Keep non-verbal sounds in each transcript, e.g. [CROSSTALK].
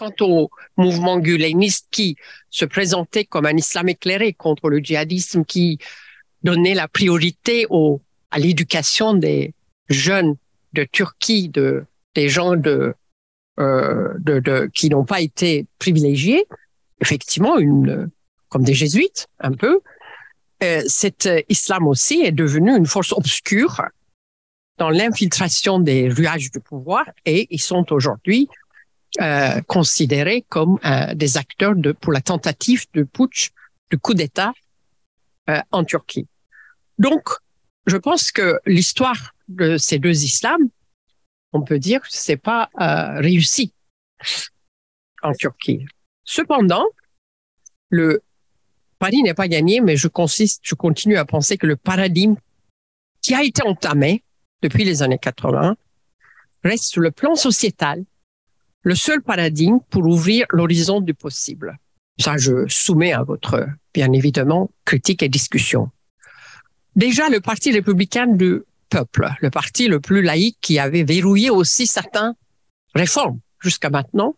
quant au mouvement guleniste qui se présentait comme un islam éclairé contre le djihadisme, qui donnait la priorité à l'éducation des jeunes de Turquie, de, des gens euh, de qui n'ont pas été privilégiés, effectivement, une, comme des jésuites, un peu, euh, cet islam aussi est devenu une force obscure dans l'infiltration des ruages du pouvoir et ils sont aujourd'hui euh, considérés comme euh, des acteurs de, pour la tentative de putsch, de coup d'État euh, en Turquie. Donc, je pense que l'histoire de ces deux islams, on peut dire, c'est pas euh, réussi en Turquie. Cependant, le Paris n'est pas gagné, mais je consiste, je continue à penser que le paradigme qui a été entamé depuis les années 80 reste sur le plan sociétal le seul paradigme pour ouvrir l'horizon du possible. Ça, je soumets à votre, bien évidemment, critique et discussion. Déjà, le Parti républicain du peuple, le parti le plus laïque qui avait verrouillé aussi certaines réformes jusqu'à maintenant,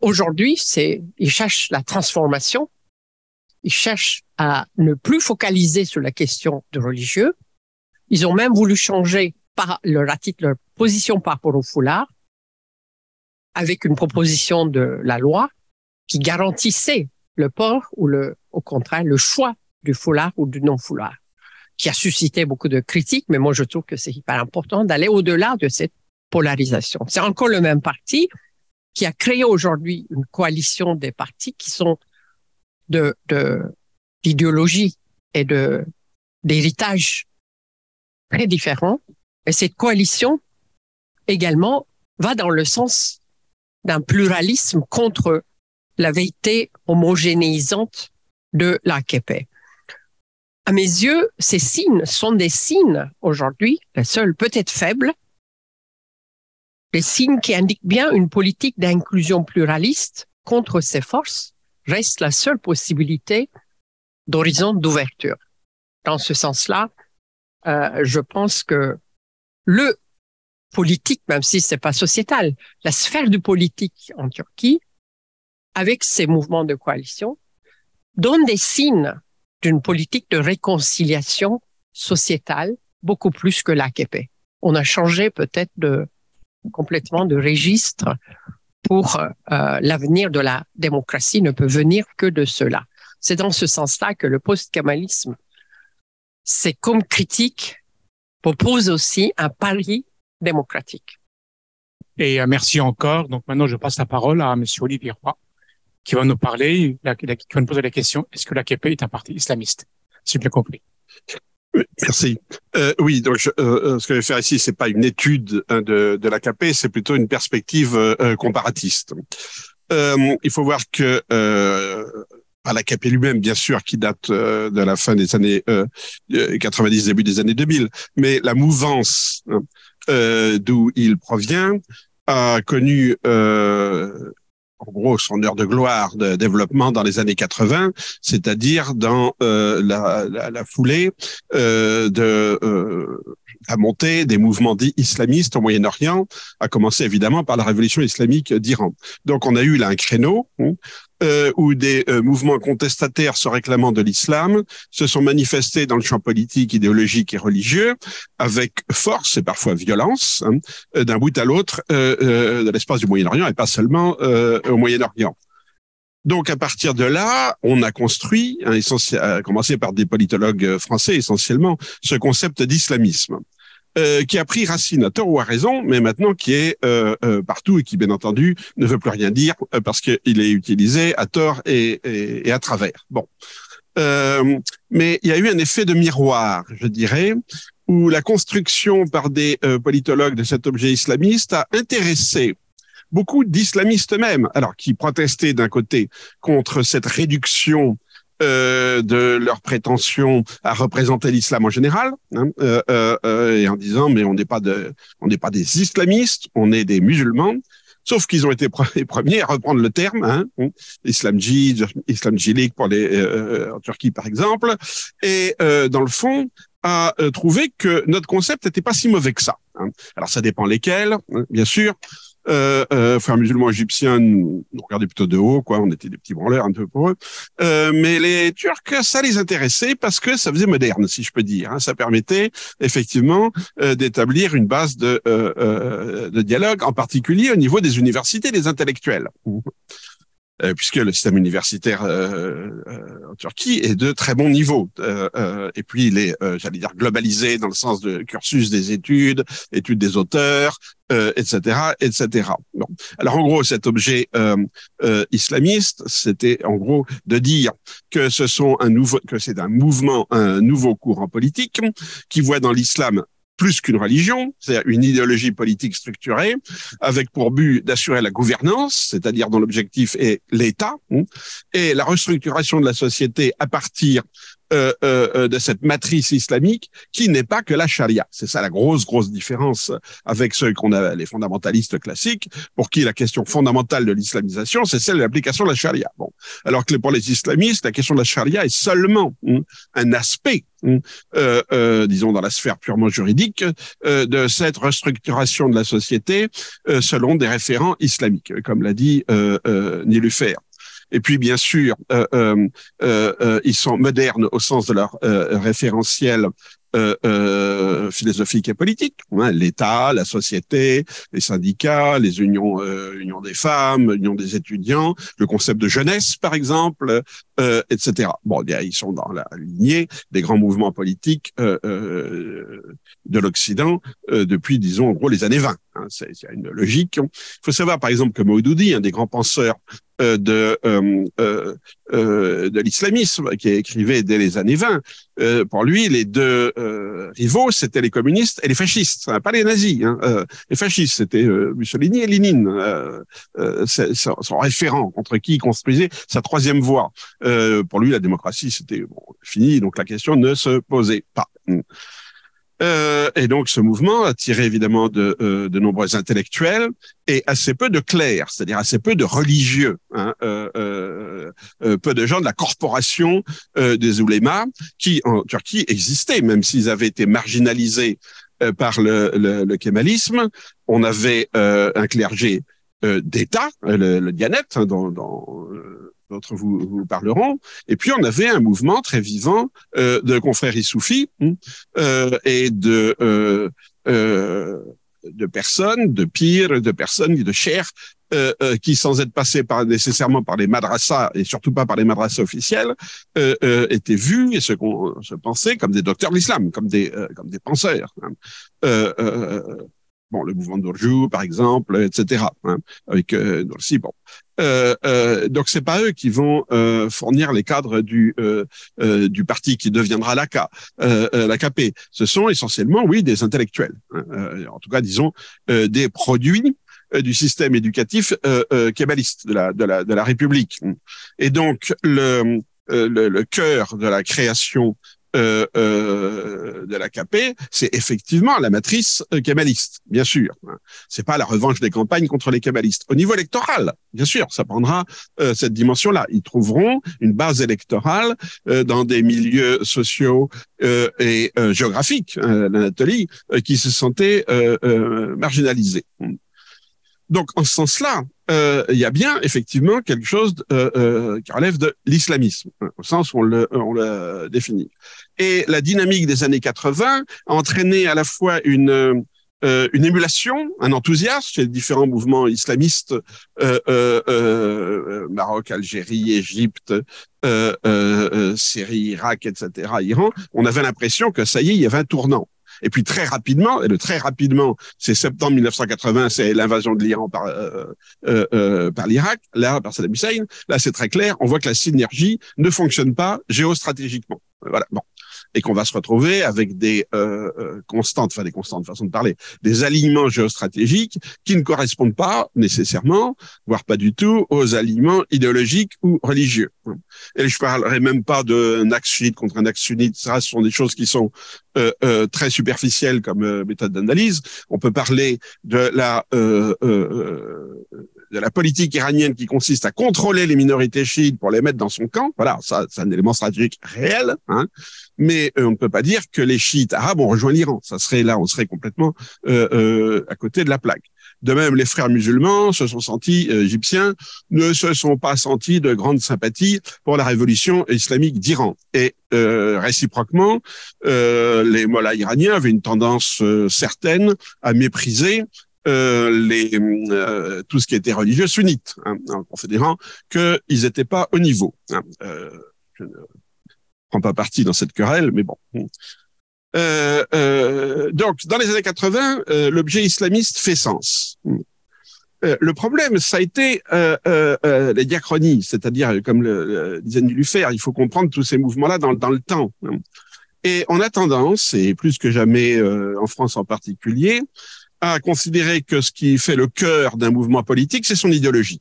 aujourd'hui, c'est, il cherche la transformation, il cherche à ne plus focaliser sur la question de religieux. Ils ont même voulu changer par leur, leur position par rapport au foulard avec une proposition de la loi qui garantissait le port ou le, au contraire, le choix du foulard ou du non-foulard, qui a suscité beaucoup de critiques, mais moi je trouve que c'est hyper important d'aller au-delà de cette polarisation. C'est encore le même parti qui a créé aujourd'hui une coalition des partis qui sont de, d'idéologie et de d'héritage très différents. Et cette coalition également va dans le sens d'un pluralisme contre la vérité homogénéisante de l'AKP. À mes yeux, ces signes sont des signes aujourd'hui, les seuls peut-être faibles, des signes qui indiquent bien une politique d'inclusion pluraliste contre ces forces reste la seule possibilité d'horizon d'ouverture. Dans ce sens-là, euh, je pense que le politique, même si c'est pas sociétal, la sphère du politique en Turquie, avec ces mouvements de coalition, donne des signes d'une politique de réconciliation sociétale beaucoup plus que l'AKP. On a changé peut-être de complètement de registre pour euh, l'avenir de la démocratie ne peut venir que de cela. C'est dans ce sens-là que le post-kamalisme, c'est comme critique, propose aussi un pari démocratique. Et euh, merci encore. Donc maintenant, je passe la parole à Monsieur Olivier Roy, qui va nous parler, qui va nous poser la question est-ce que l'AKP est un parti islamiste? S'il vous plaît, compris. merci. Euh, oui, donc euh, euh, ce que je vais faire ici, c'est pas une étude hein, de, de l'AKP, c'est plutôt une perspective euh, comparatiste. il faut voir que pas l'AKP lui-même, bien sûr, qui date de la fin des années 90, début des années 2000, mais la mouvance hein, euh, d'où il provient, a connu euh, en gros son heure de gloire de développement dans les années 80, c'est-à-dire dans euh, la, foulée euh, de euh, la montée des mouvements dits islamistes au Moyen-Orient, a commencé évidemment par la révolution islamique d'Iran. Donc on a eu là un créneau hein, euh, où des euh, mouvements contestataires se réclamant de l'islam se sont manifestés dans le champ politique, idéologique et religieux avec force et parfois violence hein, euh, d'un bout à l'autre de l'espace du Moyen-Orient et pas seulement au Moyen-Orient. Donc à partir de là, on a construit, hein, à commencer par des politologues français essentiellement, ce concept d'islamisme. Euh, qui a pris racine à tort ou à raison, mais maintenant qui est euh, euh, partout et qui, bien entendu, ne veut plus rien dire parce qu'il est utilisé à tort et, et, et à travers. Bon. mais il y a eu un effet de miroir, je dirais, où la construction par des politologues de cet objet islamiste a intéressé beaucoup d'islamistes même, alors qui protestaient d'un côté contre cette réduction euh, de leur prétention à représenter l'islam en général, hein, euh, euh, et en disant mais on n'est pas de, on n'est pas des islamistes, on est des musulmans. Sauf qu'ils ont été les premiers à reprendre le terme, hein, hein islam pour les en Turquie par exemple, et dans le fond à trouver que notre concept n'était pas si mauvais que ça. Hein. Alors ça dépend lesquels, hein, bien sûr. Euh, euh, frères musulmans égyptiens nous, nous, regardaient plutôt de haut, quoi. On était des petits branleurs un peu pour eux. Euh, mais les Turcs, ça les intéressait parce que ça faisait moderne, si je peux dire. Hein. Ça permettait effectivement euh, d'établir une base de, euh, euh, de dialogue, en particulier au niveau des universités, des intellectuels. Euh, puisque le système universitaire euh, euh, en Turquie est de très bon niveau. et puis il est, j'allais dire, globalisé dans le sens de cursus des études, études des auteurs, etc., etc. Bon. Alors en gros, cet objet islamiste, c'était en gros de dire que ce sont un nouveau, que c'est un mouvement, un nouveau courant politique qui voit dans l'islam plus qu'une religion, c'est-à-dire une idéologie politique structurée, avec pour but d'assurer la gouvernance, c'est-à-dire dont l'objectif est l'État, hein, et la restructuration de la société à partir euh, euh, euh, de cette matrice islamique qui n'est pas que la charia. C'est ça la grosse, grosse différence avec ceux qu'on a, les fondamentalistes classiques, pour qui la question fondamentale de l'islamisation, c'est celle de l'application de la charia. Bon. Alors que pour les islamistes, la question de la charia est seulement hein, un aspect hein, euh, euh, disons dans la sphère purement juridique, de cette restructuration de la société selon des référents islamiques, comme l'a dit euh, Nilufer. Et puis, bien sûr, euh, euh, euh, ils sont modernes au sens de leur référentiel euh, euh, philosophique et politique. Hein, L'État, la société, les syndicats, les unions, euh, unions des femmes, unions des étudiants, le concept de jeunesse, par exemple, euh, etc. Bon, ils sont dans la lignée des grands mouvements politiques euh, de l'Occident depuis, disons, en gros, les années 20. Hein, c'est une logique. Il faut savoir, par exemple, que Maudoudi, un des grands penseurs de euh, euh, de l'islamisme qui écrivait dès les années 20. Euh, pour lui, les deux rivaux, c'était les communistes et les fascistes, pas les nazis. Hein. les fascistes, c'était Mussolini et Lénine, son référent contre qui il construisait sa troisième voie. pour lui, la démocratie, c'était fini, donc la question ne se posait pas. Euh, et donc ce mouvement a tiré évidemment de, euh, de nombreux intellectuels et assez peu de clercs, c'est-à-dire assez peu de religieux, hein, euh, euh, euh peu de gens de la corporation des oulémas qui en Turquie existaient, même s'ils avaient été marginalisés par le, le, le, kémalisme. On avait un clergé d'État, le, le Dianet, hein, dans, dans d'autres vous, vous, parleront. Et puis on avait un mouvement très vivant euh, de confréries soufis hein, euh, et de euh, de personnes, de pires, de personnes, de chers, euh, euh, qui, sans être passés par, nécessairement par les madrassas et surtout pas par les madrassas officiels, euh, euh étaient vus et qu'on se pensait comme des docteurs de l'islam, comme des comme des penseurs. Hein bon, le mouvement d'Urjou, par exemple, etc. Hein, avec euh, bon. Euh, euh, donc c'est pas eux qui vont euh, fournir les cadres du euh, euh, du parti qui deviendra l'AK, l'AKP. Ce sont essentiellement, oui, des intellectuels. Hein, en tout cas, disons des produits du système éducatif euh, kébaliste de la, de la de la République. Et donc le le, le cœur de la création euh, euh, de l'AKP, c'est effectivement la matrice euh, kémaliste, bien sûr. C'est pas la revanche des campagnes contre les kébalistes. Au niveau électoral, bien sûr, ça prendra euh, cette dimension-là. Ils trouveront une base électorale euh, dans des milieux sociaux euh, et géographiques, l'Anatolie, qui se sentaient marginalisés. Donc, en ce sens-là, euh, il y a bien effectivement quelque chose euh, euh, qui relève de l'islamisme, hein, au sens où on le, on le définit. Et la dynamique des années 80 a entraîné à la fois une euh, une émulation, un enthousiasme chez les différents mouvements islamistes, euh, euh, Maroc, Algérie, Égypte, Syrie, Irak, etc., Iran. On avait l'impression que ça y est, il y avait un tournant. Et puis très rapidement, et le très rapidement, c'est septembre 1980, c'est l'invasion de l'Iran par euh, euh, euh, par l'Irak, là par Saddam Hussein. Là, c'est très clair. On voit que la synergie ne fonctionne pas géostratégiquement. Voilà. Bon et qu'on va se retrouver avec des euh, euh, constantes, enfin des constantes façon de parler, des alignements géostratégiques qui ne correspondent pas nécessairement, voire pas du tout, aux alignements idéologiques ou religieux. Et je parlerai même pas d'un axe chiite contre un axe sunnite, ça, ce sont des choses qui sont euh, euh, très superficielles comme euh, méthode d'analyse. On peut parler de la euh, de la politique iranienne qui consiste à contrôler les minorités chiites pour les mettre dans son camp. Voilà, ça, c'est un élément stratégique réel. Hein. Mais euh, on ne peut pas dire que les chiites arabes ont rejoint l'Iran. Ça serait là, on serait complètement euh, euh, à côté de la plaque. De même, les frères musulmans se sont sentis égyptiens, ne se sont pas sentis de grande sympathie pour la révolution islamique d'Iran. Et réciproquement, les mollahs iraniens avaient une tendance certaine à mépriser euh, les, euh, tout ce qui était religieux sunnite, hein, en considérant qu'ils n'étaient pas au niveau. Hein. Euh, je ne prends pas parti dans cette querelle, mais bon. Euh, euh, donc, dans les années 80, l'objet islamiste fait sens. le problème, ça a été les diachronies, c'est-à-dire, comme le, disait Nilufer, il faut comprendre tous ces mouvements-là dans, le temps. Hein. Et on a tendance, et plus que jamais en France en particulier, à considérer que ce qui fait le cœur d'un mouvement politique, c'est son idéologie.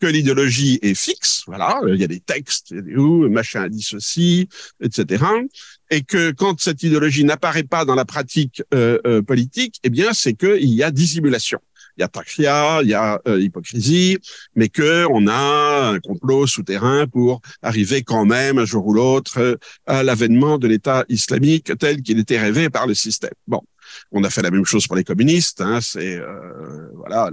Que l'idéologie est fixe, voilà, il y a des textes, a où, machin dit ceci, etc. Et que quand cette idéologie n'apparaît pas dans la pratique euh, euh, politique, eh bien, c'est qu'il y a dissimulation. Il y a tachia, il y a euh, hypocrisie, mais que on a un complot souterrain pour arriver quand même un jour ou l'autre à l'avènement de l'État islamique tel qu'il était rêvé par le système. Bon, on a fait la même chose pour les communistes. Hein, c'est euh, voilà,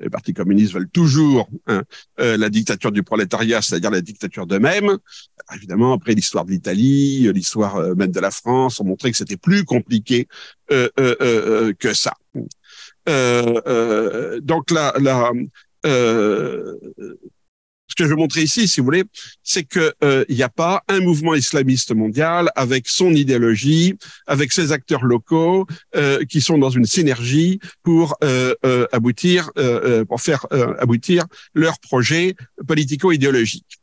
les partis communistes veulent toujours hein, euh, la dictature du prolétariat, c'est-à-dire la dictature d'eux-mêmes. Évidemment, après l'histoire de l'Italie, l'histoire euh, même de la France, ont montré que c'était plus compliqué que ça. donc là ce que je veux montrer ici, si vous voulez, c'est que euh, il n'y a pas un mouvement islamiste mondial avec son idéologie, avec ses acteurs locaux euh, qui sont dans une synergie pour euh, aboutir, pour faire aboutir leur projet politico-idéologique.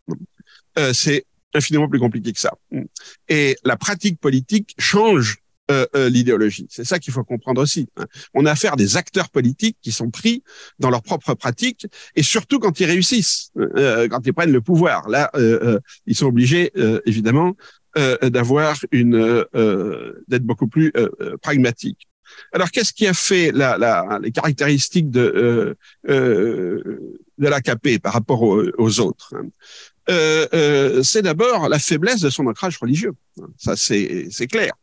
c'est infiniment plus compliqué que ça. Et la pratique politique change euh, euh, l'idéologie. C'est ça qu'il faut comprendre aussi. Hein. On a affaire à des acteurs politiques qui sont pris dans leur propre pratique et surtout quand ils réussissent, euh, quand ils prennent le pouvoir. Là, ils sont obligés, évidemment, d'avoir une, d'être beaucoup plus pragmatiques. Alors, qu'est-ce qui a fait la, la, les caractéristiques de de l'AKP par rapport aux, autres hein? euh, c'est d'abord la faiblesse de son ancrage religieux. Ça, c'est clair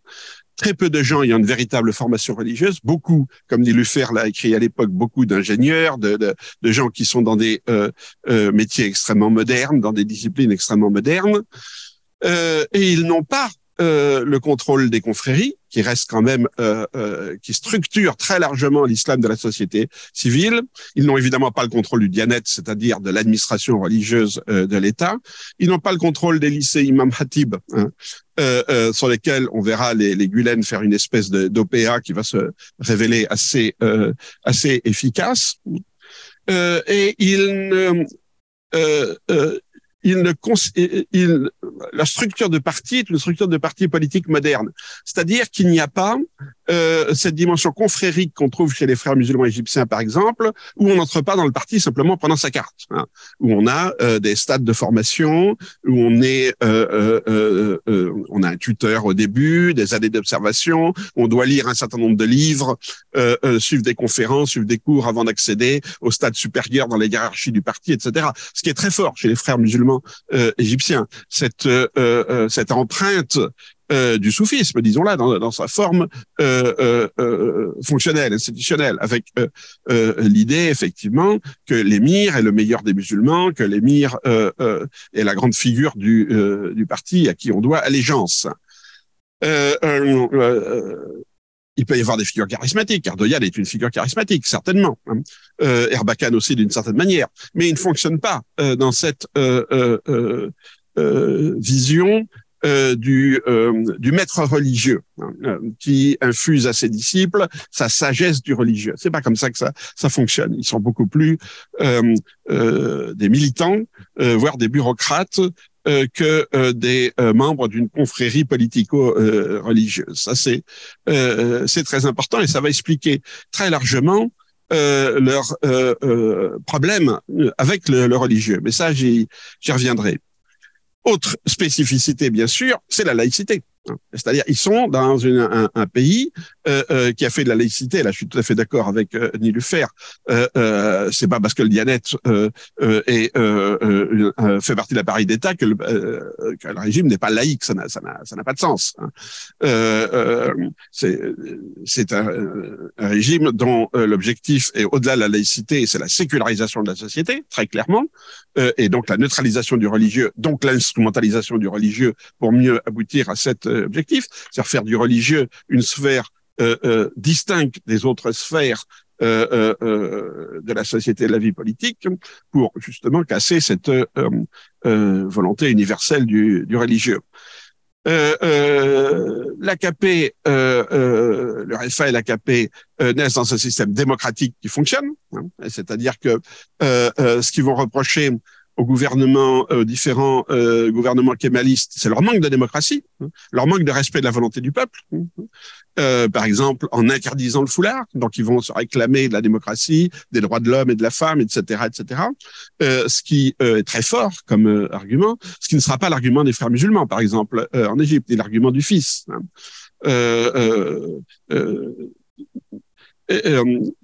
très peu de gens ayant une véritable formation religieuse, beaucoup, comme Nilufer l'a écrit à l'époque, beaucoup d'ingénieurs, de, de, de, gens qui sont dans des euh, euh, métiers extrêmement modernes, dans des disciplines extrêmement modernes, euh, et ils n'ont pas euh, le contrôle des confréries, qui reste quand même, euh, euh, qui structure très largement l'islam de la société civile. Ils n'ont évidemment pas le contrôle du dianet, c'est-à-dire de l'administration religieuse euh, de l'État. Ils n'ont pas le contrôle des lycées Imam Hatib, hein, euh, euh, sur lesquels on verra les, les Gulen faire une espèce d'OPA qui va se révéler assez assez efficace. et ils ne il ne, il, la structure de parti est une structure de parti politique moderne. C'est-à-dire qu'il n'y a pas euh, cette dimension confrérique qu'on trouve chez les frères musulmans égyptiens, par exemple, où on n'entre pas dans le parti simplement pendant sa carte, hein, où on a euh, des stades de formation, où on est, euh, euh, euh a un tuteur au début, des années d'observation, on doit lire un certain nombre de livres, suivre des conférences, suivre des cours avant d'accéder au stade supérieur dans les hiérarchies du parti, etc. Ce qui est très fort chez les frères musulmans euh, égyptien. Cette, euh, euh, cette empreinte du soufisme, disons-là, dans, dans, sa forme euh, euh, fonctionnelle, institutionnelle, avec l'idée effectivement que l'émir est le meilleur des musulmans, que l'émir est la grande figure du, du parti à qui on doit allégeance. Il peut y avoir des figures charismatiques. Erdogan est une figure charismatique, certainement. Hein. Euh, Erbakan aussi d'une certaine manière. Mais il ne fonctionne pas euh, dans cette euh, euh, euh du, du maître religieux hein, qui infuse à ses disciples sa sagesse du religieux. C'est pas comme ça que ça, ça fonctionne. Ils sont beaucoup plus des militants, voire des bureaucrates euh, que euh, des euh, membres d'une confrérie politico-religieuse. Ça, c'est c'est très important et ça va expliquer très largement euh, leur euh, problème avec le, le, religieux. Mais ça, j'y reviendrai. Autre spécificité, bien sûr, c'est la laïcité. C'est-à-dire, ils sont dans un, pays qui a fait de la laïcité, là je suis tout à fait d'accord avec euh, Nilufer, euh, euh, c'est pas parce que le Dianet euh, euh, est, euh, euh, fait partie de l'appareil d'État que, euh, que le régime n'est pas laïque, ça n'a pas de sens. Hein. Euh, euh, c'est un, un, régime dont euh, l'objectif est au-delà de la laïcité, c'est la sécularisation de la société, très clairement, euh, et donc la neutralisation du religieux, donc l'instrumentalisation du religieux pour mieux aboutir à cet objectif, c'est-à-dire faire du religieux une sphère euh, euh, distincte des autres sphères euh, euh, de la société et de la vie politique pour justement casser cette euh, volonté universelle du, du religieux. L'AKP, le RFA et l'AKP naissent dans un système démocratique qui fonctionne, hein, c'est-à-dire que ce qu'ils vont reprocher aux gouvernements, aux différents euh, gouvernements kémalistes, c'est leur manque de démocratie, hein, leur manque de respect de la volonté du peuple. Hein, euh, par exemple, en interdisant le foulard, donc ils vont se réclamer de la démocratie, des droits de l'homme et de la femme, etc., etc. Euh, ce qui euh, est très fort comme euh, argument, ce qui ne sera pas l'argument des frères musulmans, par exemple, euh, en Égypte, ni l'argument du fils. Hein.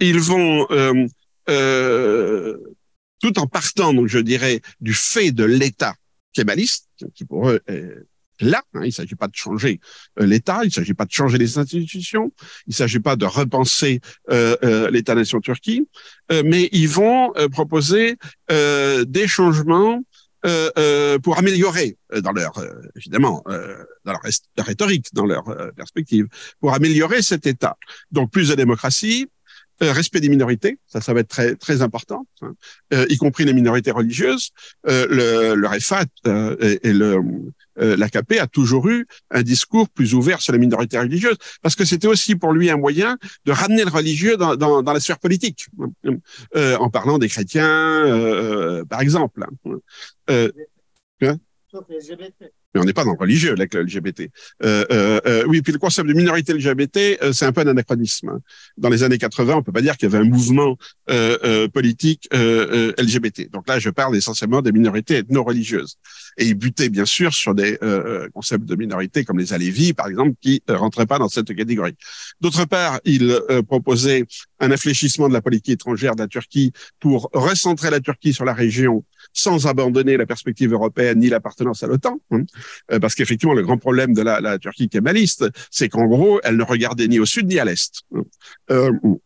ils vont tout en partant, donc je dirais, du fait de l'État kémaliste, qui pour eux est là. Hein, il ne s'agit pas de changer euh, l'État, il ne s'agit pas de changer les institutions, il ne s'agit pas de repenser euh, euh, l'État-nation Turquie, euh, mais ils vont euh, proposer des changements pour améliorer dans leur évidemment dans leur rhétorique, dans leur perspective, pour améliorer cet État. Donc plus de démocratie, respect des minorités, ça, ça va être très très important, hein, euh, y compris les minorités religieuses. Euh, le, le RFA et, et, le l'AKP a toujours eu un discours plus ouvert sur les minorités religieuses, parce que c'était aussi pour lui un moyen de ramener le religieux dans, dans, dans la sphère politique, hein, en parlant des chrétiens, par exemple. Hein. Mais on n'est pas dans le religieux avec le LGBT. Euh, euh, euh, oui, puis le concept de minorité LGBT, euh, c'est un peu un anachronisme. Hein. Dans les années 80, on peut pas dire qu'il y avait un mouvement euh, euh, politique LGBT. Donc là, je parle essentiellement des minorités ethno-religieuses. Et il butait bien sûr sur des concepts de minorité comme les Alévis, par exemple, qui rentraient pas dans cette catégorie. D'autre part, il proposait un infléchissement de la politique étrangère de la Turquie pour recentrer la Turquie sur la région sans abandonner la perspective européenne ni l'appartenance à l'OTAN. Hein. Euh, parce qu'effectivement, le grand problème de la, la Turquie kémaliste, c'est qu'en gros, elle ne regardait ni au sud ni à l'est. Euh, elle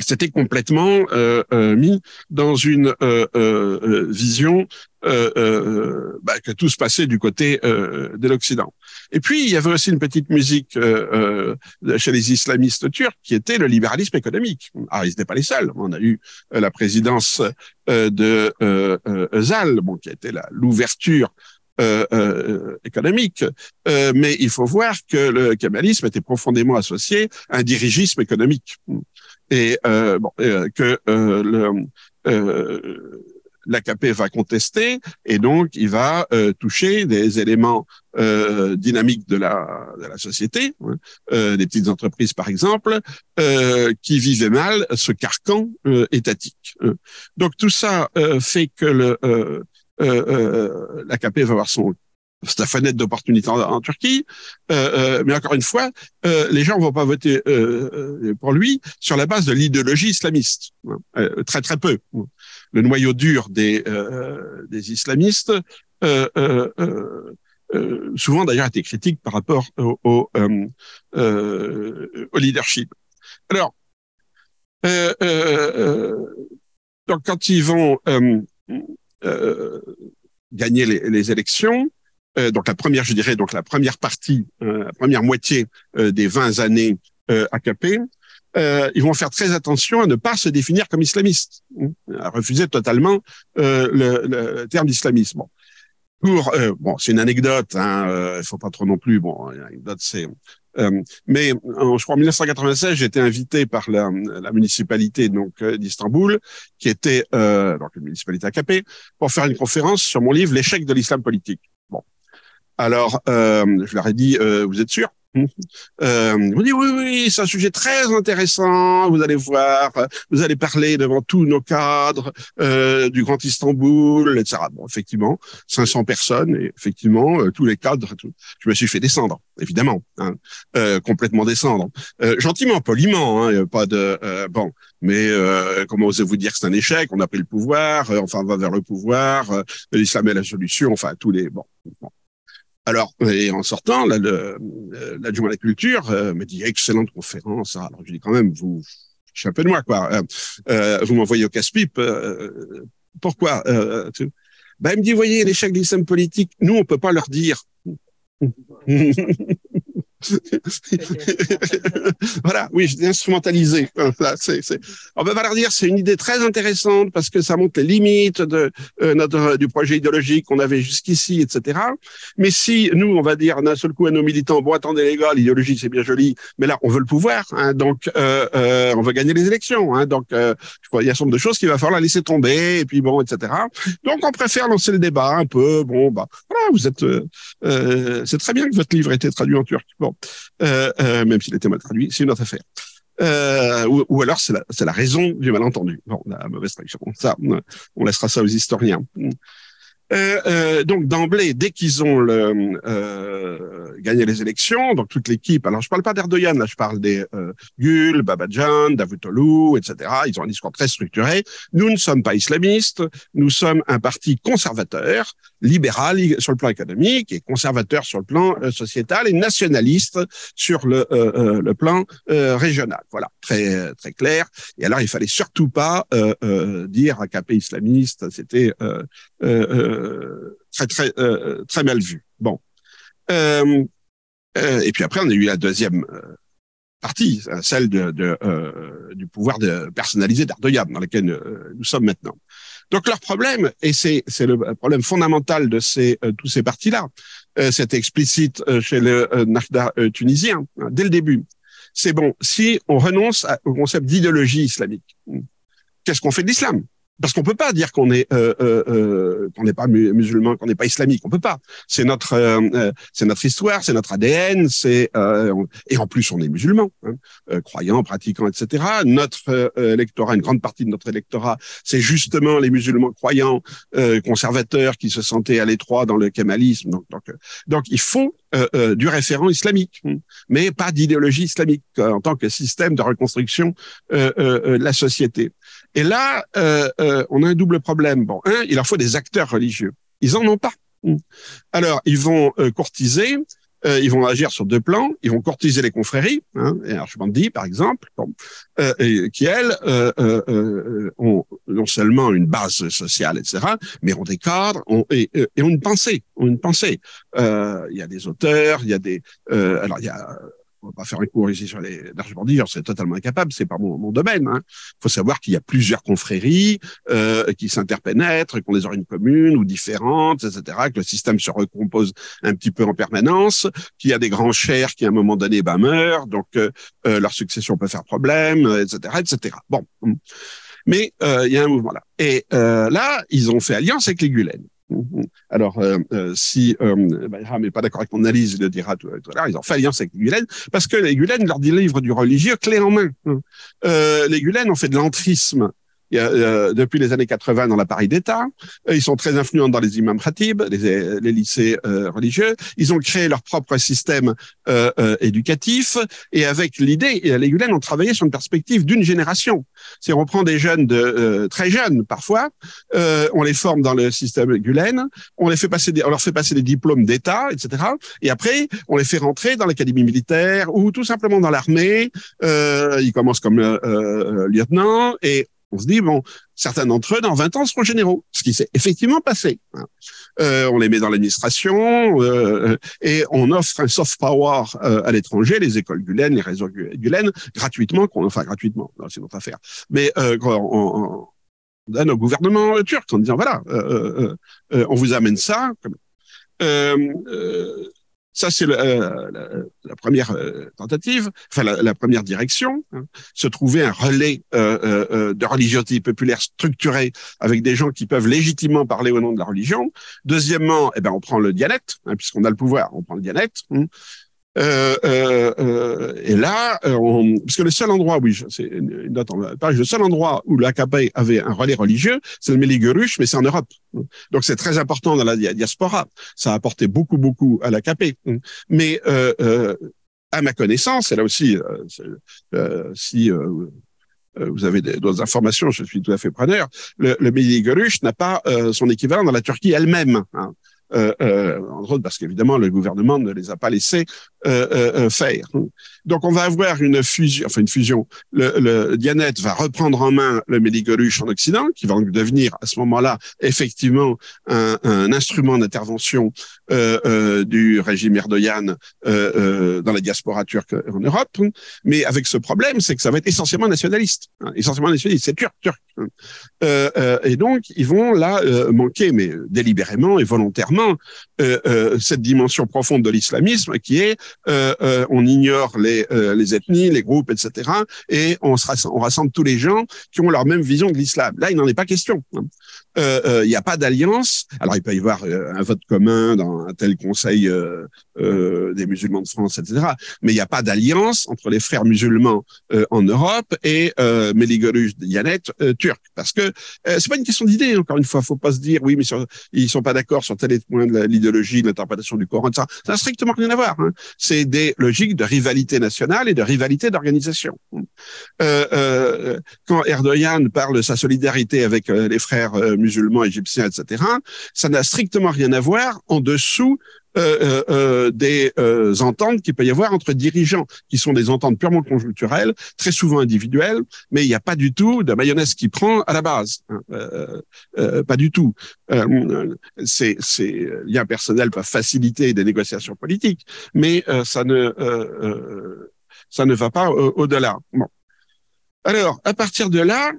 s'était complètement euh, euh, mis dans une euh, euh vision bah, que tout se passait du côté de l'Occident. Et puis, il y avait aussi une petite musique chez les islamistes turcs qui était le libéralisme économique. Ah, ils n'étaient pas les seuls. On a eu la présidence de Zal, bon, qui était l'ouverture euh, euh, économique. Euh, mais il faut voir que le kémalisme était profondément associé à un dirigisme économique et euh, bon, que le l'AKP va contester et donc il va euh, toucher des éléments euh, dynamiques de la, de la société, hein, euh, des petites entreprises par exemple, qui vivaient mal ce carcan étatique. Hein. Donc tout ça fait que le euh, euh, l'AKP va avoir son sa fenêtre d'opportunité en, Turquie, euh, euh, mais encore une fois, euh, les gens vont pas voter euh, pour lui sur la base de l'idéologie islamiste, très très peu. Le noyau dur des des islamistes, souvent d'ailleurs, été critique par rapport au, au, leadership. Alors, donc quand ils vont euh, gagner les élections. Euh, donc la première, je dirais, donc la première partie, euh, la première moitié euh, des 20 années AKP, ils vont faire très attention à ne pas se définir comme islamistes, hein, à refuser totalement le, terme d'islamisme. Pour bon, c'est une anecdote, hein, il faut pas trop non plus. Bon, l'anecdote c'est mais je crois en 1996, j'ai été invité par la, municipalité donc d'Istanbul, qui était euh, donc une municipalité AKP, pour faire une conférence sur mon livre L'échec de l'islam politique. Alors euh, je leur ai dit, vous êtes sûr? Euh, on dit oui, oui, c'est un sujet très intéressant. Vous allez voir, vous allez parler devant tous nos cadres euh, du Grand Istanbul, etc. Bon, effectivement, 500 personnes, et effectivement, euh, tous les cadres. Je me suis fait descendre, évidemment, hein, euh, complètement descendre, euh, gentiment, poliment, hein, pas de bon. Mais comment osez-vous dire que c'est un échec? On a pris le pouvoir, enfin, on va vers le pouvoir. L'islam est la solution. Enfin, tous les bon. bon. Alors, et en sortant, l'adjoint à la culture euh, me dit excellente conférence. Alors je dis quand même, vous, je suis un peu de moi quoi. Euh, euh vous m'envoyez au casse-pipe. Euh, pourquoi ben, il me dit, voyez, de l'islam politique, nous on peut pas leur dire. [LAUGHS] [LAUGHS] [LAUGHS] voilà, oui, je dis instrumentalisé. On va leur dire, c'est une idée très intéressante parce que ça montre les limites de euh, notre du projet idéologique qu'on avait jusqu'ici, etc. Mais si nous, on va dire d'un seul coup à nos militants, bon, attendez les gars, l'idéologie c'est bien joli, mais là, on veut le pouvoir, hein, donc euh, euh, on veut gagner les élections, hein, donc euh, il y a un nombre de choses qu'il va falloir laisser tomber, et puis bon, etc. Donc on préfère lancer le débat un peu. Bon, bah voilà, vous êtes, euh, c'est très bien que votre livre ait été traduit en turc. Euh, euh, même s'il était mal traduit, c'est une autre affaire. Euh, ou, alors c'est la, raison du malentendu. Bon, la mauvaise traduction. Ça, on laissera ça aux historiens. Donc d'emblée, dès qu'ils ont gagné les élections, donc toute l'équipe, alors je parle pas d'Erdogan, là je parle des Gül, Babajan, Davutoglu, etc. Ils ont un discours très structuré. Nous ne sommes pas islamistes, nous sommes un parti conservateur, libéral sur le plan économique et conservateur sur le plan euh, sociétal et nationaliste sur le, euh, le plan régional. Voilà, très très clair. Et alors il fallait surtout pas dire à KP islamiste, c'était euh, très très euh, très mal vu. Bon. Euh, et puis après, on a eu la deuxième partie, celle de, de du pouvoir de personnalisé d'Erdogan, dans laquelle nous sommes maintenant. Donc leur problème, et c'est le problème fondamental de ces tous ces partis-là, c'est explicite chez le Nahda tunisien hein, dès le début. C'est bon, si on renonce au concept d'idéologie islamique, qu'est-ce qu'on fait de l'islam? Parce qu'on peut pas dire qu'on est euh, euh, euh qu'on n'est pas musulman, qu'on n'est pas islamique. On peut pas. C'est notre euh, euh, c'est notre histoire, c'est notre ADN. C'est et en plus on est musulman, hein, croyant, pratiquant, etc. Notre électorat, une grande partie de notre électorat, c'est justement les musulmans croyants, conservateurs qui se sentaient à l'étroit dans le kémalisme. Donc donc, donc du référent islamique, hein, mais pas d'idéologie islamique en tant que système de reconstruction de la société. Et là, euh, euh, on a un double problème. Bon, un, il leur faut des acteurs religieux. Ils en ont pas. Alors, ils vont euh, courtiser, euh, ils vont agir sur deux plans. Ils vont courtiser les confréries, hein, et Archbandi, par exemple, bon, euh, qui elles ont non seulement une base sociale, etc., mais ont des cadres ont, et, et, ont une pensée, ont une pensée. Il y a des auteurs, il y a des, alors il y a on va pas faire un cours ici sur les larges bandits, c'est totalement incapable, c'est pas mon, mon domaine. Il hein. faut savoir qu'il y a plusieurs confréries euh, qui s'interpénètrent, qui ont des origines communes ou différentes, etc., que le système se recompose un petit peu en permanence, qu'il y a des grands chers qui à un moment donné bah, meurent, donc euh, euh leur succession peut faire problème, etc., etc. Bon, mais euh, il y a un mouvement là. Et euh, là, ils ont fait alliance avec les Gulen. Mhm. Alors, euh, euh, si euh, Bayram n'est pas d'accord avec mon analyse, il le dira tout, à l'heure, ils ont fait alliance avec les Gulen, parce que les Gulen leur délivrent du religieux clé en main. Euh, les Gulen ont fait de l'entrisme euh, depuis les années 80 dans l'appareil d'État. Euh, ils sont très influents dans les imams khatib, les, les lycées euh, religieux. Ils ont créé leur propre système euh, euh éducatif et avec l'idée, les Gulen ont travaillé sur une perspective d'une génération. Si on prend des jeunes de très jeunes parfois, on les forme dans le système Gulen, on les fait passer, des, on leur fait passer des diplômes d'État, etc. Et après, on les fait rentrer dans l'académie militaire ou tout simplement dans l'armée. ils commencent comme lieutenant et on se dit, bon, certains d'entre eux, dans 20 ans, seront généraux, ce qui s'est effectivement passé. Hein. Euh, on les met dans l'administration euh, et on offre un soft power euh, à l'étranger, les écoles Gulen, les réseaux Gulen, gratuitement, enfin gratuitement, c'est notre affaire, mais on, on, donne au gouvernement turc en disant, voilà, on vous amène ça. Ça, c'est euh, la, première euh, tentative, enfin la, première direction, hein. se trouver un relais euh, de religiosité populaire structuré avec des gens qui peuvent légitimement parler au nom de la religion. Deuxièmement, eh ben, on prend le dialecte, hein, puisqu'on a le pouvoir, on prend le dialecte. Hein. Euh, euh, euh, et là, on, parce que le seul endroit, oui, c'est le seul endroit où l'AKP avait un relais religieux, c'est le Méligorus, mais c'est en Europe. Donc c'est très important dans la diaspora. Ça a apporté beaucoup, beaucoup à l'AKP. Mais à ma connaissance, et là aussi, si vous avez d'autres informations, je suis tout à fait preneur. Le, le n'a pas son équivalent dans la Turquie elle-même. Hein euh, euh, entre autres parce qu'évidemment le gouvernement ne les a pas laissés euh, euh, euh, faire. Donc on va avoir une fusion, enfin une fusion. Le, le Dianet va reprendre en main le Méligoluche en Occident, qui va devenir à ce moment-là effectivement un, un instrument d'intervention euh, du régime Erdogan dans la diaspora turque en Europe. Mais avec ce problème, c'est que ça va être essentiellement nationaliste, hein, essentiellement nationaliste, c'est turc, turc. et donc ils vont là manquer, mais délibérément et volontairement, cette dimension profonde de l'islamisme qui est euh, euh, on ignore les, euh, les ethnies, les groupes, etc. Et on, se rassemble, on rassemble tous les gens qui ont leur même vision de l'islam. Là, il n'en est pas question. Il n'y a pas d'alliance. Alors, il peut y avoir un vote commun dans un tel conseil des musulmans de France, etc. Mais il n'y a pas d'alliance entre les frères musulmans en Europe et euh, Meligorus Yanet turc. Parce que c'est pas une question d'idée, encore une fois. faut pas se dire, oui, mais ils sont pas d'accord sur tel point de l'idéologie, de l'interprétation du Coran, ça. Ça n'a strictement rien à voir. Hein c'est des logiques de rivalité nationale et de rivalité d'organisation. Euh, euh, quand Erdogan parle de sa solidarité avec euh, les frères euh, musulmans égyptiens, etc., ça n'a strictement rien à voir en dessous euh, euh, euh, des ententes qu'il peut y avoir entre dirigeants, qui sont des ententes purement conjoncturelles, très souvent individuelles, mais il n'y a pas du tout de mayonnaise qui prend à la base. Hein, pas du tout. c'est liens personnels peuvent faciliter des négociations politiques, mais ça ne ça ne va pas au-delà. Bon. Alors, à partir de là,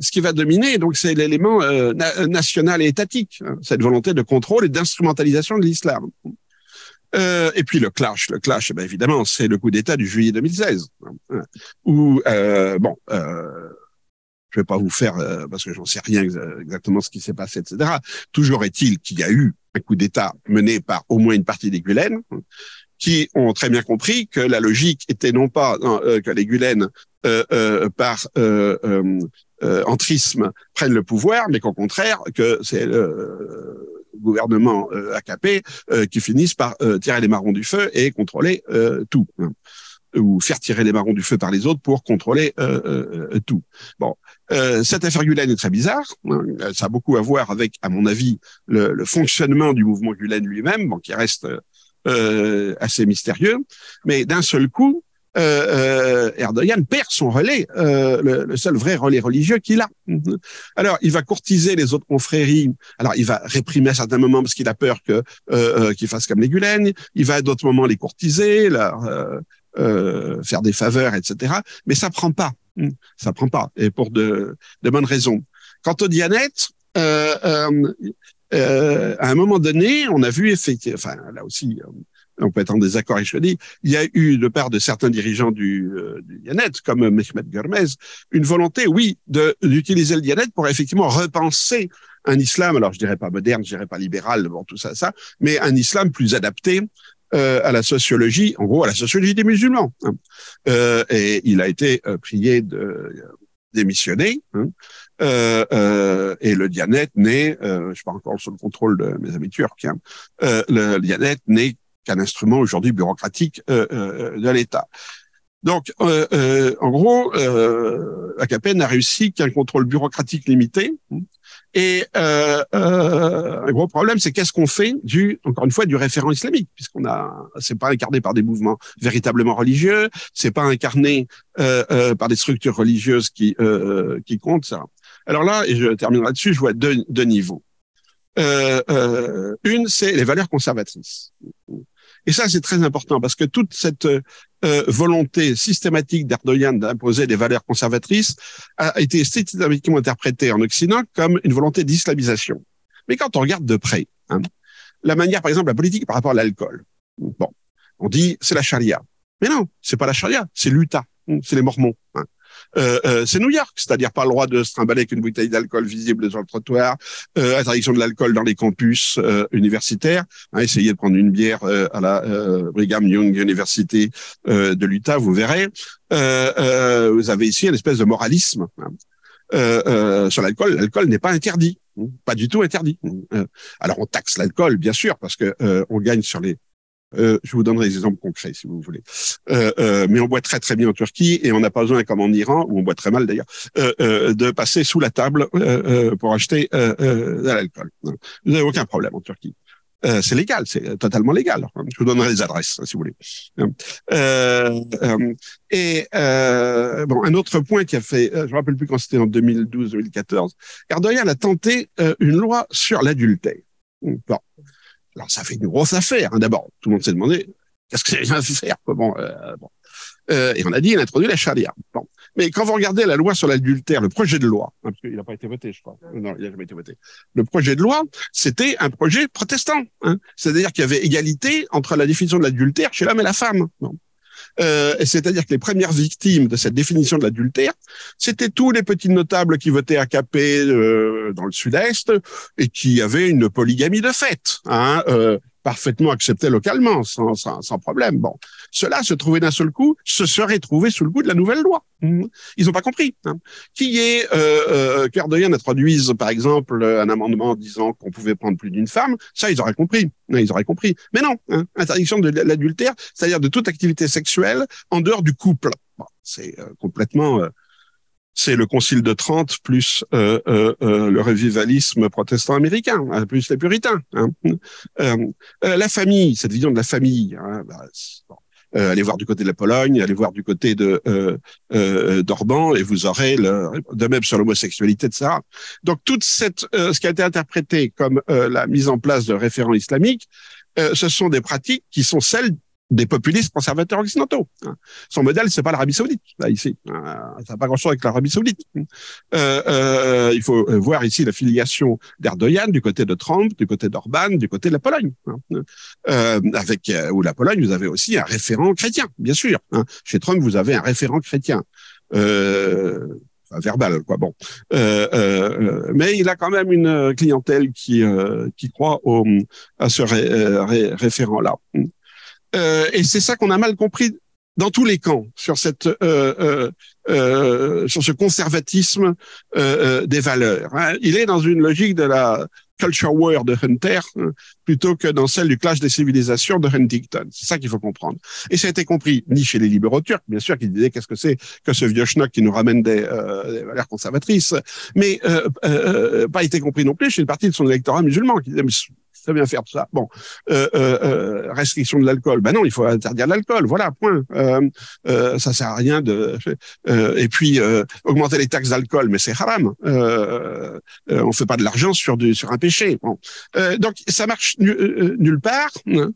ce qui va dominer, donc c'est l'élément euh, national et étatique, hein, cette volonté de contrôle et d'instrumentalisation de l'islam. Euh, et puis le clash, le clash, eh évidemment, c'est le coup d'État du juillet 2016, hein, où bon, je vais pas vous faire parce que j'en sais rien exactement ce qui s'est passé, etc. Toujours est-il qu'il y a eu un coup d'État mené par au moins une partie des Gulen, qui ont très bien compris que la logique était non pas que les Gulen euh, euh, par euh, entrisme prennent le pouvoir, mais qu'au contraire, que c'est le gouvernement AKP qui finisse par tirer les marrons du feu et contrôler tout hein, ou faire tirer les marrons du feu par les autres pour contrôler tout. Bon, cette affaire Gulen est très bizarre. Hein, ça a beaucoup à voir avec, à mon avis, le, le fonctionnement du mouvement Gulen lui-même, bon, qui reste assez mystérieux. Mais d'un seul coup, euh, euh, Erdogan perd son relais, euh, le, seul vrai relais religieux qu'il a. Alors, il va courtiser les autres confréries. Alors, il va réprimer à certains moments parce qu'il a peur que euh, qu'ils fassent comme les Gulen. Il va à d'autres moments les courtiser, leur faire des faveurs, etc. Mais ça prend pas. Ça prend pas, et pour de, de bonnes raisons. Quant aux Dianettes, euh, euh, à un moment donné, on a vu effectivement, enfin là aussi, on peut être en désaccord avec il y a eu de part de certains dirigeants du, euh, du Dianet, comme Mehmet Germez, une volonté, oui, d'utiliser le Dianet pour effectivement repenser un islam, alors je dirais pas moderne, je dirais pas libéral, bon, tout ça, ça, mais un islam plus adapté euh, à la sociologie, en gros à la sociologie des musulmans. Hein. Euh, et il a été euh, prié de démissionner. Hein. Euh, euh, et le Dianet n'est, euh, je pas encore sous le contrôle de mes amis turcs, hein, euh, le Dianet n'est qu'un instrument aujourd'hui bureaucratique euh, euh, de l'État. Donc, en gros, euh, AKP n'a réussi qu'un contrôle bureaucratique limité. Et un gros problème, c'est qu'est-ce qu'on fait du, encore une fois, du référent islamique, puisqu'on a, c'est pas incarné par des mouvements véritablement religieux, c'est pas incarné par des structures religieuses qui qui comptent ça. Alors là, et je terminerai là-dessus, je vois deux, deux niveaux. une, c'est les valeurs conservatrices. Et ça, c'est très important parce que toute cette euh, volonté systématique d'Erdogan d'imposer des valeurs conservatrices a été systématiquement interprétée en Occident comme une volonté d'islamisation. Mais quand on regarde de près, hein, la manière, par exemple, la politique par rapport à l'alcool, bon, on dit c'est la charia. Mais non, c'est pas la charia, c'est l'Utah, c'est les Mormons. Hein. C'est New York, c'est-à-dire pas le droit de se trimballer avec une bouteille d'alcool visible sur le trottoir, interdiction de l'alcool dans les campus universitaires. Hein, essayez de prendre une bière à la Brigham Young University de l'Utah, vous verrez. vous avez ici une espèce de moralisme. Hein. Euh, euh, sur l'alcool, l'alcool n'est pas interdit, pas du tout interdit. Euh, alors on taxe l'alcool, bien sûr, parce que on gagne sur les. Je vous donnerai des exemples concrets si vous voulez. mais on boit très très bien en Turquie et on n'a pas besoin, comme en Iran, où on boit très mal d'ailleurs, de passer sous la table pour acheter de l'alcool. Vous n'avez aucun problème en Turquie. Euh, c'est légal, c'est totalement légal. Je vous donnerai les adresses si vous voulez. Euh, euh, et euh, bon, un autre point qui a fait, je me rappelle plus quand c'était en 2012-2014, Erdogan a tenté une loi sur l'adultère. Bon, alors ça fait une grosse affaire. Hein. D'abord, tout le monde s'est demandé qu'est-ce que c'est vient faire. Bon, bon. et on a dit il a introduit la charia. Bon. Mais quand vous regardez la loi sur l'adultère, le projet de loi, hein, parce qu'il n'a pas été voté, je crois. Non, il n'a jamais été voté. Le projet de loi, c'était un projet protestant. Hein. C'est-à-dire qu'il y avait égalité entre la définition de l'adultère chez l'homme et la femme. Euh, c'est-à-dire que les premières victimes de cette définition de l'adultère, c'était tous les petits notables qui votaient à Capet euh, dans le Sud-Est et qui avaient une polygamie de fait. Hein, euh, parfaitement accepté localement, sans, sans, sans problème. Bon, cela se trouvait d'un seul coup, se serait trouvé sous le coup de la nouvelle loi. Mmh. Ils n'ont pas compris. Hein. Qui est euh, euh, introduise, par exemple, un amendement disant qu'on pouvait prendre plus d'une femme, ça, ils auraient compris. Hein, ils auraient compris. Mais non, hein, interdiction de l'adultère, c'est-à-dire de toute activité sexuelle en dehors du couple. Bon, c'est euh, complètement... Euh, c'est le Concile de Trente plus euh, euh, euh, le revivalisme protestant américain, hein, plus les puritains. Hein. la famille, cette vision de la famille. Hein, bah, allez voir du côté de la Pologne, allez voir du côté de d'Orban, et vous aurez le, de même sur l'homosexualité, de ça. Donc toute cette, ce qui a été interprété comme la mise en place de référents islamiques, ce sont des pratiques qui sont celles des populistes conservateurs occidentaux. Hein. Son modèle, c'est pas l'Arabie Saoudite, là ici. Hein. Ça n'a pas grand-chose avec l'Arabie Saoudite. Euh, euh, il faut voir ici la filiation d'Erdogan du côté de Trump, du côté d'Orban, du côté de la Pologne. Hein. Euh, avec euh, ou la Pologne, vous avez aussi un référent chrétien, bien sûr. Hein. Chez Trump, vous avez un référent chrétien. Euh, verbal quoi bon euh, euh, mais il a quand même une clientèle qui qui croit au à ce référent là euh, et c'est ça qu'on a mal compris dans tous les camps sur cette euh, euh, euh sur ce conservatisme euh, des valeurs. Hein. Il est dans une logique de la culture war de Hunter hein, plutôt que dans celle du clash des civilisations de Huntington. C'est ça qu'il faut comprendre. Et ça a été compris ni chez les libéraux turcs, bien sûr, qui disaient qu'est-ce que c'est que ce vieux schnock qui nous ramène des, des valeurs conservatrices, mais pas été compris non plus chez une partie de son électorat musulman qui disait ça bien faire tout ça. Bon, euh, euh, euh, restriction de l'alcool. Ben non, il faut interdire l'alcool. Voilà, point. Euh, euh, ça sert à rien de. Euh, et puis augmenter les taxes d'alcool, mais c'est haram. Euh, on fait pas de l'argent sur du sur un péché. Bon. donc ça marche nulle part, hein,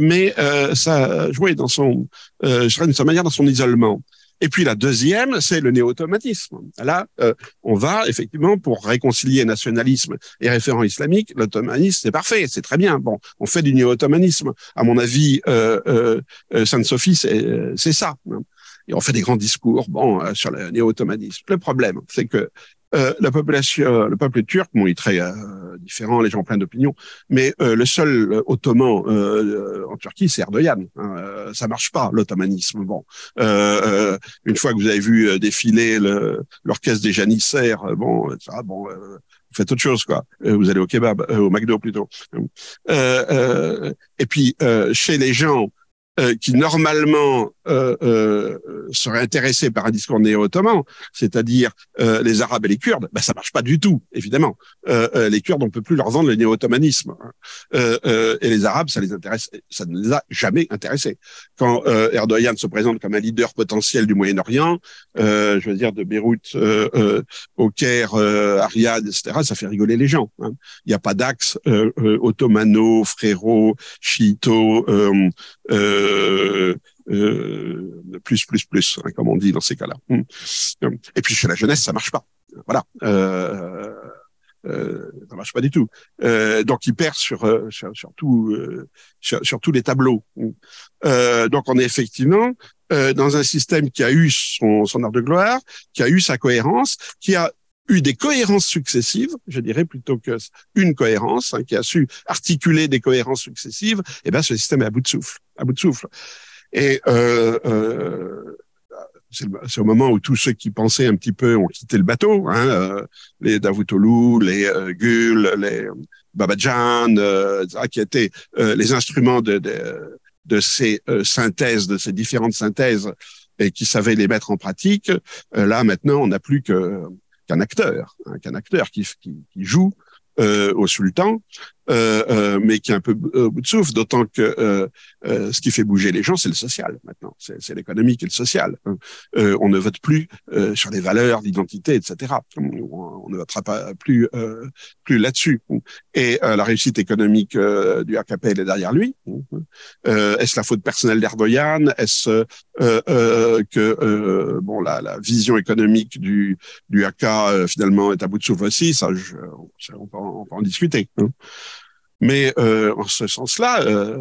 mais ça jouait dans son, je dirais d'une certaine manière dans son isolement. Et puis la deuxième, c'est le néo-automatisme. Là, euh, on va effectivement pour réconcilier nationalisme et référent islamique, l'ottomanisme, c'est parfait, c'est très bien. Bon, on fait du néo-ottomanisme. À mon avis, euh, euh, Sainte-Sophie, c'est ça. Et on fait des grands discours bon, sur le néo-ottomanisme. Le problème, c'est que euh, la population, le peuple turc, bon, il est très euh, différent, les gens plein d'opinions, mais euh, le seul ottoman en Turquie, c'est Erdogan. Hein, ça marche pas, l'ottomanisme. Bon, une fois que vous avez vu défiler l'orchestre des janissaires, bon, ça, bon, vous faites autre chose, quoi. vous allez au kebab, au McDo plutôt. et puis, chez les gens euh, qui normalement euh, euh, seraient intéressés par un discours néo-ottoman, c'est-à-dire euh, les Arabes et les Kurdes, ben, ça marche pas du tout, évidemment. les Kurdes, on peut plus leur vendre le néo-ottomanisme. Hein. et les Arabes, ça les intéresse, ça ne les a jamais intéressés. Quand Erdogan se présente comme un leader potentiel du Moyen-Orient, je veux dire de Beyrouth au Caire, à Riyad, etc., ça fait rigoler les gens. Hein. Il n'y a pas d'axe ottomano, frérot, chiito, euh, euh, plus, plus, plus, hein, comme on dit dans ces cas-là. Hum. Et puis chez la jeunesse, ça marche pas. Voilà. Euh, euh, ça marche pas du tout. Euh, donc il perd sur sur, sur, tout, sur, sur, tous les tableaux. donc on est effectivement dans un système qui a eu son, son heure de gloire, qui a eu sa cohérence, qui a eu des cohérences successives, je dirais plutôt que une cohérence, hein, qui a su articuler des cohérences successives, et eh ben ce système est à bout de souffle, à bout de souffle. Et euh, euh, c'est au moment où tous ceux qui pensaient un petit peu ont quitté le bateau, hein, euh, les Davutoglu, les euh, les Babajan, qui étaient les instruments de ces synthèses, de ces différentes synthèses, et qui savaient les mettre en pratique. là, maintenant, on n'a plus que hein, qu'un acteur qui, joue euh, au sultan, mais qui est un peu au bout de souffle, d'autant que euh, euh, ce qui fait bouger les gens, c'est le social maintenant, c'est l'économique et le social. Hein. Euh, on ne vote plus sur les valeurs d'identité, etc. On, ne votera pas plus plus là-dessus. Et la réussite économique du AKP, elle est derrière lui. Est-ce la faute personnelle d'Erdogan? Est-ce que bon la, la, vision économique du du AK finalement est à bout de souffle aussi? Ça, je, on, peut en, on, peut en, discuter. Hein. Mais euh, en ce sens-là, euh,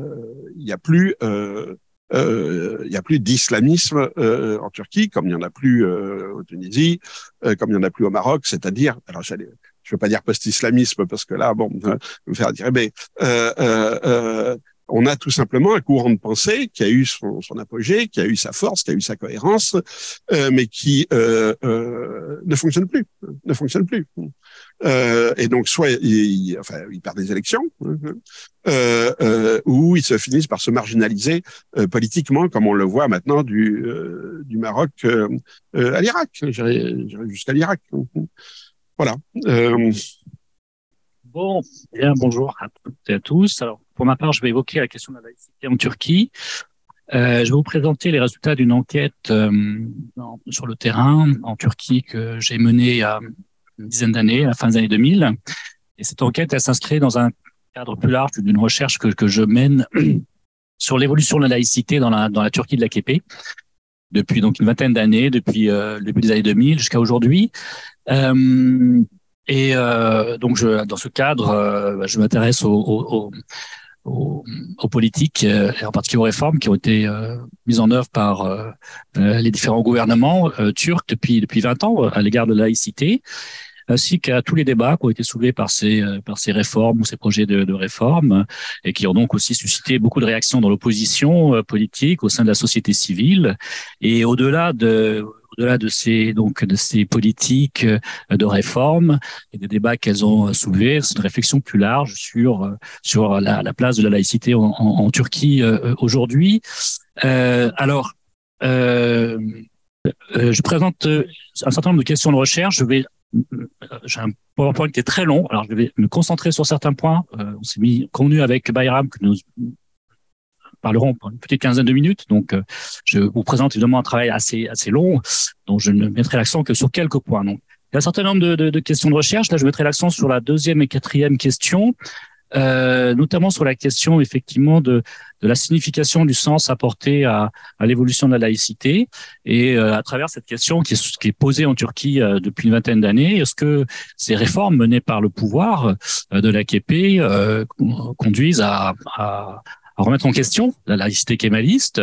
il n'y a plus euh, euh, il y a plus d'islamisme euh, en Turquie, comme il n'y en a plus euh, au Tunisie, comme il n'y en a plus au Maroc, c'est-à-dire, alors je ne veux pas dire post-islamisme parce que là, bon, hein, me faire dire, mais on a tout simplement un courant de pensée qui a eu son, apogée, qui a eu sa force, qui a eu sa cohérence, euh, mais qui euh, euh, ne fonctionne plus, ne fonctionne plus. Euh, et donc soit il, enfin, il perd des élections, euh, euh, ou ils se finissent par se marginaliser politiquement, comme on le voit maintenant du, du Maroc à l'Irak, jusqu'à l'Irak. Voilà. Bon, bien, bonjour à toutes et à tous. Alors, pour ma part, je vais évoquer la question de la laïcité en Turquie. Euh, je vais vous présenter les résultats d'une enquête euh, sur le terrain en Turquie que j'ai menée il y a une dizaine d'années, à la fin des années 2000. Et cette enquête, elle s'inscrit dans un cadre plus large d'une recherche que, que je mène [CLEARS THROAT] sur l'évolution de la laïcité dans la, dans la Turquie de l'AKP depuis donc une vingtaine d'années, depuis euh, le début des années 2000 jusqu'à aujourd'hui. Euh, et donc, dans ce cadre, je m'intéresse aux, aux, aux, aux, politiques, euh, et en particulier aux réformes qui ont été euh, mises en œuvre par euh, les différents gouvernements turcs depuis depuis 20 ans à l'égard de la laïcité ainsi qu'à tous les débats qui ont été soulevés par ces par ces réformes ou ces projets de, de réforme et qui ont donc aussi suscité beaucoup de réactions dans l'opposition politique au sein de la société civile. Et au-delà de au-delà de ces donc de ces politiques euh, de réforme et des débats qu'elles ont soulevés, c'est une réflexion plus large sur euh, sur la, la place de la laïcité en, Turquie euh, aujourd'hui. Euh, alors, euh, je présente un certain nombre de questions de recherche. Je vais j'ai un PowerPoint qui est très long, alors je vais me concentrer sur certains points. on s'est mis convenu avec Bayram que nous parleront pendant une petite quinzaine de minutes. Donc, euh, je vous présente évidemment un travail assez assez long, dont je ne mettrai l'accent que sur quelques points. Donc, il y a un certain nombre de, questions de recherche. Là, je mettrai l'accent sur la deuxième et quatrième question. Euh, notamment sur la question effectivement de, la signification du sens apporté à, l'évolution de la laïcité et euh, à travers cette question qui est, posée en Turquie depuis une vingtaine d'années, est-ce que ces réformes menées par le pouvoir de l'AKP conduisent à, à remettre en question la laïcité kémaliste,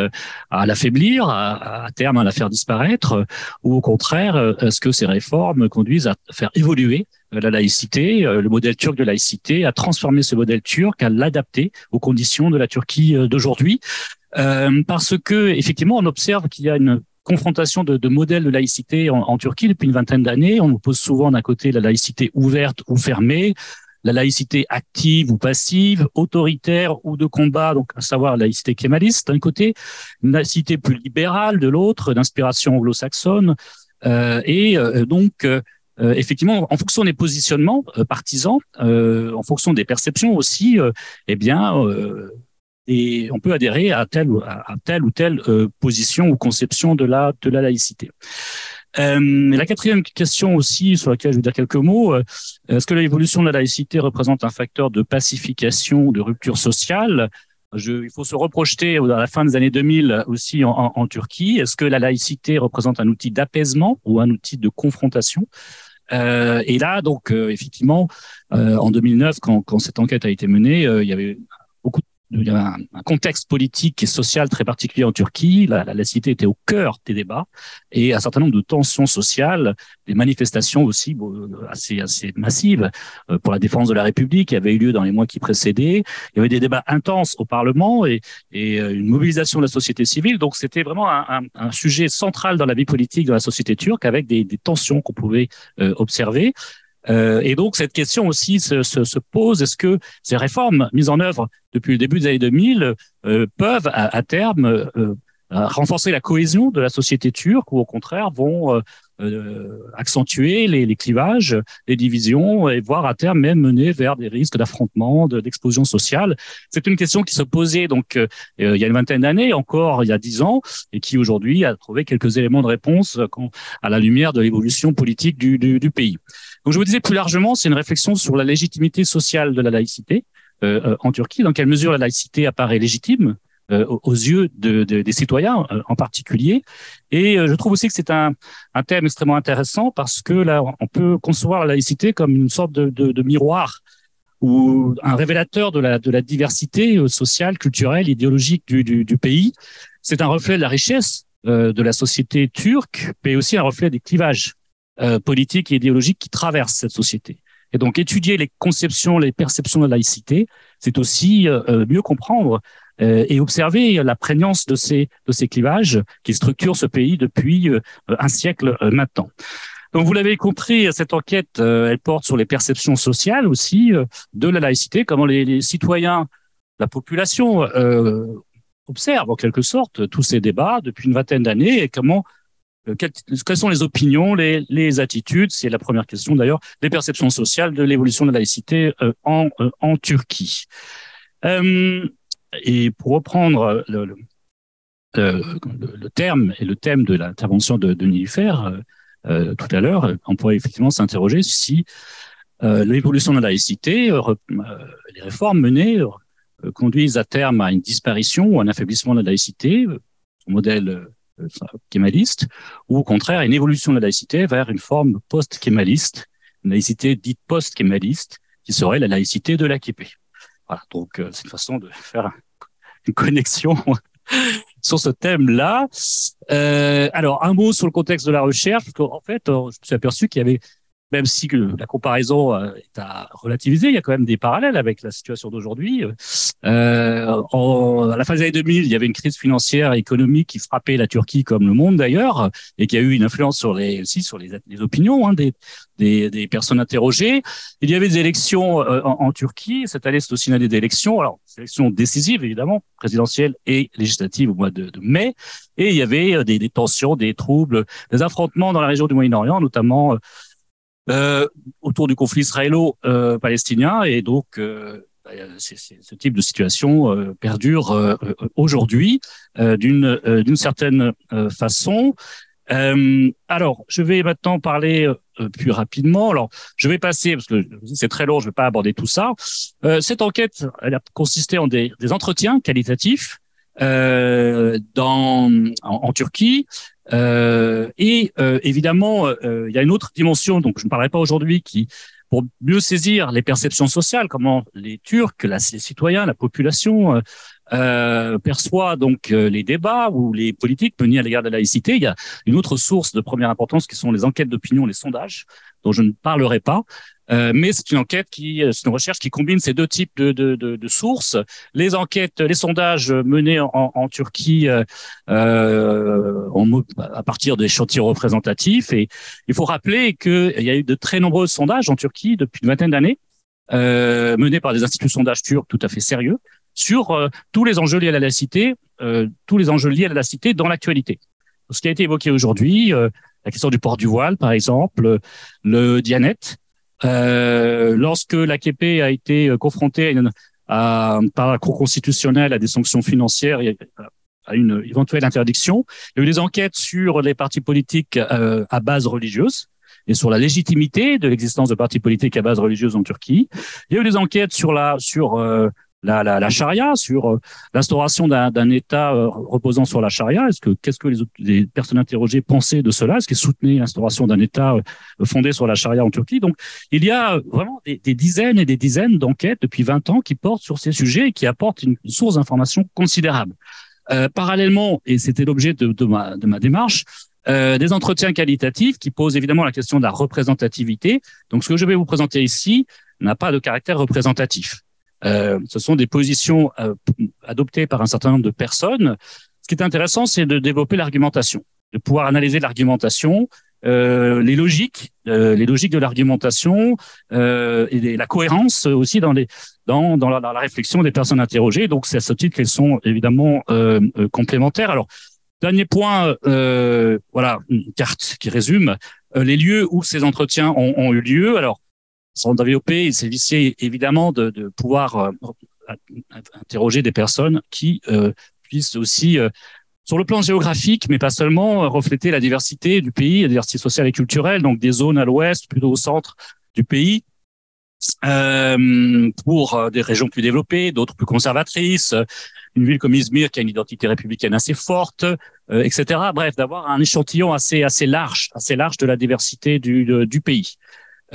à l'affaiblir, à, terme à la faire disparaître, ou au contraire, est-ce que ces réformes conduisent à faire évoluer la laïcité, euh, le modèle turc de laïcité, à transformer ce modèle turc, à l'adapter aux conditions de la Turquie euh, d'aujourd'hui, euh, parce que effectivement, on observe qu'il y a une confrontation de, de modèles de laïcité en, en Turquie depuis une vingtaine d'années. On oppose souvent d'un côté la laïcité ouverte ou fermée, la laïcité active ou passive, autoritaire ou de combat, donc à savoir la laïcité kémaliste d'un côté, une laïcité plus libérale de l'autre, d'inspiration anglo-saxonne, euh, et euh, donc euh, effectivement, en fonction des positionnements partisans, en fonction des perceptions aussi, eh bien, on peut adhérer à telle ou à, telle ou telle position ou conception de la de la laïcité. Euh, la quatrième question aussi, sur laquelle je vais dire quelques mots, euh, est-ce que l'évolution de la laïcité représente un facteur de pacification, de rupture sociale? Je, il faut se reprojeter à la fin des années 2000 aussi en, Turquie. Est-ce que la laïcité représente un outil d'apaisement ou un outil de confrontation? Et là, donc, effectivement, en 2009, quand, quand, cette enquête a été menée, il y avait a un, contexte politique et social très particulier en Turquie. La, la était au cœur des débats et un certain nombre de tensions sociales, des manifestations aussi assez, assez massives euh, pour la défense de la République qui avaient eu lieu dans les mois qui précédaient. Il y avait des débats intenses au Parlement et, et euh, une mobilisation de la société civile. Donc c'était vraiment un, un, sujet central dans la vie politique de la société turque avec des, des tensions qu'on pouvait euh, observer. Euh, et donc cette question aussi se, se, se pose est-ce que ces réformes mises en œuvre depuis le début des années 2000 euh, peuvent à, à terme euh, renforcer la cohésion de la société turque ou au contraire vont euh, accentuer les, les, clivages, les divisions et voire à terme même mener vers des risques d'affrontement, d'explosion sociale. C'est une question qui se posait donc il y a une vingtaine d'années, encore il y a dix ans, et qui aujourd'hui a trouvé quelques éléments de réponse à la lumière de l'évolution politique du, du, du pays. Donc je vous disais plus largement, c'est une réflexion sur la légitimité sociale de la laïcité euh, euh, en Turquie. Dans quelle mesure la laïcité apparaît légitime? euh, aux yeux de, de, des citoyens en particulier. Et je trouve aussi que c'est un, un, thème extrêmement intéressant parce que là, on peut concevoir la laïcité comme une sorte de, de miroir ou un révélateur de la, de la diversité sociale, culturelle, idéologique du, du, du pays. C'est un reflet de la richesse de la société turque, mais aussi un reflet des clivages euh, politiques et idéologiques qui traversent cette société. Et donc étudier les conceptions, les perceptions de la laïcité, c'est aussi euh, euh, mieux comprendre et observer la prégnance de ces de ces clivages qui structurent ce pays depuis un siècle maintenant. Donc vous l'avez compris, cette enquête, elle porte sur les perceptions sociales aussi de la laïcité, comment les, citoyens, la population euh, observent en quelque sorte tous ces débats depuis une vingtaine d'années et comment euh, quelles, sont les opinions, les, attitudes, c'est la première question d'ailleurs, les perceptions sociales de l'évolution de la laïcité euh, en, euh, en Turquie. Et pour reprendre le, le, le, terme et le thème de l'intervention de, de Nilüfer tout à l'heure, on pourrait effectivement s'interroger si l'évolution de la laïcité, les réformes menées conduisent à terme à une disparition ou un affaiblissement de la laïcité, son modèle euh, kémaliste, ou au contraire une évolution de la laïcité vers une forme post-kémaliste, une laïcité dite post-kémaliste, qui serait la laïcité de l'AKP. Voilà, donc euh, c'est une façon de faire une connexion [LAUGHS] sur ce thème-là. Euh, alors, un mot sur le contexte de la recherche, parce qu'en fait, euh, je me suis aperçu qu'il y avait même si la comparaison euh, est à relativiser, il y a quand même des parallèles avec la situation d'aujourd'hui. Euh, en, à la fin des années 2000, il y avait une crise financière et économique qui frappait la Turquie comme le monde d'ailleurs, et qui a eu une influence sur les aussi sur les, les opinions hein, des, des, des, personnes interrogées. Il y avait des élections euh, en, Turquie. Cette année, c'est aussi une année d'élections. Alors, élections décisives évidemment, présidentielles et législatives au mois de, mai. Et il y avait euh, des, des, tensions, des troubles, des affrontements dans la région du Moyen-Orient, notamment autour du conflit israélo-palestinien et donc euh, bah, ce type de situation euh, perdure euh, aujourd'hui d'une d'une certaine façon. alors, je vais maintenant parler plus rapidement. Alors, je vais passer parce que c'est très long, je ne vais pas aborder tout ça. cette enquête, elle a consisté en des, des entretiens qualitatifs euh, dans, en, Turquie euh, et euh, évidemment, euh, il y a une autre dimension, donc je ne parlerai pas aujourd'hui, qui pour mieux saisir les perceptions sociales, comment les Turcs, les citoyens, la population euh, perçoit donc les débats ou les politiques menés à l'égard de la laïcité. Il y a une autre source de première importance qui sont les enquêtes d'opinion, les sondages, dont je ne parlerai pas. Euh, mais c'est une enquête qui, c'est une recherche qui combine ces deux types de, de, de, de sources. Les enquêtes, les sondages menés en, en Turquie euh, en, à partir d'échantillons représentatifs. Et il faut rappeler qu'il y a eu de très nombreux sondages en Turquie depuis une vingtaine d'années, euh, menés par des instituts de sondage turcs tout à fait sérieux, sur euh, tous les enjeux liés à la laïcité, euh, tous les enjeux liés à la laïcité dans l'actualité. Ce qui a été évoqué aujourd'hui, la question du port du voile, par exemple, le Dianet, euh, lorsque l'AKP a été euh, confronté à, par la Cour constitutionnelle à des sanctions financières et à une éventuelle interdiction, il y a eu des enquêtes sur les partis politiques euh, à base religieuse et sur la légitimité de l'existence de partis politiques à base religieuse en Turquie. Il y a eu des enquêtes sur la sur la, la, la charia, sur euh, l'instauration d'un État euh, reposant sur la charia. Est-ce que qu'est-ce que les, les personnes interrogées pensaient de cela? Est-ce qu'elles soutenaient l'instauration d'un État euh, fondé sur la charia en Turquie? Donc, il y a vraiment des, des dizaines et des dizaines d'enquêtes depuis 20 ans qui portent sur ces sujets et qui apportent une source d'information considérable. Euh, parallèlement, et c'était l'objet de, de, ma, de ma démarche, euh, des entretiens qualitatifs qui posent évidemment la question de la représentativité. Donc, ce que je vais vous présenter ici n'a pas de caractère représentatif. Euh, ce sont des positions euh, adoptées par un certain nombre de personnes. Ce qui est intéressant, c'est de développer l'argumentation, de pouvoir analyser l'argumentation, euh, les logiques, les logiques de l'argumentation et la cohérence aussi dans la, réflexion des personnes interrogées. Donc c'est à ce titre qu'elles sont évidemment complémentaires. Alors dernier point, voilà une carte qui résume les lieux où ces entretiens ont, ont eu lieu. Alors sans développer, il s'agissait évidemment de, de pouvoir euh, interroger des personnes qui euh, puissent aussi, euh, sur le plan géographique, mais pas seulement, refléter la diversité du pays, la diversité sociale et culturelle, donc des zones à l'ouest, plutôt au centre du pays, euh, pour des régions plus développées, d'autres plus conservatrices, une ville comme Izmir qui a une identité républicaine assez forte, euh, etc. Bref, d'avoir un échantillon assez assez large, assez large de la diversité du, du pays.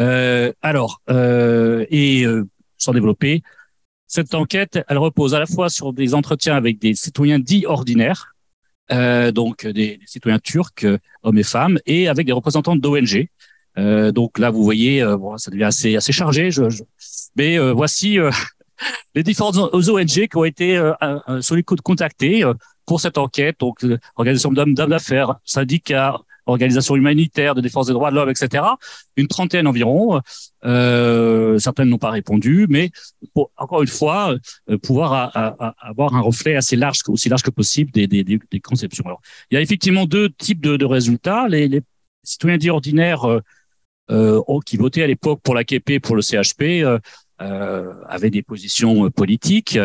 Euh, alors, euh, et euh, sans développer, cette enquête, elle repose à la fois sur des entretiens avec des citoyens dits ordinaires, donc des, citoyens turcs, hommes et femmes, et avec des représentants d'ONG. Donc là, vous voyez, bon, ça devient assez chargé. Mais voici [LAUGHS] les différentes ONG qui ont été sur les contacter pour cette enquête. Donc, organisation d'hommes d'affaires, syndicats, organisations humanitaires, de défense des droits de l'homme, etc. Une trentaine environ. Euh, certaines n'ont pas répondu, mais pour, encore une fois, euh, pouvoir avoir un reflet assez large, aussi large que possible des, des, des conceptions. Alors, il y a effectivement deux types de, de résultats. Les, les, citoyens dits ordinaires euh, euh qui votaient à l'époque pour la KP, pour le CHP, euh, euh, avaient des positions politiques.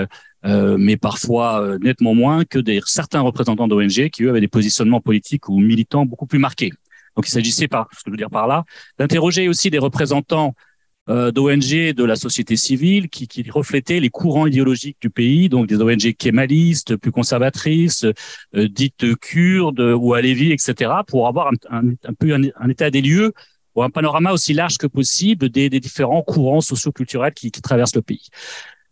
Euh, mais parfois euh, nettement moins que des, certains représentants d'ONG qui, eux, avaient des positionnements politiques ou militants beaucoup plus marqués. Donc, il s'agissait, par, ce que je veux dire par là, d'interroger aussi des représentants euh, d'ONG de la société civile qui, qui reflétaient les courants idéologiques du pays, donc des ONG kémalistes, plus conservatrices, euh, dites kurdes ou alévis, etc., pour avoir un, un, un peu un, état des lieux ou un panorama aussi large que possible des, des différents courants socioculturels qui, qui traversent le pays.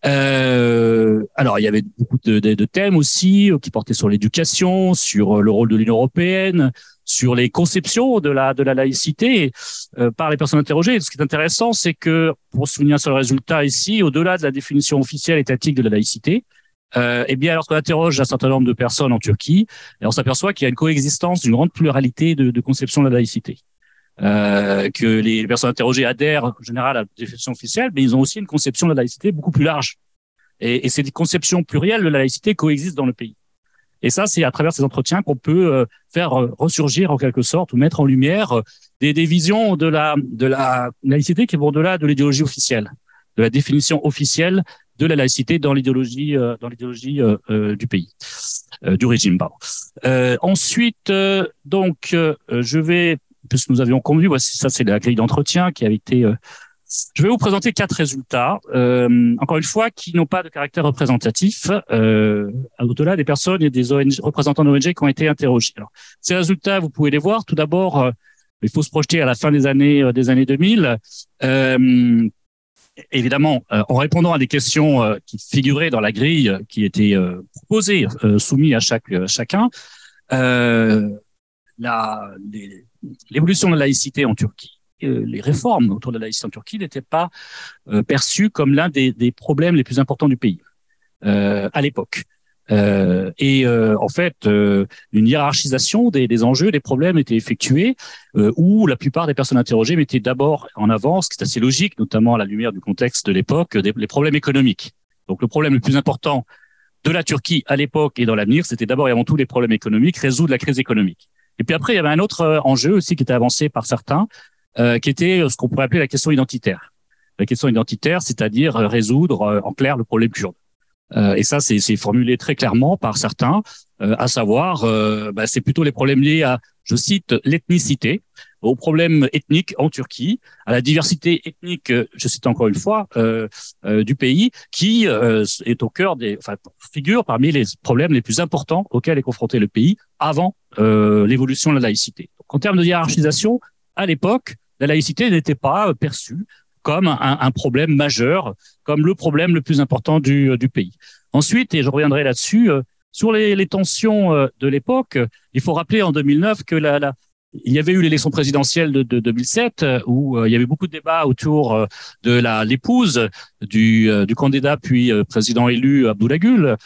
Euh, alors, il y avait beaucoup de, thèmes aussi euh, qui portaient sur l'éducation, sur euh, le rôle de l'Union européenne, sur les conceptions de la de la laïcité euh, par les personnes interrogées. Ce qui est intéressant, c'est que pour souligner un seul résultat ici, au-delà de la définition officielle étatique de la laïcité, eh bien, lorsqu'on interroge un certain nombre de personnes en Turquie, on s'aperçoit qu'il y a une coexistence d'une grande pluralité de, de conceptions de la laïcité euh, que les personnes interrogées adhèrent en général à la définition officielle, mais ils ont aussi une conception de la laïcité beaucoup plus large. Et, et ces conceptions plurielles de la laïcité coexistent dans le pays. Et ça, c'est à travers ces entretiens qu'on peut euh, faire euh, ressurgir en quelque sorte ou mettre en lumière des, des visions de la, de la laïcité qui vont au-delà de l'idéologie officielle, de la définition officielle de la laïcité dans l'idéologie dans l'idéologie euh, du pays, du régime. Pardon. Ensuite, donc, je vais puisque nous avions convenu, voici ça c'est la grille d'entretien qui a été. Euh, je vais vous présenter quatre résultats, euh, encore une fois, qui n'ont pas de caractère représentatif, euh, au-delà des personnes et des ONG, représentants d'ONG qui ont été interrogés. Alors, ces résultats, vous pouvez les voir. Tout d'abord, euh, il faut se projeter à la fin des années des années 2000. Euh, évidemment, en répondant à des questions qui figuraient dans la grille qui était proposée, soumise à chaque chacun, la, les, l'évolution de la laïcité en Turquie, euh, les réformes autour de la laïcité en Turquie n'étaient pas euh, perçues comme l'un des, problèmes les plus importants du pays euh, à l'époque. Et en fait, une hiérarchisation des, des, enjeux, des problèmes était effectuée, où la plupart des personnes interrogées mettaient d'abord en avant, ce qui est assez logique, notamment à la lumière du contexte de l'époque, les problèmes économiques. Donc le problème le plus important de la Turquie à l'époque et dans l'avenir, c'était d'abord et avant tout les problèmes économiques, résoudre la crise économique. Et puis après, il y avait un autre euh, enjeu aussi qui était avancé par certains, euh, qui était ce qu'on pourrait appeler la question identitaire. La question identitaire, c'est-à-dire euh, résoudre euh, en clair le problème kurde. Euh, et ça, c'est formulé très clairement par certains, à savoir, bah, c'est plutôt les problèmes liés à, je cite, l'ethnicité. Aux problèmes ethniques en Turquie, à la diversité ethnique, je cite encore une fois, euh, euh, du pays, qui euh, est au cœur des, enfin, figure parmi les problèmes les plus importants auxquels est confronté le pays avant l'évolution de la laïcité. Donc, en termes de hiérarchisation, à l'époque, la laïcité n'était pas perçue comme un, problème majeur, comme le problème le plus important du, du pays. Ensuite, et je reviendrai là-dessus, sur les, tensions de l'époque, il faut rappeler en 2009 que la, il y avait eu l'élection présidentielle de, de 2007 euh, où euh, il y avait beaucoup de débats autour euh, de la l'épouse du, du candidat puis président élu Abdullah Gül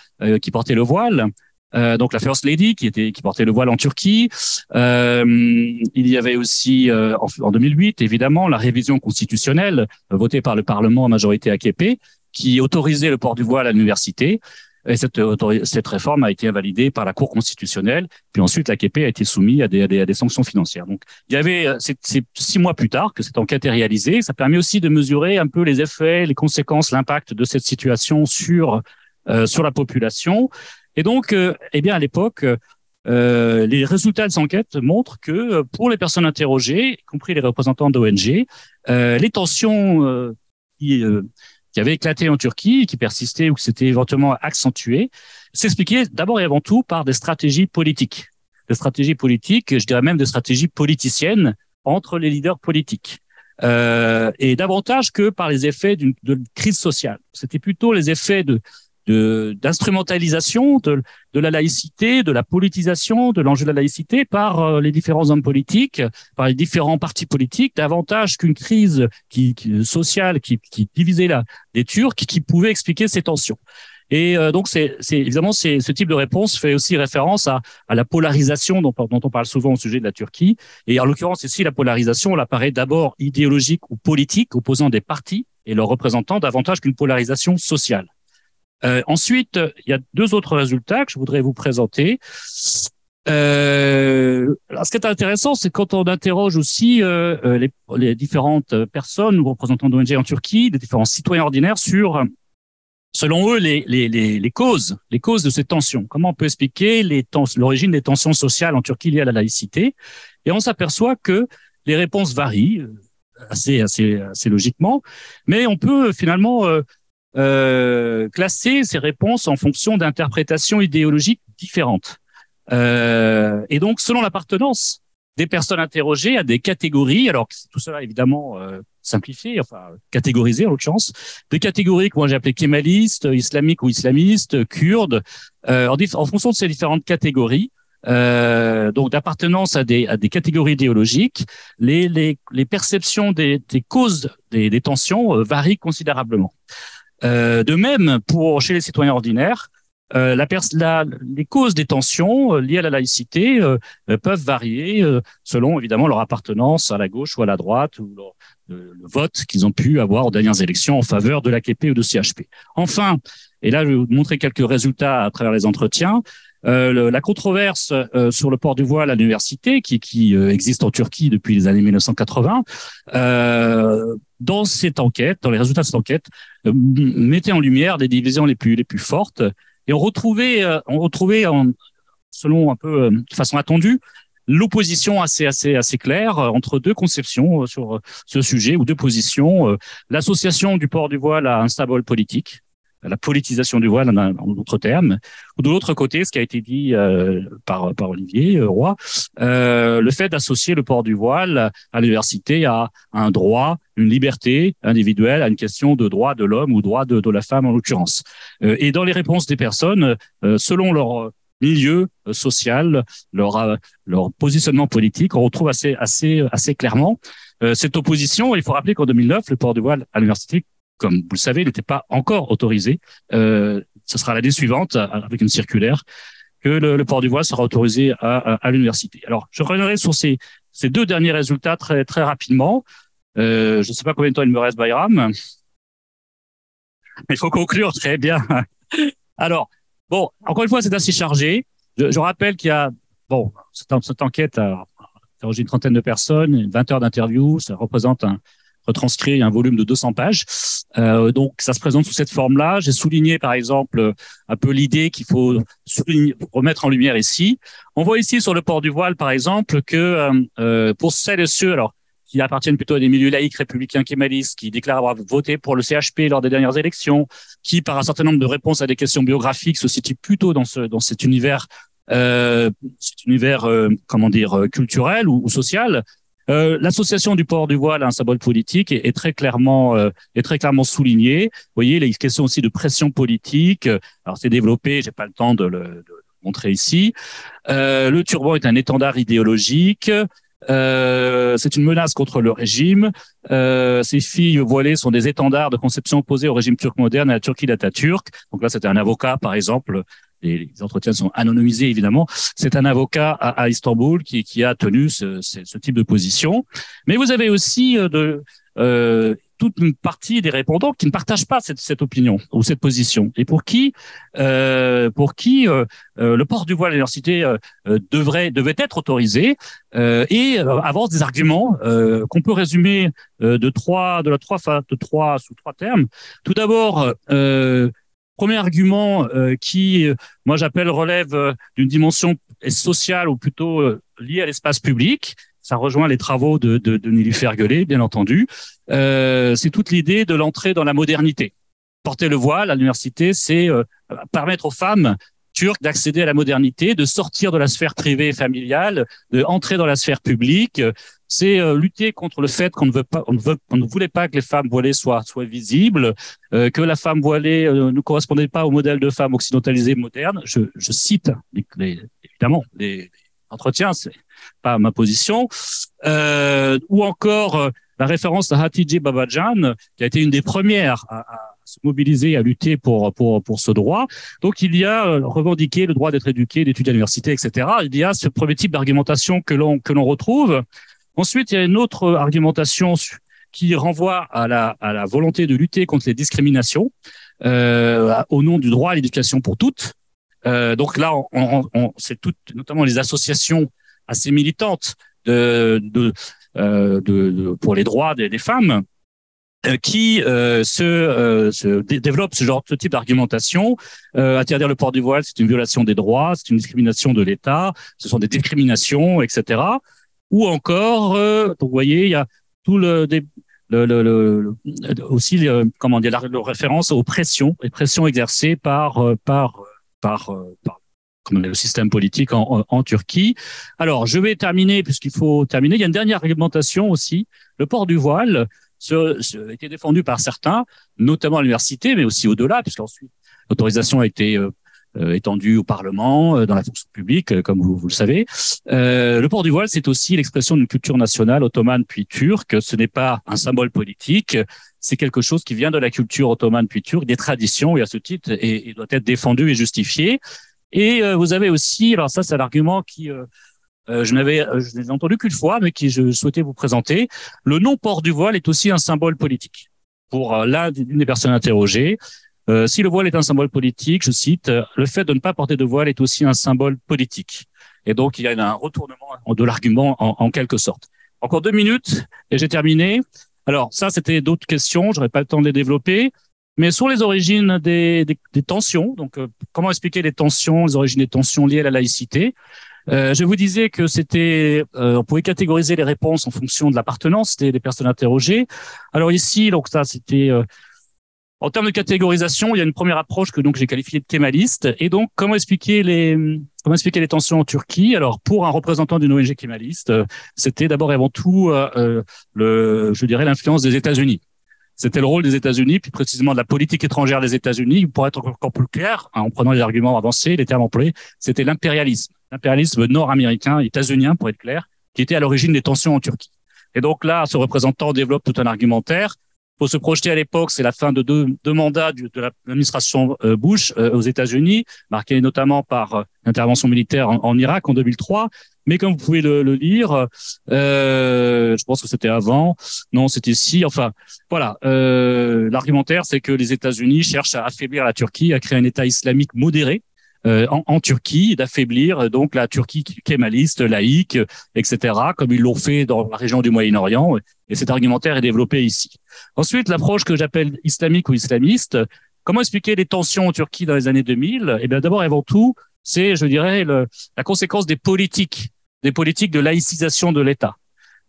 qui portait le voile. donc la First Lady qui était qui portait le voile en Turquie. il y avait aussi en, en, 2008 évidemment la révision constitutionnelle votée par le Parlement en majorité AKP qui autorisait le port du voile à l'université. Et cette, cette réforme a été invalidée par la Cour constitutionnelle. Puis ensuite, l'AKP a été soumise à des, à des, à des sanctions financières. Donc, il y avait, euh, c'est six mois plus tard que cette enquête est réalisée. Ça permet aussi de mesurer un peu les effets, les conséquences, l'impact de cette situation sur euh, sur la population. Et donc, euh, eh bien, à l'époque, euh, les résultats de cette enquête montrent que pour les personnes interrogées, y compris les représentants d'ONG, euh, les tensions qui qui avait éclaté en Turquie, qui persistait ou qui s'était éventuellement accentué, s'expliquait d'abord et avant tout par des stratégies politiques. Des stratégies politiques, je dirais même des stratégies politiciennes entre les leaders politiques. Euh, et davantage que par les effets d'une crise sociale. C'était plutôt les effets de, d'instrumentalisation de, de, la laïcité, de la politisation de l'enjeu de la laïcité par euh, les différents hommes politiques, par les différents partis politiques, davantage qu'une crise qui, sociale qui, qui divisait la, les Turcs, qui pouvait expliquer ces tensions. Et euh, donc, c'est évidemment, ce type de réponse fait aussi référence à, à la polarisation dont, dont, on parle souvent au sujet de la Turquie. Et en l'occurrence, ici, la polarisation, elle apparaît d'abord idéologique ou politique, opposant des partis et leurs représentants davantage qu'une polarisation sociale. Euh, ensuite, il y a deux autres résultats que je voudrais vous présenter. Euh, ce qui est intéressant, c'est quand on interroge aussi euh, euh les, les, différentes personnes ou représentants d'ONG en Turquie, les différents citoyens ordinaires sur, selon eux, les, les, les, causes, les causes de ces tensions. Comment on peut expliquer l'origine des tensions sociales en Turquie liées à la laïcité? Et on s'aperçoit que les réponses varient euh, assez, assez, assez logiquement, mais on peut finalement euh, classer ces réponses en fonction d'interprétations idéologiques différentes. Euh, et donc, selon l'appartenance des personnes interrogées à des catégories, alors tout cela évidemment euh, simplifié, enfin catégorisé en l'occurrence, des catégories que moi j'ai appelées kémalistes, islamiques ou islamistes, kurdes, euh, en, en, fonction de ces différentes catégories, euh, donc d'appartenance à des, à des catégories idéologiques, les, les, les perceptions des, des causes des, des tensions euh, varient considérablement. Euh, de même, pour chez les citoyens ordinaires, euh, la, la, les causes des tensions euh, liées à la laïcité euh, euh, peuvent varier selon évidemment leur appartenance à la gauche ou à la droite ou leur, le, vote qu'ils ont pu avoir aux dernières élections en faveur de l'AKP ou de CHP. Enfin, et là je vais vous montrer quelques résultats à travers les entretiens. Le, la controverse sur le port du voile à l'université, qui, qui existe en Turquie depuis les années 1980, dans cette enquête, dans les résultats de cette enquête, mettait en lumière les divisions les plus les plus fortes, et on retrouvait, on retrouvait selon un peu de façon attendue, l'opposition assez assez assez claire entre deux conceptions sur ce sujet ou deux positions. L'association du port du voile à un symbole politique, la politisation du voile en, d'autres termes, ou de l'autre côté, ce qui a été dit euh, par, par Olivier euh, Roy, euh, le fait d'associer le port du voile à l'université à, un droit, une liberté individuelle, à une question de droit de l'homme ou droit de, de la femme en l'occurrence. Euh, et dans les réponses des personnes, euh, selon leur milieu social, leur, leur positionnement politique, on retrouve assez, assez, assez clairement cette opposition. Il faut rappeler qu'en 2009, le port du voile à l'université comme vous le savez, n'était pas encore autorisé. Euh, ce sera l'année suivante, avec une circulaire, que le, le, port du voile sera autorisé à, à, à l'université. Alors, je reviendrai sur ces, ces, deux derniers résultats très, très rapidement. Euh, je ne sais pas combien de temps il me reste, Bayram. [LAUGHS] Il faut conclure très bien. [LAUGHS] Alors, bon, encore une fois, c'est assez chargé. Je, je rappelle qu'il y a, bon, cette, cette enquête a interrogé une trentaine de personnes, 20 heures d'interview, ça représente un, retranscrit un volume de 200 pages. Euh, donc, ça se présente sous cette forme-là. J'ai souligné, par exemple, un peu l'idée qu'il faut remettre en lumière ici. On voit ici sur le port du voile, par exemple, que euh, pour celles et ceux, alors qui appartiennent plutôt à des milieux laïcs républicains kémalistes, qui déclarent avoir voté pour le CHP lors des dernières élections, qui, par un certain nombre de réponses à des questions biographiques, se situent plutôt dans, ce, dans cet univers, euh, cet univers, euh, comment dire, euh, culturel ou social. Euh, L'association du port du voile à un symbole politique est, très clairement euh, est très clairement soulignée. Vous voyez, les questions aussi de pression politique. Alors c'est développé, j'ai pas le temps de le, de le montrer ici. Euh, le turban est un étendard idéologique. Euh, c'est une menace contre le régime. Euh, ces filles voilées sont des étendards de conception opposée au régime turc moderne et à la Turquie d'Atatürk. Donc là, c'était un avocat, par exemple. Les, entretiens sont anonymisés, évidemment. C'est un avocat à, Istanbul qui, qui, a tenu ce, ce, ce, type de position. Mais vous avez aussi euh, de, euh, toute une partie des répondants qui ne partagent pas cette, cette opinion ou cette position et pour qui, euh, pour qui euh, euh le port du voile à l'université euh, euh, devrait devait être autorisé et avance des arguments qu'on peut résumer de trois de la trois de trois sous trois termes. Tout d'abord. Premier argument qui, moi j'appelle relève d'une dimension sociale ou plutôt liée à l'espace public, ça rejoint les travaux de, de, de bien entendu. Euh, c'est toute l'idée de l'entrée dans la modernité. Porter le voile à l'université, c'est euh, permettre aux femmes turques d'accéder à la modernité, de sortir de la sphère privée et familiale, de dans la sphère publique. C'est euh, lutter contre le fait qu'on ne veut pas, on ne, veut, on ne voulait pas que les femmes voilées soient, soient visibles, euh, que la femme voilée euh, ne correspondait pas au modèle de femme occidentalisée moderne. Je, je cite les, les, évidemment les, entretien, c'est pas ma position, euh, ou encore euh, la référence à Hatice Babajan, qui a été une des premières à, à, se mobiliser, à lutter pour pour pour ce droit. Donc il y a euh, revendiqué le droit d'être éduqué, d'étudier à l'université, etc. Il y a ce premier type d'argumentation que l'on que l'on retrouve. Ensuite, il y a une autre argumentation qui renvoie à la, volonté de lutter contre les discriminations euh, au nom du droit à l'éducation pour toutes. Euh, donc là, c'est notamment les associations assez militantes euh, pour les droits des, femmes qui euh, se, euh, se dé développent ce genre, ce type d'argumentation. interdire le port du voile, c'est une violation des droits, c'est une discrimination de l'État, ce sont des discriminations, etc. Ou encore, donc vous voyez, il y a tout le, aussi comment dire la, référence aux pressions, les pressions exercées par par par, par le système politique en, Turquie. Alors, je vais terminer, puisqu'il faut terminer. Il y a une dernière argumentation aussi. Le port du voile ce, ce, a été défendu par certains, notamment à l'université, mais aussi au-delà, puisqu'ensuite, l'autorisation a été euh, euh, étendue au Parlement, euh, dans la fonction publique, euh, comme vous, vous, le savez. Euh, le port du voile, c'est aussi l'expression d'une culture nationale ottomane puis turque. Ce n'est pas un symbole politique, c'est quelque chose qui vient de la culture ottomane puis turque, des traditions, et à ce titre, et, et doit être défendu et justifié. Et euh, vous avez aussi, alors ça c'est l'argument qui, euh, euh, je n'avais, je n'ai entendu qu'une fois, mais qui je souhaitais vous présenter. Le non-port du voile est aussi un symbole politique pour l'un des personnes interrogées. Euh, si le voile est un symbole politique, je cite, le fait de ne pas porter de voile est aussi un symbole politique. Et donc il y a un retournement de l'argument en, en, quelque sorte. Encore deux minutes et j'ai terminé. Alors ça, c'était d'autres questions. J'aurais pas le temps de les développer. Mais sur les origines des, des, des tensions, donc euh, comment expliquer les tensions, les origines des tensions liées à la laïcité? Euh, Je vous disais que c'était, euh, on pouvait catégoriser les réponses en fonction de l'appartenance des, des, personnes interrogées. Alors ici, donc ça, c'était euh, en termes de catégorisation, il y a une première approche que donc j'ai qualifiée de kémaliste. Et donc, comment expliquer les comment expliquer les tensions en Turquie? Alors, pour un représentant d'une ONG kémaliste, euh, c'était d'abord et avant tout le, je dirais, l'influence des États-Unis. C'était le rôle des États-Unis, puis précisément de la politique étrangère des États-Unis. Pour être encore plus clair, hein, en prenant les arguments avancés, les termes employés, c'était l'impérialisme, l'impérialisme nord-américain, états-unien pour être clair, qui était à l'origine des tensions en Turquie. Et donc là, ce représentant développe tout un argumentaire. Faut se projeter à l'époque, c'est la fin de deux, mandats de l'administration euh, Bush euh, aux États-Unis, marquée notamment par euh, l'intervention militaire en, en, Irak en 2003. Mais comme vous pouvez le, lire, euh, je pense que c'était avant. Non, c'était si. Enfin, voilà. Euh, L'argumentaire, c'est que les États-Unis cherchent à affaiblir la Turquie, à créer un État islamique modéré, en, en, Turquie, d'affaiblir euh, donc la Turquie kémaliste, laïque, etc., comme ils l'ont fait dans la région du Moyen-Orient. Et cet argumentaire est développé ici. Ensuite, l'approche que j'appelle islamique ou islamiste. Comment expliquer les tensions en Turquie dans les années 2000 Eh bien, d'abord et avant tout, c'est, je dirais, le, la conséquence des politiques, des politiques de laïcisation de l'État.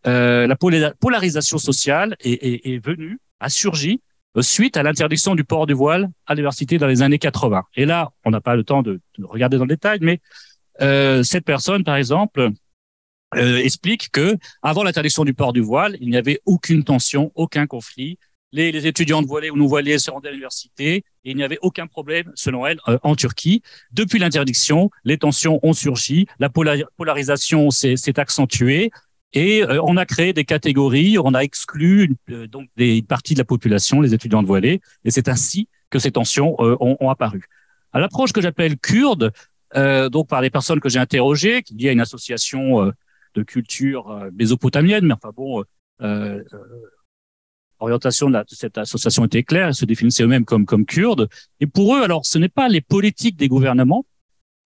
Euh, la polarisation sociale est, est, est venue, a surgi euh, suite à l'interdiction du port du voile à l'université dans les années 80. Et là, on n'a pas le temps de, de, regarder dans le détail, mais euh, cette personne, par exemple, euh, explique que avant l'interdiction du port du voile, il n'y avait aucune tension, aucun conflit. Les, les étudiantes voilées ou non voilées se rendaient à l'université et il n'y avait aucun problème, selon elle, euh, en Turquie. Depuis l'interdiction, les tensions ont surgi, la polarisation s'est accentuée. Et euh, on a créé des catégories, on a exclu euh, donc des parties de la population, les étudiants voilés, et c'est ainsi que ces tensions euh, ont, ont, apparu. À l'approche que j'appelle kurde, donc par les personnes que j'ai interrogées, qui y a une association de culture mésopotamienne, mais enfin bon, orientation de, la, de, cette association était claire, ils se définissaient eux-mêmes comme comme kurdes. Et pour eux, alors, ce n'est pas les politiques des gouvernements,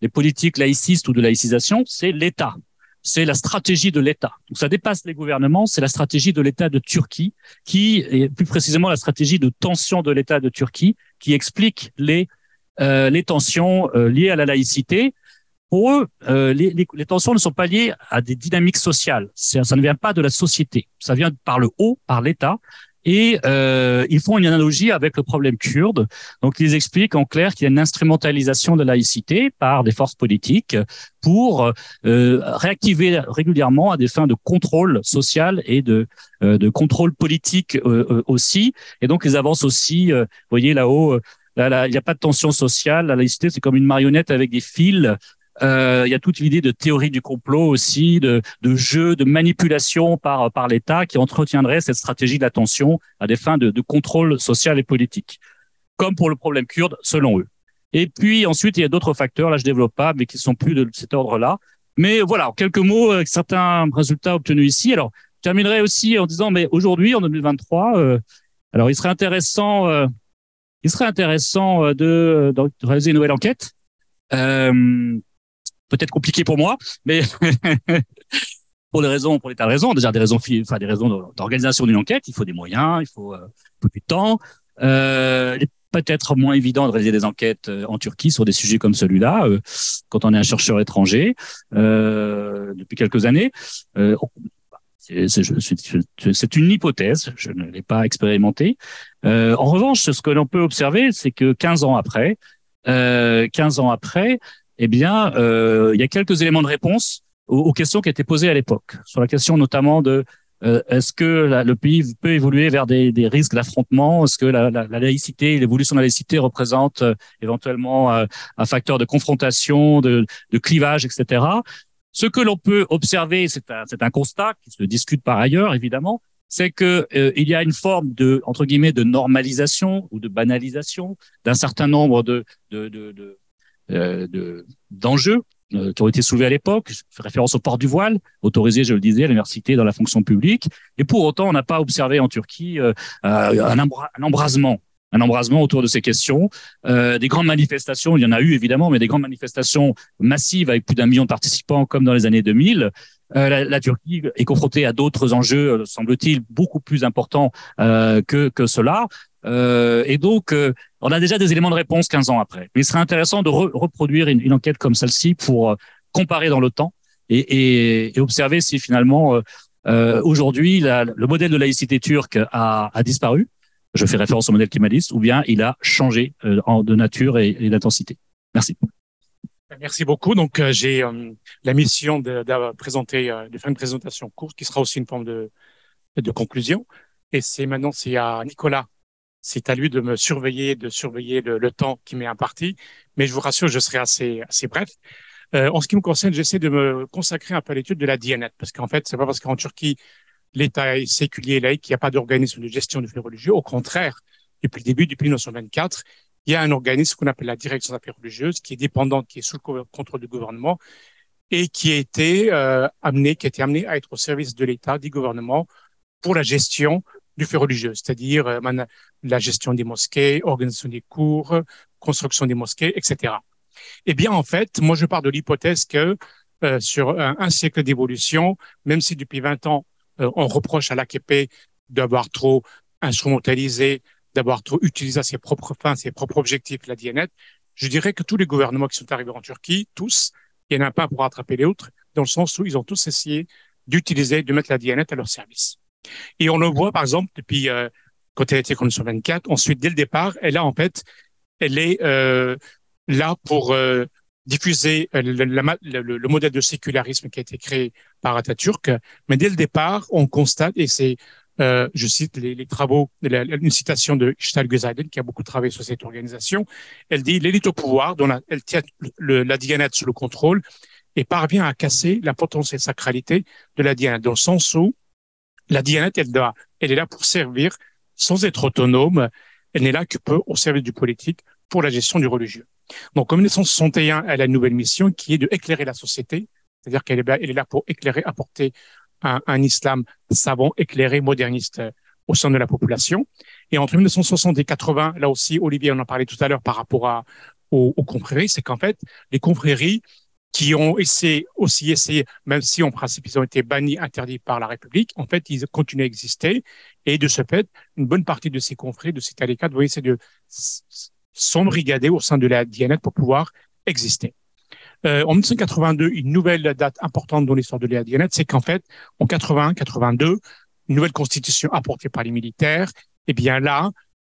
les politiques laïcistes ou de laïcisation, c'est l'État c'est la stratégie de l'État. Donc ça dépasse les gouvernements, c'est la stratégie de l'État de Turquie, qui est plus précisément la stratégie de tension de l'État de Turquie, qui explique les euh, les tensions euh, liées à la laïcité. Pour eux, euh, les, les, les, tensions ne sont pas liées à des dynamiques sociales. Ça ne vient pas de la société. Ça vient par le haut, par l'État. Et euh, ils font une analogie avec le problème kurde. Donc, ils expliquent en clair qu'il y a une instrumentalisation de la laïcité par des forces politiques pour euh, réactiver régulièrement à des fins de contrôle social et de, euh, de contrôle politique euh, euh, aussi. Et donc, ils avancent aussi, euh, vous voyez là-haut, là, là, il n'y a pas de tension sociale. La laïcité, c'est comme une marionnette avec des fils il y a toute l'idée de théorie du complot aussi, de, de jeu, de manipulation par, par l'État qui entretiendrait cette stratégie d'attention à des fins de, de, contrôle social et politique, comme pour le problème kurde, selon eux. Et puis ensuite, il y a d'autres facteurs, là je développe pas, mais qui sont plus de cet ordre-là. Mais voilà, quelques mots, avec certains résultats obtenus ici. Alors, je terminerai aussi en disant, mais aujourd'hui, en 2023, euh, alors il serait intéressant, euh, il serait intéressant euh, de, de, réaliser une nouvelle enquête. Euh, peut-être compliqué pour moi, mais [LAUGHS] pour des raisons, pour des tas de raisons, déjà des raisons, enfin des raisons d'organisation d'une enquête, il faut des moyens, il faut, euh, peu du temps. Euh, peut-être moins évident de réaliser des enquêtes euh, en Turquie sur des sujets comme celui-là euh, quand on est un chercheur étranger depuis quelques années. Euh, c'est une hypothèse, je ne l'ai pas expérimenté. Euh, en revanche, ce que l'on peut observer, c'est que 15 ans après, euh, 15 ans après, eh bien, euh, il y a quelques éléments de réponse aux, aux questions qui étaient posées à l'époque, sur la question notamment de euh, est-ce que la, le pays peut évoluer vers des, des risques d'affrontement? Est-ce que la, la, la laïcité, l'évolution de la laïcité représente euh, éventuellement euh, un facteur de confrontation, de, de clivage, etc. Ce que l'on peut observer, c'est un, un, constat qui se discute par ailleurs, évidemment, c'est que euh, il y a une forme de entre guillemets de normalisation ou de banalisation d'un certain nombre de, de, de, de d'enjeux euh, qui ont été soulevés à l'époque. Je fais référence au port du voile, autorisé, je le disais, à l'université dans la fonction publique. Et pour autant, on n'a pas observé en Turquie euh, un, embra un embrasement un embrasement autour de ces questions. Euh, des grandes manifestations, il y en a eu évidemment, mais des grandes manifestations massives avec plus d'un million de participants comme dans les années 2000. Euh, la, Turquie est confrontée à d'autres enjeux, semble-t-il, beaucoup plus importants euh, que, que cela. Euh, et donc, euh, on a déjà des éléments de réponse 15 ans après. Mais il serait intéressant de re reproduire une, enquête comme celle-ci pour euh, comparer dans le temps et, observer si finalement, aujourd'hui, le modèle de laïcité turque a, disparu. Je fais référence au modèle kémaliste, ou bien il a changé en, de nature et, d'intensité. Merci. Merci beaucoup. Donc, euh, j'ai euh, la mission de, de présenter, euh, de faire une présentation courte qui sera aussi une forme de, de conclusion. Et c'est maintenant, c'est à Nicolas c'est à lui de me surveiller, de surveiller le, temps qui m'est imparti. Mais je vous rassure, je serai assez, assez bref. Euh, en ce qui me concerne, j'essaie de me consacrer un peu à l'étude de la Diyanet, parce qu'en fait, c'est pas parce qu'en Turquie, l'État est séculier et laïque qu'il n'y a pas d'organisme de gestion du fait religieux. Au contraire, depuis le début, depuis 1924, il y a un organisme qu'on appelle la Direction des affaires religieuses, qui est dépendante, qui est sous le contrôle du gouvernement et qui a été euh, amené, qui a été amené à être au service de l'État, du gouvernement, pour la gestion du fait religieux, c'est-à-dire euh, la gestion des mosquées, organisation des cours, construction des mosquées, etc. Eh bien, en fait, moi, je pars de l'hypothèse que euh, sur un, siècle d'évolution, même si depuis 20 ans, euh, on reproche à l'AKP d'avoir trop instrumentalisé, d'avoir trop utilisé à ses propres fins, ses propres objectifs la DNET, je dirais que tous les gouvernements qui sont arrivés en Turquie, tous, il n'y en a pas pour rattraper les autres, dans le sens où ils ont tous essayé d'utiliser, de mettre la DNET à leur service. Et on le voit, par exemple, depuis euh, quand elle a été sur 24, ensuite, dès le départ, elle a en fait, elle est euh, là pour euh, diffuser le, le, le, modèle de sécularisme qui a été créé par Atatürk. Mais dès le départ, on constate, et c'est je cite les, travaux, la, une citation de Ishtal Gezaiden, qui a beaucoup travaillé sur cette organisation. Elle dit l'élite au pouvoir, dont elle tient la Dianette sous le contrôle, et parvient à casser la potentielle sacralité de la Dianette, dans le sens où la Dianette, elle, doit, elle est là pour servir sans être autonome. Elle n'est là que peu au service du politique pour la gestion du religieux. Donc, en 1961, elle a une nouvelle mission qui est de éclairer la société, c'est-à-dire qu'elle est, là pour éclairer, apporter un, un islam savant, éclairé, moderniste euh, au sein de la population. Et entre 1960 et 80, là aussi, Olivier en parlait tout à l'heure par rapport à, aux, aux confréries, c'est qu'en fait, les confréries qui ont essayé, aussi essayé, même si en principe ils ont été bannis, interdits par la République, en fait, ils continuent à exister. Et de ce fait, une bonne partie de ces confréries, de ces talécats, vont essayer de s'embrigader au sein de la Dianet pour pouvoir exister. Euh, en 1982, une nouvelle date importante dans l'histoire de la Dianet, c'est qu'en fait, en 81, 82, une nouvelle constitution apportée par les militaires, eh bien là,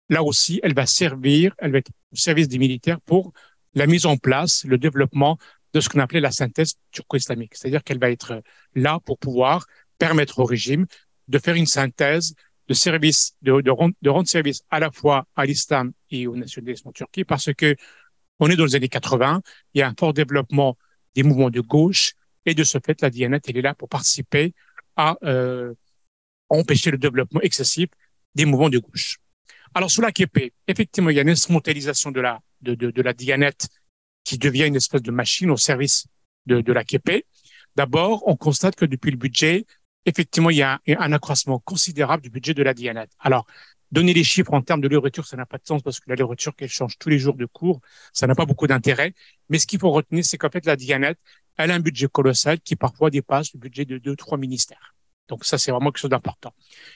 là aussi, elle va servir, elle va être au service des militaires pour la mise en place, le développement de ce qu'on appelait la synthèse turco-islamique. C'est-à-dire qu'elle va être là pour pouvoir permettre au régime de faire une synthèse de service, de, de, rendre, de rendre service à la fois à l'islam et au nationalisme en Turquie, parce que on est dans les années 80, il y a un fort développement des mouvements de gauche, et de ce fait, la Dianet, elle est là pour participer à euh, empêcher le développement excessif des mouvements de gauche. Alors, sous la KP, effectivement, il y a une instrumentalisation de la, de, de, de la Dianet qui devient une espèce de machine au service de, la KP. D'abord, on constate que depuis le budget, effectivement, il y a un, accroissement considérable du budget de la Dianet. Alors, Donner les chiffres en termes de l'écriture, ça n'a pas de sens parce que la l'écriture qu'elle change tous les jours de cours, ça n'a pas beaucoup d'intérêt. Mais ce qu'il faut retenir, c'est qu'en fait, la Dianet, elle a un budget colossal qui parfois dépasse le budget de deux, trois ministères. Donc ça, c'est vraiment quelque chose d'important.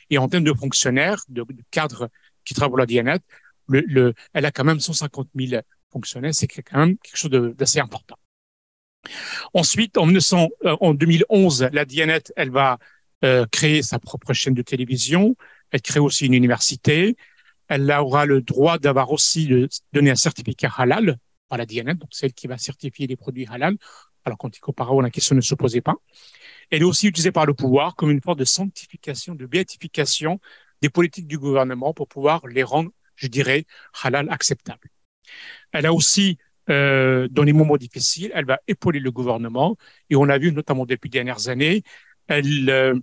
Et en termes de fonctionnaires, de, cadres qui travaillent pour la Dianet, le, le, elle a quand même 150 000 fonctionnaires, c'est quand même quelque chose d'assez important. Ensuite, en, 1900, euh, 2011, la Dianet, elle va euh, créer sa propre chaîne de télévision. Elle crée aussi une université. Elle aura le droit d'avoir aussi de donner un certificat halal par la DNN, donc celle qui va certifier les produits halal, alors qu'auparavant la question ne se posait pas. Elle est aussi utilisée par le pouvoir comme une forme de sanctification, de béatification des politiques du gouvernement pour pouvoir les rendre, je dirais, halal acceptables. Elle a aussi, euh, dans les moments difficiles, elle va épauler le gouvernement et on a vu notamment depuis les dernières années, euh,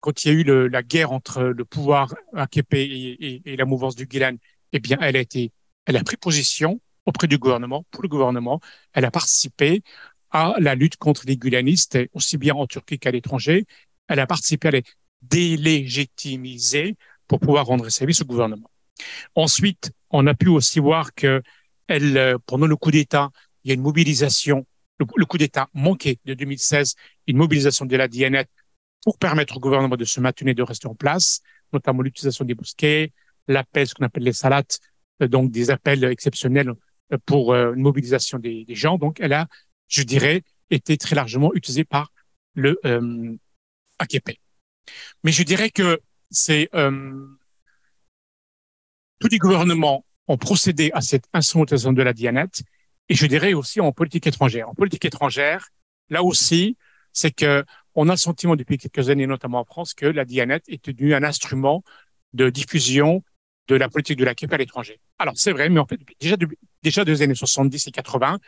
quand il y a eu la guerre entre le pouvoir AKP et, et, la mouvance du Guilan, eh bien, elle a été, elle a pris position auprès du gouvernement, pour le gouvernement. Elle a participé à la lutte contre les Gulanistes, aussi bien en Turquie qu'à l'étranger. Elle a participé à les délégitimiser pour pouvoir rendre service au gouvernement. Ensuite, on a pu aussi voir que elle, pendant le coup d'État, il y a une mobilisation, le, coup d'État manqué de 2016, une mobilisation de la DNF pour permettre au gouvernement de se maintenir, de rester en place, notamment l'utilisation des bosquets, l'appel, ce qu'on appelle les salats, euh, donc des appels exceptionnels euh, pour euh, une mobilisation des, des, gens. Donc, elle a, je dirais, été très largement utilisée par le euh, AKP. Mais je dirais que c'est euh, tous les gouvernements ont procédé à cette instrumentalisation de la Dianette et je dirais aussi en politique étrangère. En politique étrangère, là aussi, c'est que on a le sentiment depuis quelques années, notamment en France, que la Dianet est devenue un instrument de diffusion de la politique de la KEP à l'étranger. Alors, c'est vrai, mais en fait, déjà, déjà des années 70 et 80,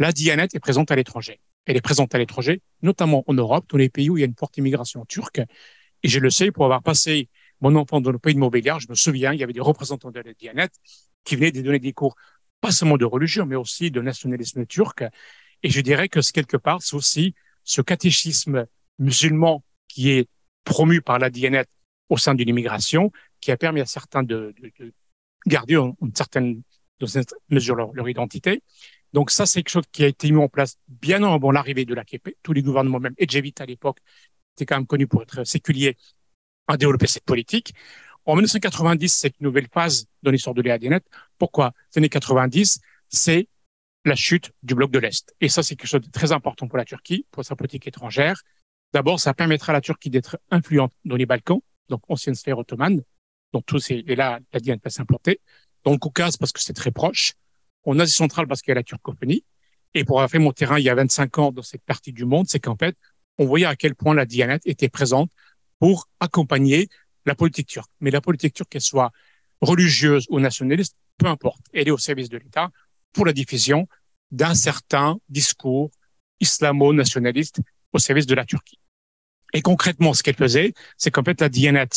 la Dianet est présente à l'étranger. Elle est présente à l'étranger, notamment en Europe, dans les pays où il y a une forte immigration turque. Et je le sais, pour avoir passé mon enfant dans le pays de Montbéliard, je me souviens, il y avait des représentants de la Dianet qui venaient de donner des cours, pas seulement de religion, mais aussi de nationalisme turc. Et je dirais que quelque part, c'est aussi ce catéchisme musulman qui est promu par la DNET au sein d'une immigration, qui a permis à certains de, de, de garder une certaine, dans une mesure leur, identité. Donc ça, c'est quelque chose qui a été mis en place bien avant l'arrivée de l'AKP. Tous les gouvernements, même Ejevit à l'époque, étaient quand même connus pour être séculiers à développer cette politique. En 1990, c'est une nouvelle phase dans l'histoire de l'EADNet. Pourquoi Les années 90, c'est la chute du bloc de l'Est. Et ça, c'est quelque chose de très important pour la Turquie, pour sa politique étrangère. D'abord, ça permettra à la Turquie d'être influente dans les Balkans, donc ancienne sphère ottomane, donc tout c'est, et là, la DIAN peut s'implanter. Dans le Caucase, parce que c'est très proche. En Asie centrale, parce qu'il y a la turcophonie. Et pour avoir fait mon terrain il y a 25 ans dans cette partie du monde, c'est qu'en fait, on voyait à quel point la Dianet était présente pour accompagner la politique turque. Mais la politique turque, qu'elle soit religieuse ou nationaliste, peu importe, elle est au service de l'État pour la diffusion d'un certain discours islamo-nationaliste au service de la Turquie. Et concrètement, ce qu'elle faisait, c'est qu'en fait, la Dianet,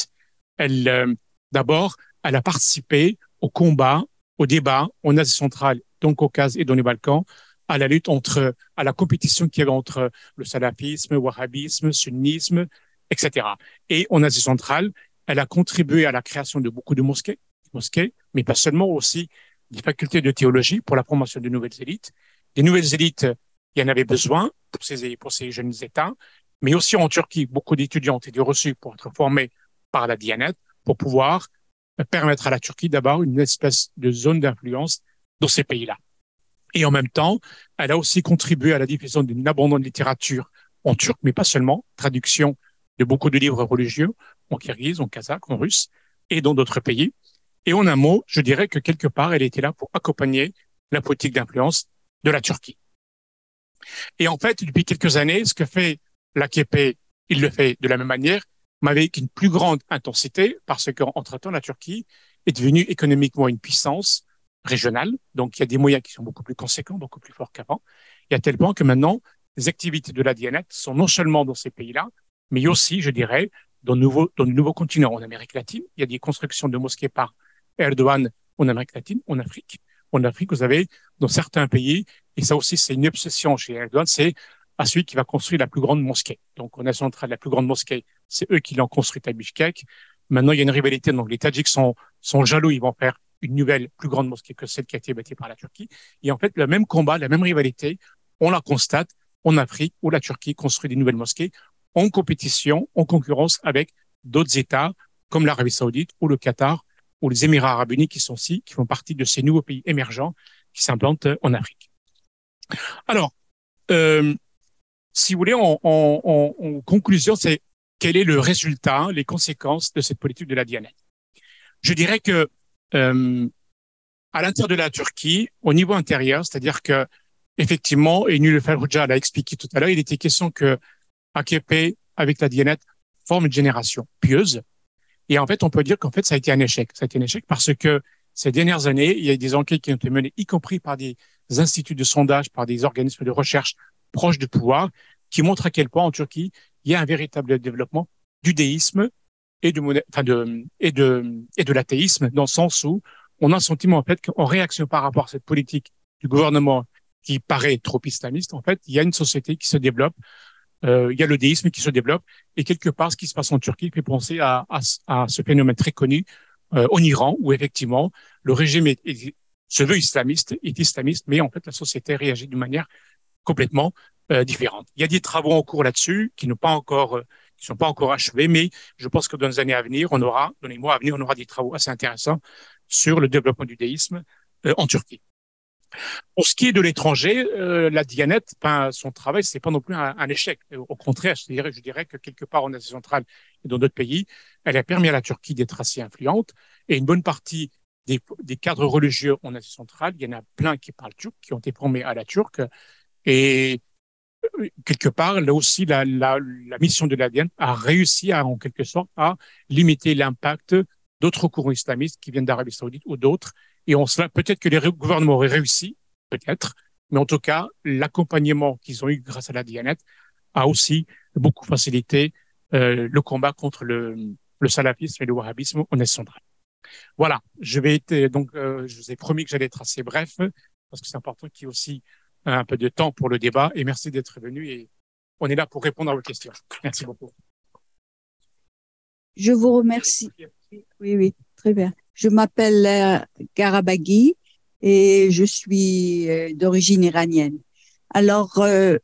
elle, euh, d'abord, elle a participé au combat, au débat en Asie centrale, dans le Caucase et dans les Balkans, à la lutte entre, à la compétition qu'il y avait entre le salafisme, le wahhabisme, sunnisme, etc. Et en Asie centrale, elle a contribué à la création de beaucoup de mosquées, mosquées, mais pas seulement aussi des facultés de théologie pour la promotion de nouvelles élites. Des nouvelles élites, il y en avait besoin pour ces, pour ces jeunes États, mais aussi en Turquie, beaucoup d'étudiants ont été reçus pour être formés par la Dianet pour pouvoir permettre à la Turquie d'avoir une espèce de zone d'influence dans ces pays-là. Et en même temps, elle a aussi contribué à la diffusion d'une abondante littérature en turc, mais pas seulement, traduction de beaucoup de livres religieux en kirghize, en kazakh, en russe et dans d'autres pays. Et en un mot, je dirais que quelque part, elle était là pour accompagner la politique d'influence de la Turquie. Et en fait, depuis quelques années, ce que fait l'AKP, il le fait de la même manière, mais avec une plus grande intensité, parce qu'entre-temps, la Turquie est devenue économiquement une puissance régionale, donc il y a des moyens qui sont beaucoup plus conséquents, beaucoup plus forts qu'avant, et à tel point que maintenant, les activités de la Dianet sont non seulement dans ces pays-là, mais aussi, je dirais, dans, nouveau, dans le nouveau continent, en Amérique latine. Il y a des constructions de mosquées par Erdogan en Amérique latine, en Afrique. En Afrique, vous avez dans certains pays, et ça aussi c'est une obsession chez Erdogan, c'est à celui qui va construire la plus grande mosquée. Donc on a central la plus grande mosquée, c'est eux qui l'ont construite à Bishkek. Maintenant, il y a une rivalité, donc les Tadjiks sont, sont jaloux, ils vont faire une nouvelle plus grande mosquée que celle qui a été bâtie par la Turquie. Et en fait, le même combat, la même rivalité, on la constate en Afrique où la Turquie construit des nouvelles mosquées en compétition, en concurrence avec d'autres États comme l'Arabie Saoudite ou le Qatar ou les Émirats Arabes Unis qui sont aussi, qui font partie de ces nouveaux pays émergents qui s'implantent en Afrique. Alors, euh, si vous voulez, en, conclusion, c'est quel est le résultat, les conséquences de cette politique de la Dianet Je dirais que euh, à l'intérieur de la Turquie, au niveau intérieur, c'est-à-dire que effectivement, et Nul Ferruja l'a expliqué tout à l'heure, il était question que AKP avec la Dianet forme une génération pieuse et en fait, on peut dire qu'en fait, ça a été un échec. Ça a été un échec parce que ces dernières années, il y a des enquêtes qui ont été menées, y compris par des instituts de sondage, par des organismes de recherche proches du pouvoir, qui montrent à quel point en Turquie, il y a un véritable développement du déisme et, du, enfin de, et, de, et de l'athéisme, dans le sens où on a un sentiment en fait qu'en réaction par rapport à cette politique du gouvernement qui paraît trop islamiste, en fait, il y a une société qui se développe il y a le déisme qui se développe et quelque part ce qui se passe en Turquie fait penser à, à, à ce phénomène très connu euh, en Iran où effectivement le régime est, se veut islamiste, est islamiste, mais en fait la société réagit d'une manière complètement euh, différente. Il y a des travaux en cours là-dessus qui n'ont pas encore euh, sont pas encore achevés, mais je pense que dans les années à venir, on aura, dans les mois à venir, on aura des travaux assez intéressants sur le développement du déisme euh, en Turquie. Pour ce qui est de l'étranger, euh, la Dianette, ben, son travail, c'est pas non plus un, échec. Au contraire, je dirais, que quelque part en Asie centrale et dans d'autres pays, elle a permis à la Turquie d'être assez influente. Et une bonne partie des, cadres religieux en Asie centrale, il y en a plein qui parlent turc, qui ont été formés à la turque. Et euh, quelque part, là aussi, la, mission de la Diane a réussi en quelque sorte, à limiter l'impact d'autres courants islamistes qui viennent d'Arabie Saoudite ou d'autres et on cela, peut-être que les gouvernements auraient réussi, peut-être, mais en tout cas, l'accompagnement qu'ils ont eu grâce à la Dianet a aussi beaucoup facilité euh, le combat contre le, le salafisme et le wahhabisme en Est. Voilà, je vais être, donc, euh, je vous ai promis que j'allais être assez bref parce que c'est important qu'il y ait aussi un peu de temps pour le débat et merci d'être venu et on est là pour répondre à vos questions. Merci beaucoup. Je vous remercie. Oui, oui, très bien. Je m'appelle Garabaghi et je suis euh, d'origine iranienne. Alors, euh,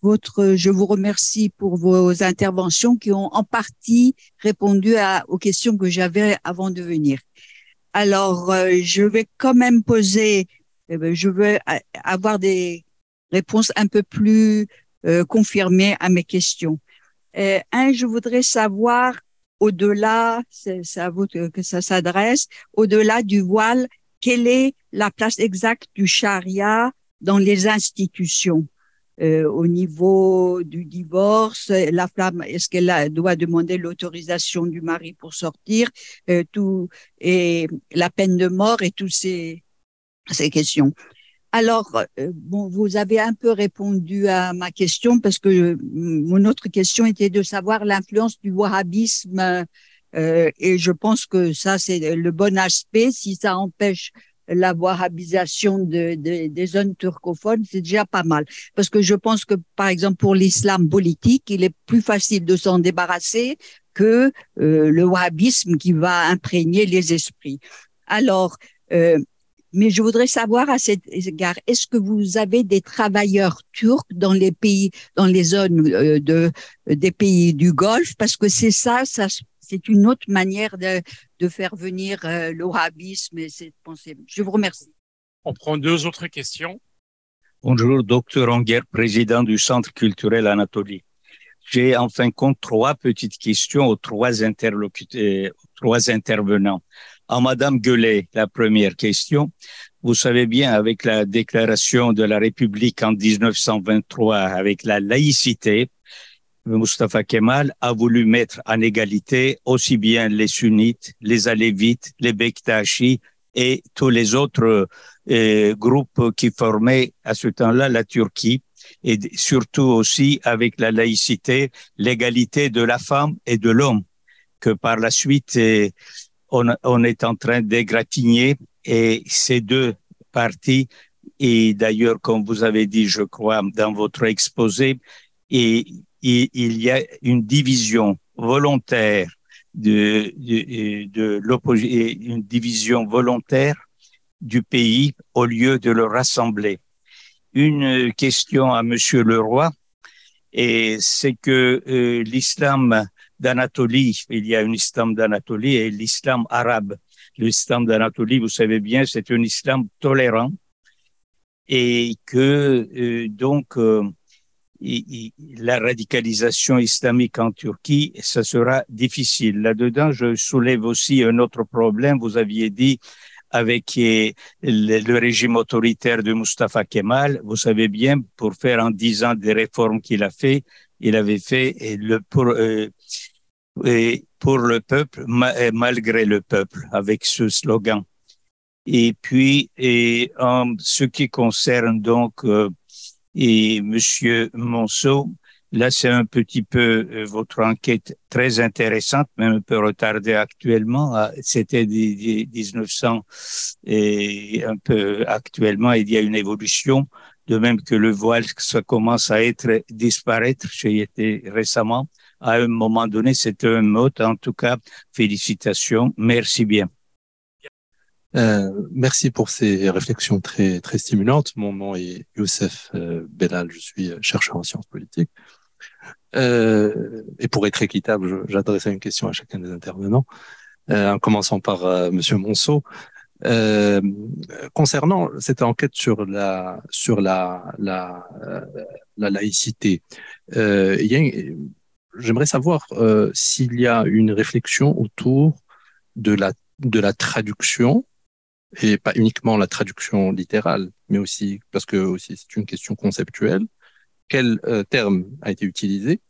votre, je vous remercie pour vos interventions qui ont en partie répondu à, aux questions que j'avais avant de venir. Alors, euh, je vais quand même poser, eh ben, je veux avoir des réponses un peu plus confirmées à mes questions. un, je voudrais savoir au-delà, ça s'adresse, au-delà du voile, quelle est la place exacte du charia dans les institutions? Euh, au niveau du divorce, la femme, est-ce qu'elle doit demander l'autorisation du mari pour sortir, euh, et la peine de mort et toutes ces questions. Alors, euh, bon, vous avez un peu répondu à ma question parce que mon autre question était de savoir l'influence du wahhabisme euh, et je pense que ça, c'est le bon aspect. Si ça empêche la wahhabisation de, des zones turcophones, c'est déjà pas mal. Parce que je pense que, par exemple, pour l'islam politique, il est plus facile de s'en débarrasser que euh, le wahhabisme qui va imprégner les esprits. Alors, euh, mais je voudrais savoir à cet égard, est-ce que vous avez des travailleurs turcs dans les pays, dans les zones euh, de, des pays du Golfe? Parce que c'est ça, ça c'est une autre manière de, de faire venir euh, l'orabisme et cette pensée. Je vous remercie. On prend deux autres questions. Bonjour, docteur Anger, président du Centre culturel Anatolie. J'ai en fin de compte trois petites questions aux trois interlocuteurs, trois intervenants. À Madame Gueulet, la première question. Vous savez bien, avec la déclaration de la République en 1923, avec la laïcité, Mustafa Kemal a voulu mettre en égalité aussi bien les sunnites, les alévites, les bektashi et tous les autres euh, groupes qui formaient à ce temps-là la Turquie et surtout aussi avec la laïcité, l'égalité de la femme et de l'homme que par la suite on, est en train d'égratigner et ces deux parties, et d'ailleurs, comme vous avez dit, je crois, dans votre exposé, et, il y a une division volontaire de, de une division volontaire du pays au lieu de le rassembler. Une question à Monsieur Leroy, et c'est que euh, l'islam d'Anatolie. Il y a un islam d'Anatolie et l'islam arabe. L'islam d'Anatolie, vous savez bien, c'est un islam tolérant et que euh, donc euh, la radicalisation islamique en Turquie, ça sera difficile. Là-dedans, je soulève aussi un autre problème. Vous aviez dit avec euh, le, régime autoritaire de Mustafa Kemal, vous savez bien, pour faire en dix ans des réformes qu'il a fait, il avait fait pour et pour le peuple, malgré le peuple, avec ce slogan. Et puis, et en ce qui concerne donc euh, et Monsieur Monceau, là c'est un petit peu euh, votre enquête très intéressante, même un peu retardée actuellement. C'était 1900 et un peu actuellement, il y a une évolution. De même que le voile, commence à être disparaître. J'ai été récemment à un moment donné, c'était un mot. En tout cas, félicitations. Merci bien. Euh, merci pour ces réflexions très très stimulantes. Mon nom est Youssef euh, Belal, je suis chercheur en sciences politiques. Euh, et pour être équitable, j'adresse une question à chacun des intervenants, euh, en commençant par euh, Monsieur Monceau. Euh, concernant cette enquête sur la sur la la laïcité, a j'aimerais savoir euh, s'il y a une réflexion autour de la, de la traduction, et pas uniquement la traduction littérale, mais aussi, parce que aussi c'est une question conceptuelle, quel euh, terme a été utilisé,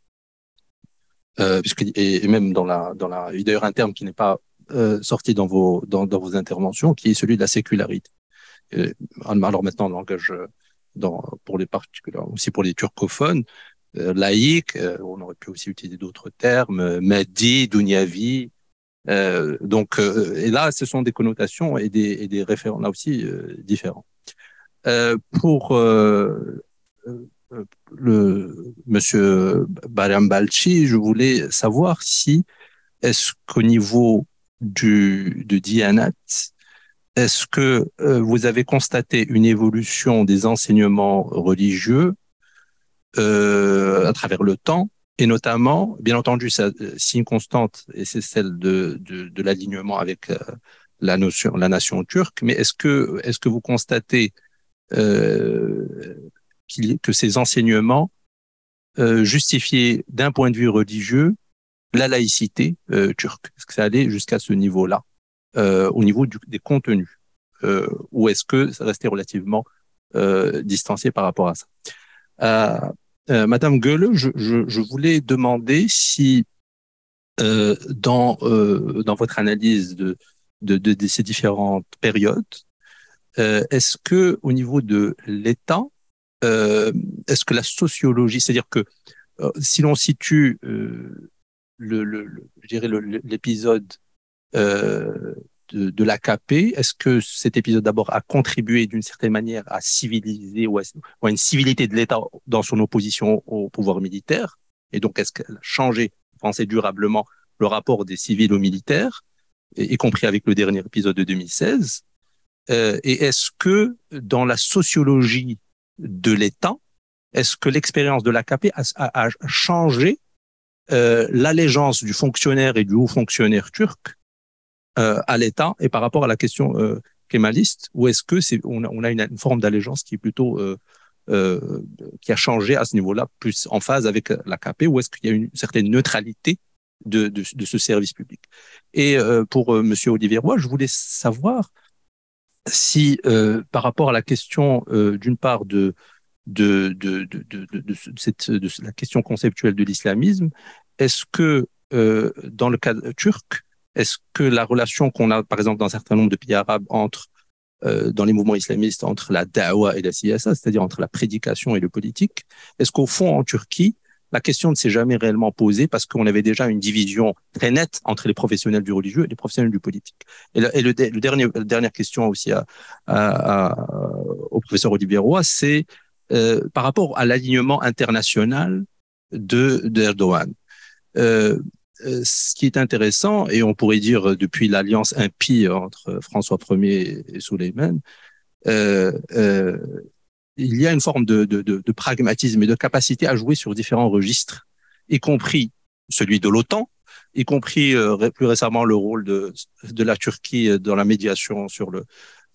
euh, puisque, et, même dans la, dans la, d'ailleurs un terme qui n'est pas euh, sorti dans vos, dans, dans vos interventions, qui est celui de la sécularité. alors maintenant, le langage dans, pour les particuliers, aussi pour les turcophones, euh, laïque. Euh, on aurait pu aussi utiliser d'autres termes, euh, Mehdi, Dunyavi. donc, et là, ce sont des connotations et des, et des référents là aussi différents. pour le monsieur Balchi, je voulais savoir si est-ce qu'au niveau du de Dianat, est-ce que euh, vous avez constaté une évolution des enseignements religieux euh, à travers le temps? Et notamment, bien entendu, ça, une constante et c'est celle de, de, de l'alignement avec euh, la notion, la nation turque. Mais est-ce que, est-ce que vous constatez euh, que ces enseignements euh, justifiaient d'un point de vue religieux la laïcité euh, turque. Est-ce que ça allait jusqu'à ce niveau-là, euh, au niveau des contenus, euh, ou est-ce que ça restait relativement distancié par rapport à ça? Madame Goelle, je, voulais demander si dans dans votre analyse de, de ces différentes périodes, est-ce que au niveau de l'État, est-ce que la sociologie, c'est-à-dire que si l'on situe le, le, le, l'épisode euh, de, de l'AKP, est-ce que cet épisode d'abord a contribué d'une certaine manière à civiliser ou à, une civilité de l'État dans son opposition au pouvoir militaire? Et donc, est-ce qu'elle a changé, pensez durablement, le rapport des civils aux militaires, y, y compris avec le dernier épisode de 2016 euh, Et est-ce que dans la sociologie de l'État, est-ce que l'expérience de l'AKP a, a, a changé euh, l'allégeance du fonctionnaire et du haut fonctionnaire turc euh, à l'État et par rapport à la question euh, kémaliste, ou est-ce que c'est on a, on a une, forme d'allégeance qui est plutôt euh, euh, qui a changé à ce niveau-là, plus en phase avec l'AKP, ou est-ce qu'il y a une certaine neutralité de, de, de ce service public? Et pour Monsieur Olivier Roy, je voulais savoir si par rapport à la question d'une part de, de, de, de, de, de la question conceptuelle de l'islamisme, est-ce que euh, dans le cas turc, est-ce que la relation qu'on a, par exemple, dans un certain nombre de pays arabes entre euh, dans les mouvements islamistes entre la da'wa et la siyasa, c'est-à-dire entre la prédication et le politique, est-ce qu'au fond, en Turquie, la question ne s'est jamais réellement posée parce qu'on avait déjà une division très nette entre les professionnels du religieux et les professionnels du politique? Et, le, dernier, la dernière question aussi au professeur Olivier Roy, c'est euh, par rapport à l'alignement international de d'Erdogan. Euh, euh, ce qui est intéressant, et on pourrait dire depuis l'alliance impie entre François Ier et Souleyman, il y a une forme de, pragmatisme et de capacité à jouer sur différents registres, y compris celui de l'OTAN, y compris plus récemment le rôle de la Turquie dans la médiation sur le,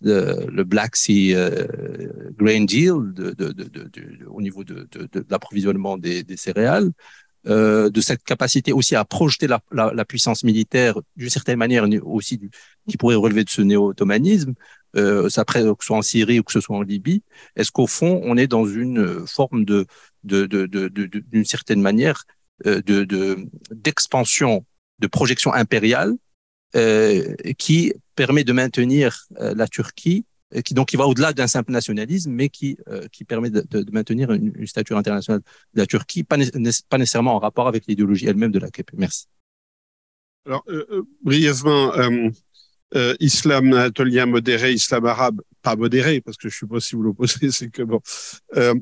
le Black Sea euh, Grain Deal de, de, de, au niveau de, l'approvisionnement des, céréales, euh, de cette capacité aussi à projeter la, puissance militaire d'une certaine manière aussi qui pourrait relever de ce néo-ottomanisme, euh, que ce soit en Syrie ou que ce soit en Libye, est-ce qu'au fond on est dans une forme d'une certaine manière euh, de d'expansion de projection impériale euh, qui permet de maintenir euh, la Turquie, euh, qui donc qui va au-delà d'un simple nationalisme, mais qui qui permet de, de maintenir une, une, stature internationale de la Turquie, pas, nécessairement en rapport avec l'idéologie elle-même de la KP. Merci. Alors euh, brièvement. Euh, islam anatolien modéré, islam arabe pas modéré, parce que je suppose si vous l'opposez, [LAUGHS] c'est que bon. Euh,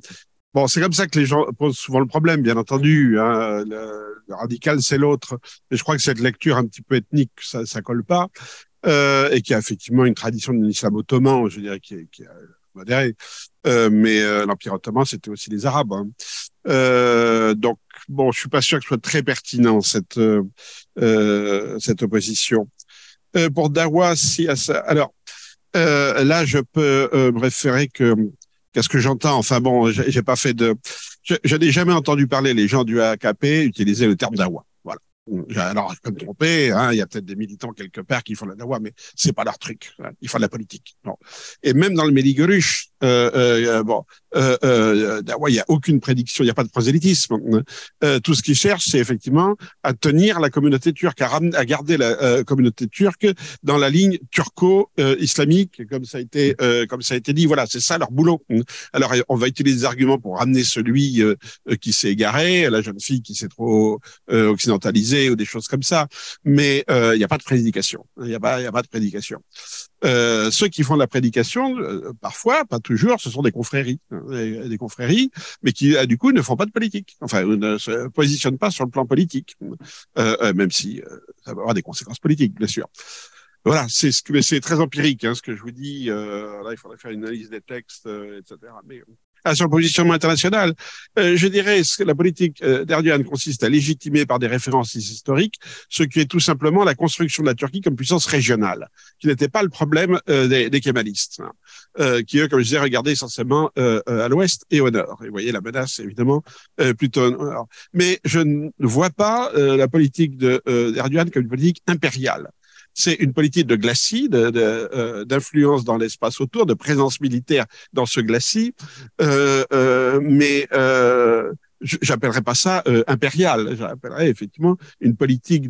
Bon, c'est comme ça que les gens posent souvent le problème, bien entendu. Hein. Le, le, radical, c'est l'autre. Et je crois que cette lecture un petit peu ethnique, ça, ça colle pas. Euh, et qui a effectivement une tradition de l'islam ottoman, je dirais, qui est, qui est modéré. Euh, mais euh, l'Empire ottoman, c'était aussi les Arabes. Hein. Euh, donc, bon, je suis pas sûr que ce soit très pertinent, cette, euh, euh, cette opposition. pour Dawa, si, alors, là, je peux me référer que Qu'est-ce que j'entends? Enfin bon, j'ai pas fait de. Je, n'ai jamais entendu parler les gens du AKP utiliser le terme dawa. Voilà. Alors, je peux me tromper, hein, il y a peut-être des militants quelque part qui font la dawa, mais c'est pas leur truc. Hein, ils font de la politique. Et même dans le Méligoruche, euh, euh, bon, euh, euh, dawa, il n'y a aucune prédiction, il n'y a pas de prosélytisme. Euh, tout ce qu'ils cherchent, c'est effectivement à tenir la communauté turque, à, ramener, à garder la euh, communauté turque dans la ligne turco-islamique, comme ça a été, euh, comme ça a été dit. Voilà, c'est ça leur boulot. Alors, on va utiliser des arguments pour ramener celui euh, qui s'est égaré, la jeune fille qui s'est trop occidentalisée ou des choses comme ça. Mais il euh, n'y a pas de prédication. Il n'y a a pas de prédication. Euh, ceux qui font de la prédication, euh, parfois, pas toujours, ce sont des confréries, hein, des, confréries, mais qui du coup ne font pas de politique. Enfin, ne se positionnent pas sur le plan politique, même si ça va avoir des conséquences politiques, bien sûr. voilà, c'est ce que c'est très empirique, hein, ce que je vous dis. Euh, là, il faudrait faire une analyse des textes, euh, etc. sur le positionnement international, euh, je dirais que la politique euh, d'Erdogan consiste à légitimer par des références historiques ce qui est tout simplement la construction de la Turquie comme puissance régionale, qui n'était pas le problème euh, des, des kémalistes, hein, euh, qui eux, comme je disais, regardaient essentiellement à l'ouest et au nord. Et vous voyez la menace, évidemment, plutôt au nord. Mais je ne vois pas la politique d'Erdogan comme une politique impériale c'est une politique de glacis, euh, d'influence dans l'espace autour, de présence militaire dans ce glacis, euh, euh, mais euh, j'appellerais pas ça euh, impérial, j'appellerais effectivement une politique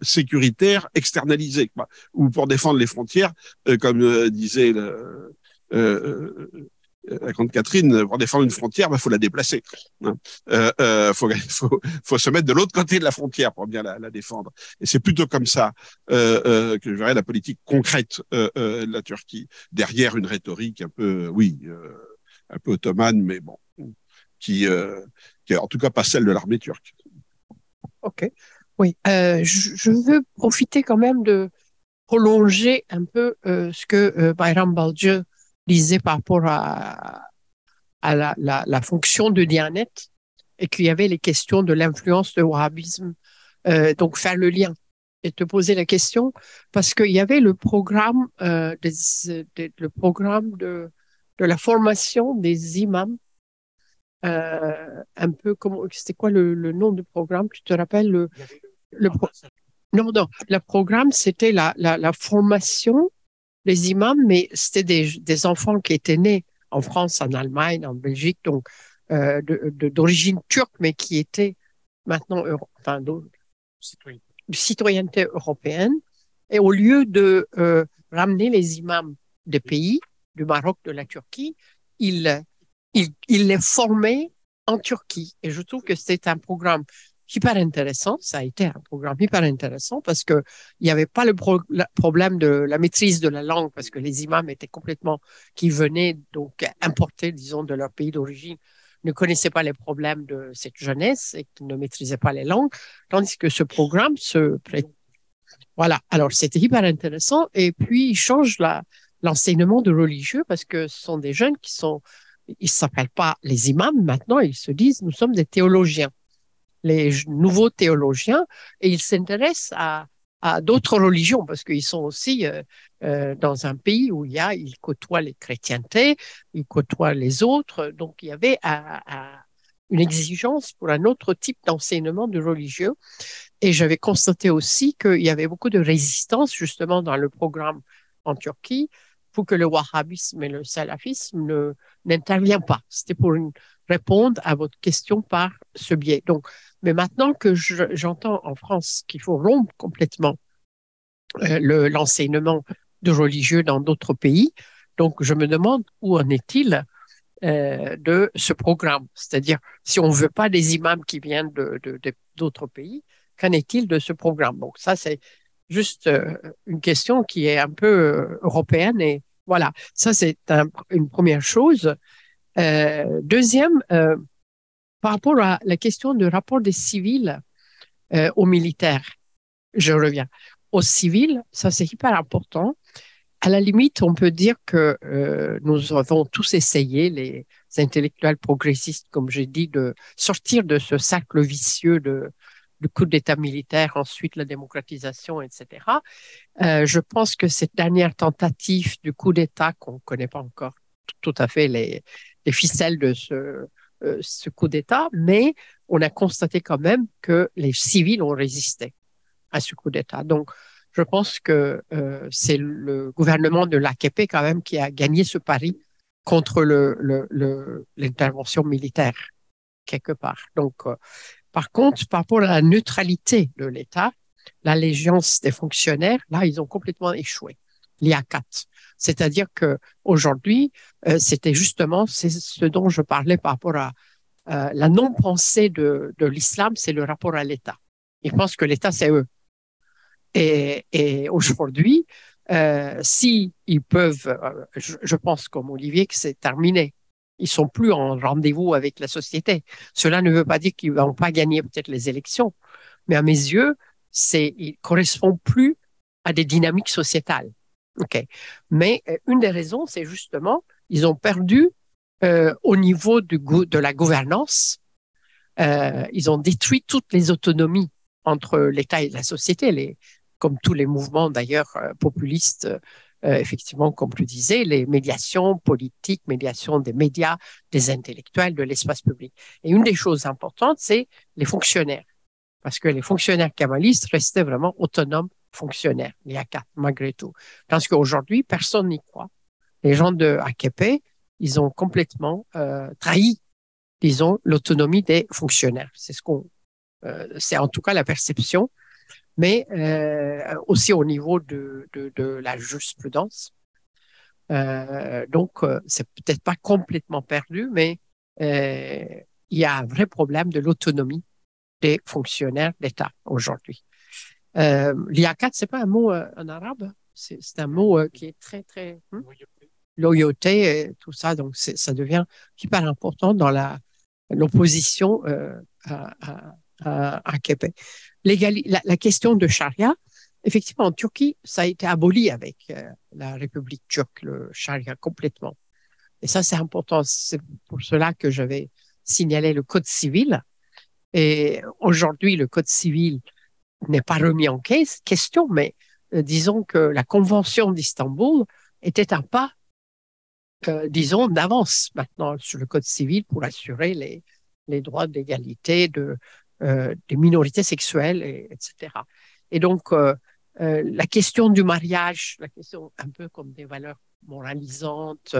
sécuritaire externalisée, ou pour défendre les frontières, comme disait le, la Grande Catherine, pour défendre une frontière, il bah, faut la déplacer. Il hein. euh, euh, [LAUGHS] faut, se mettre de l'autre côté de la frontière pour bien la, défendre. Et c'est plutôt comme ça euh, euh, que je verrais la politique concrète euh, de la Turquie, derrière une rhétorique un peu, oui, un peu ottomane, mais bon, qui, qui est en tout cas pas celle de l'armée turque. Ok, oui, je, veux profiter quand même de prolonger un peu ce que Bayram Balcı disait par rapport à, à la, la, la, fonction de Dianet et qu'il y avait les questions de l'influence du wahhabisme. Euh, donc faire le lien et te poser la question parce qu'il y avait le programme, euh, des, des, le programme de, de la formation des imams. Euh, un peu comme c'était quoi le, le, nom du programme? Tu te rappelles le, le pro... non non le programme c'était la, la, la formation les imams, mais c'était des, enfants qui étaient nés en France, en Allemagne, en Belgique, donc euh, d'origine turque, mais qui étaient maintenant enfin, de, citoyenneté européenne. Et au lieu de euh, ramener les imams des pays, du Maroc, de la Turquie, il, il, il les formait en Turquie. Et je trouve que c'est un programme hyper intéressant. Ça a été un programme hyper intéressant parce que il n'y avait pas le pro problème de la maîtrise de la langue parce que les imams étaient complètement qui venaient donc importer, disons, de leur pays d'origine ne connaissaient pas les problèmes de cette jeunesse et qui ne maîtrisaient pas les langues, tandis que ce programme se voilà. Alors c'était hyper intéressant. Et puis il change l'enseignement de religieux parce que ce sont des jeunes qui sont ils s'appellent pas les imams maintenant, ils se disent nous sommes des théologiens les nouveaux théologiens et ils s'intéressent à, d'autres religions parce qu'ils sont aussi euh, euh, dans un pays où il y a, ils côtoient les chrétientés, ils côtoient les autres. Donc il y avait une exigence pour un autre type d'enseignement de religieux. Et j'avais constaté aussi qu'il y avait beaucoup de résistance justement dans le programme en Turquie pour que le wahhabisme et le salafisme ne n'interviennent pas. C'était pour répondre à votre question par ce biais. Donc, mais maintenant que j'entends en France qu'il faut rompre complètement euh, l'enseignement de religieux dans d'autres pays, donc je me demande où en est-il euh, de ce programme. C'est-à-dire, si on veut pas des imams qui viennent d'autres pays, qu'en est-il de ce programme? Donc ça, c'est juste euh, une question qui est un peu euh, européenne et voilà, ça c'est un, une première chose. Deuxième, par rapport à la question du rapport des civils euh, aux militaires, je reviens. Aux civils, ça c'est hyper important. À la limite, on peut dire que euh, nous avons tous essayé, les intellectuels progressistes, comme j'ai dit, de sortir de ce cercle vicieux du coup d'État militaire, ensuite la démocratisation, etc. Euh, je pense que cette dernière tentative du coup d'État, qu'on ne connaît pas encore tout à fait les ficelles de ce, euh, ce coup d'État, mais on a constaté quand même que les civils ont résisté à ce coup d'État. Donc, je pense que euh, c'est le gouvernement de l'AKP quand même qui a gagné ce pari contre l'intervention le, le, militaire quelque part. Donc, euh, par contre, par rapport à la neutralité de l'État, l'allégeance des fonctionnaires, là, ils ont complètement échoué. L'IACAT. C'est-à-dire que aujourd'hui, euh, c'était justement ce dont je parlais par rapport à euh, la non-pensée de, de l'islam, c'est le rapport à l'État. Ils pensent que l'État, c'est eux. Et, et aujourd'hui, euh, si ils peuvent, euh, je, je, pense comme Olivier que c'est terminé. Ils sont plus en rendez-vous avec la société. Cela ne veut pas dire qu'ils vont pas gagner peut-être les élections, mais à mes yeux, c'est, ils correspondent plus à des dynamiques sociétales. Ok, mais euh, une des raisons, c'est justement ils ont perdu euh, au niveau du de la gouvernance. Euh, ils ont détruit toutes les autonomies entre l'État et la société, les, comme tous les mouvements d'ailleurs euh, populistes. Euh, effectivement, comme je disais, les médiations politiques, médiations des médias, des intellectuels, de l'espace public. Et une des choses importantes, c'est les fonctionnaires, parce que les fonctionnaires kamalistes restaient vraiment autonomes fonctionnaires, les AKAT, malgré tout. Parce qu'aujourd'hui, personne n'y croit. Les gens de AKP, ils ont complètement euh, trahi, disons, l'autonomie des fonctionnaires. C'est ce qu'on, euh, c'est en tout cas la perception, mais euh, aussi au niveau de, de, la jurisprudence. Donc, c'est peut-être pas complètement perdu, mais il y a un vrai problème de l'autonomie des fonctionnaires d'État aujourd'hui. Euh, Liaquat, c'est pas un mot euh, en arabe, c'est un mot euh, qui est très très hmm? loyauté et tout ça, donc ça devient hyper important dans l'opposition euh, à, à, à, à La, la question de charia, effectivement, en Turquie, ça a été aboli avec la République turque, le charia complètement. Et ça, c'est important. C'est pour cela que j'avais signalé le code civil. Et aujourd'hui, le code civil n'est pas remis en question, mais euh, disons que la Convention d'Istanbul était un pas, euh, disons, d'avance maintenant sur le code civil pour assurer les, les droits d'égalité de, euh, des minorités sexuelles, et, etc. Et donc, la question du mariage, la question un peu comme des valeurs moralisantes,